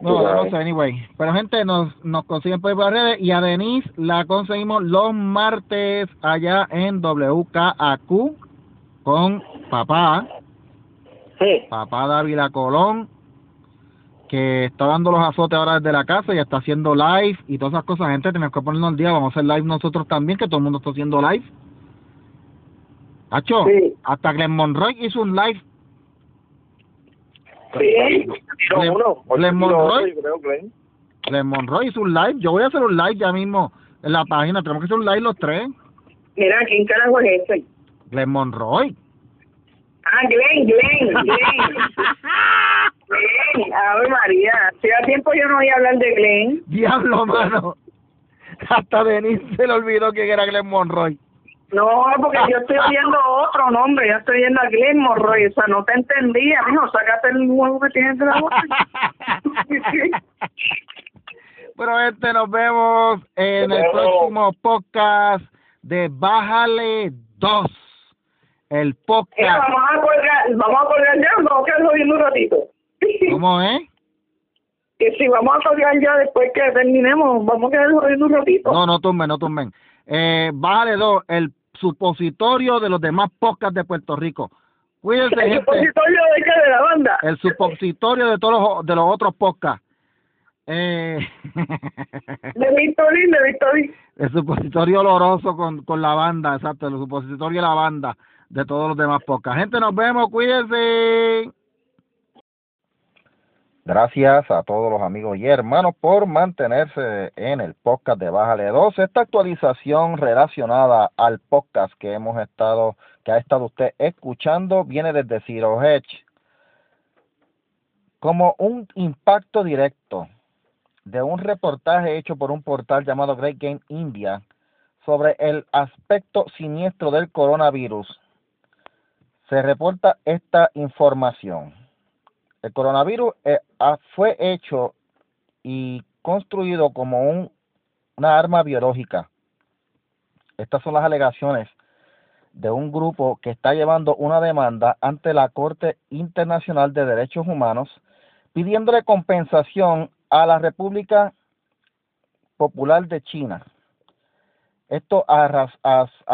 No, no sé, anyway. Pero gente, nos, nos consiguen por las redes y a Denise la conseguimos los martes allá en WKAQ con papá. Sí. Papá Dávila Colón, que está dando los azotes ahora desde la casa y está haciendo live y todas esas cosas. Gente, tenemos que ponernos al día. Vamos a hacer live nosotros también, que todo el mundo está haciendo live. Hacho, hasta Glenn Monroy hizo un live Sí, Glenn Monroy. Glenn Monroy hizo un live. Yo voy a hacer un live ya mismo en la página. Tenemos que hacer un live los tres. Mira, ¿quién carajo es ese? Glenn Monroy. Ah, Glenn, Glenn, Glenn. [laughs] Glenn, Ave María. Hace tiempo yo no oía hablar de Glenn. Diablo, mano. Hasta Denise se le olvidó que era Glenn Monroy. No, porque yo estoy oyendo otro nombre, yo estoy oyendo a Glenn Morroy, o sea, no te entendía, mijo, sácate el huevo que tienes de la boca. [laughs] bueno, este, nos vemos en el próximo podcast de Bájale 2, el podcast. vamos a colgar, vamos a colgar ya, vamos a quedar jodiendo un ratito. [laughs] ¿Cómo es? Que si vamos a colgar ya después que terminemos, vamos a quedar jodiendo un ratito. No, no tumben, no tumben. Eh, bájale 2, el supositorio de los demás podcasts de Puerto Rico. Cuídense, ¿El supositorio de qué? ¿De la banda? El supositorio de todos los, de los otros podcasts. Eh... [laughs] de Victorín, de Victorín. El supositorio oloroso con, con la banda, exacto, el supositorio de la banda de todos los demás podcasts. Gente, nos vemos, cuídense. Gracias a todos los amigos y hermanos por mantenerse en el podcast de Bájale 2. Esta actualización relacionada al podcast que hemos estado, que ha estado usted escuchando, viene desde Zero Hedge como un impacto directo de un reportaje hecho por un portal llamado Great Game India sobre el aspecto siniestro del coronavirus. Se reporta esta información. El coronavirus eh, fue hecho y construido como un, una arma biológica. Estas son las alegaciones de un grupo que está llevando una demanda ante la Corte Internacional de Derechos Humanos pidiéndole compensación a la República Popular de China esto a,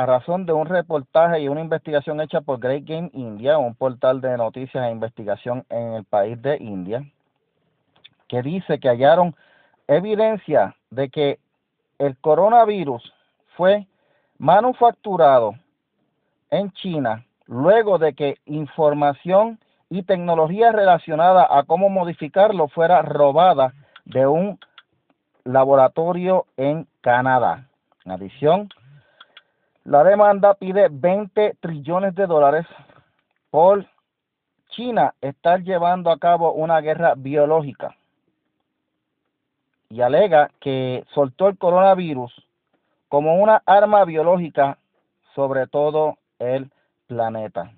razón de un reportaje y una investigación hecha por Great Game India, un portal de noticias e investigación en el país de India, que dice que hallaron evidencia de que el coronavirus fue manufacturado en China luego de que información y tecnología relacionada a cómo modificarlo fuera robada de un laboratorio en Canadá. En adición, la demanda pide 20 trillones de dólares por China estar llevando a cabo una guerra biológica y alega que soltó el coronavirus como una arma biológica sobre todo el planeta.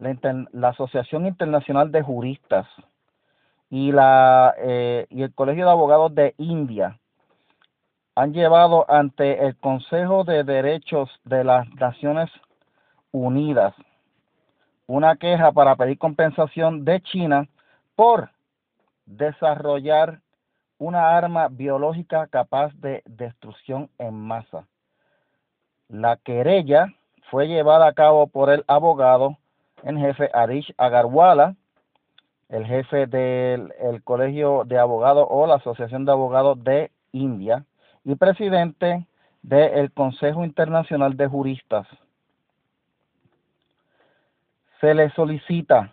La, Asociación Internacional de Juristas y, la, eh, y el Colegio de Abogados de India han llevado ante el Consejo de Derechos de las Naciones Unidas una queja para pedir compensación de China por desarrollar una arma biológica capaz de destrucción en masa. La querella fue llevada a cabo por el abogado en jefe Arish Agarwala, el jefe del Colegio de Abogados o la Asociación de Abogados de India, y presidente del Consejo Internacional de Juristas. Se le solicita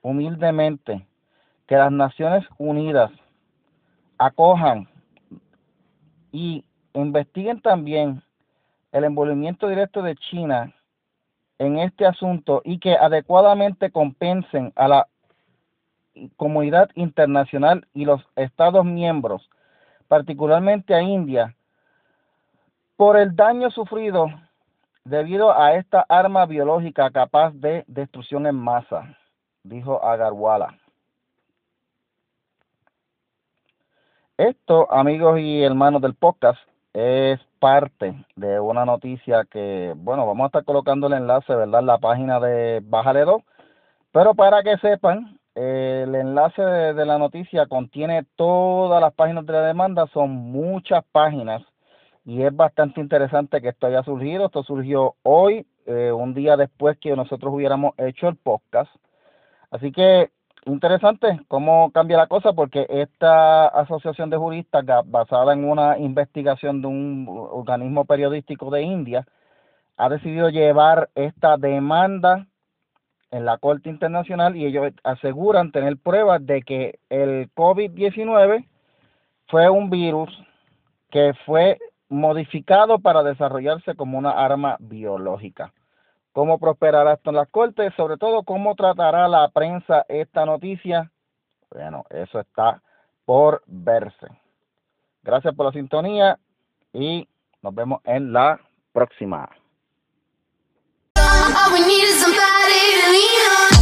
humildemente que las Naciones Unidas acojan y investiguen también el envolvimiento directo de China en este asunto y que adecuadamente compensen a la comunidad internacional y los Estados miembros particularmente a India, por el daño sufrido debido a esta arma biológica capaz de destrucción en masa, dijo Agarwala. Esto, amigos y hermanos del podcast, es parte de una noticia que, bueno, vamos a estar colocando el enlace, ¿verdad?, en la página de Bájale Pero para que sepan, el enlace de, la noticia contiene todas las páginas de la demanda, son muchas páginas y es bastante interesante que esto haya surgido. Esto surgió hoy, eh, un día después que nosotros hubiéramos hecho el podcast. Así que interesante cómo cambia la cosa porque esta asociación de juristas basada en una investigación de un organismo periodístico de India ha decidido llevar esta demanda en la Corte Internacional y ellos aseguran tener pruebas de que el COVID-19 fue un virus que fue modificado para desarrollarse como una arma biológica. ¿Cómo prosperará esto en las Cortes? Sobre todo, ¿cómo tratará la prensa esta noticia? Bueno, eso está por verse. Gracias por la sintonía y nos vemos en la próxima. We need is somebody we are.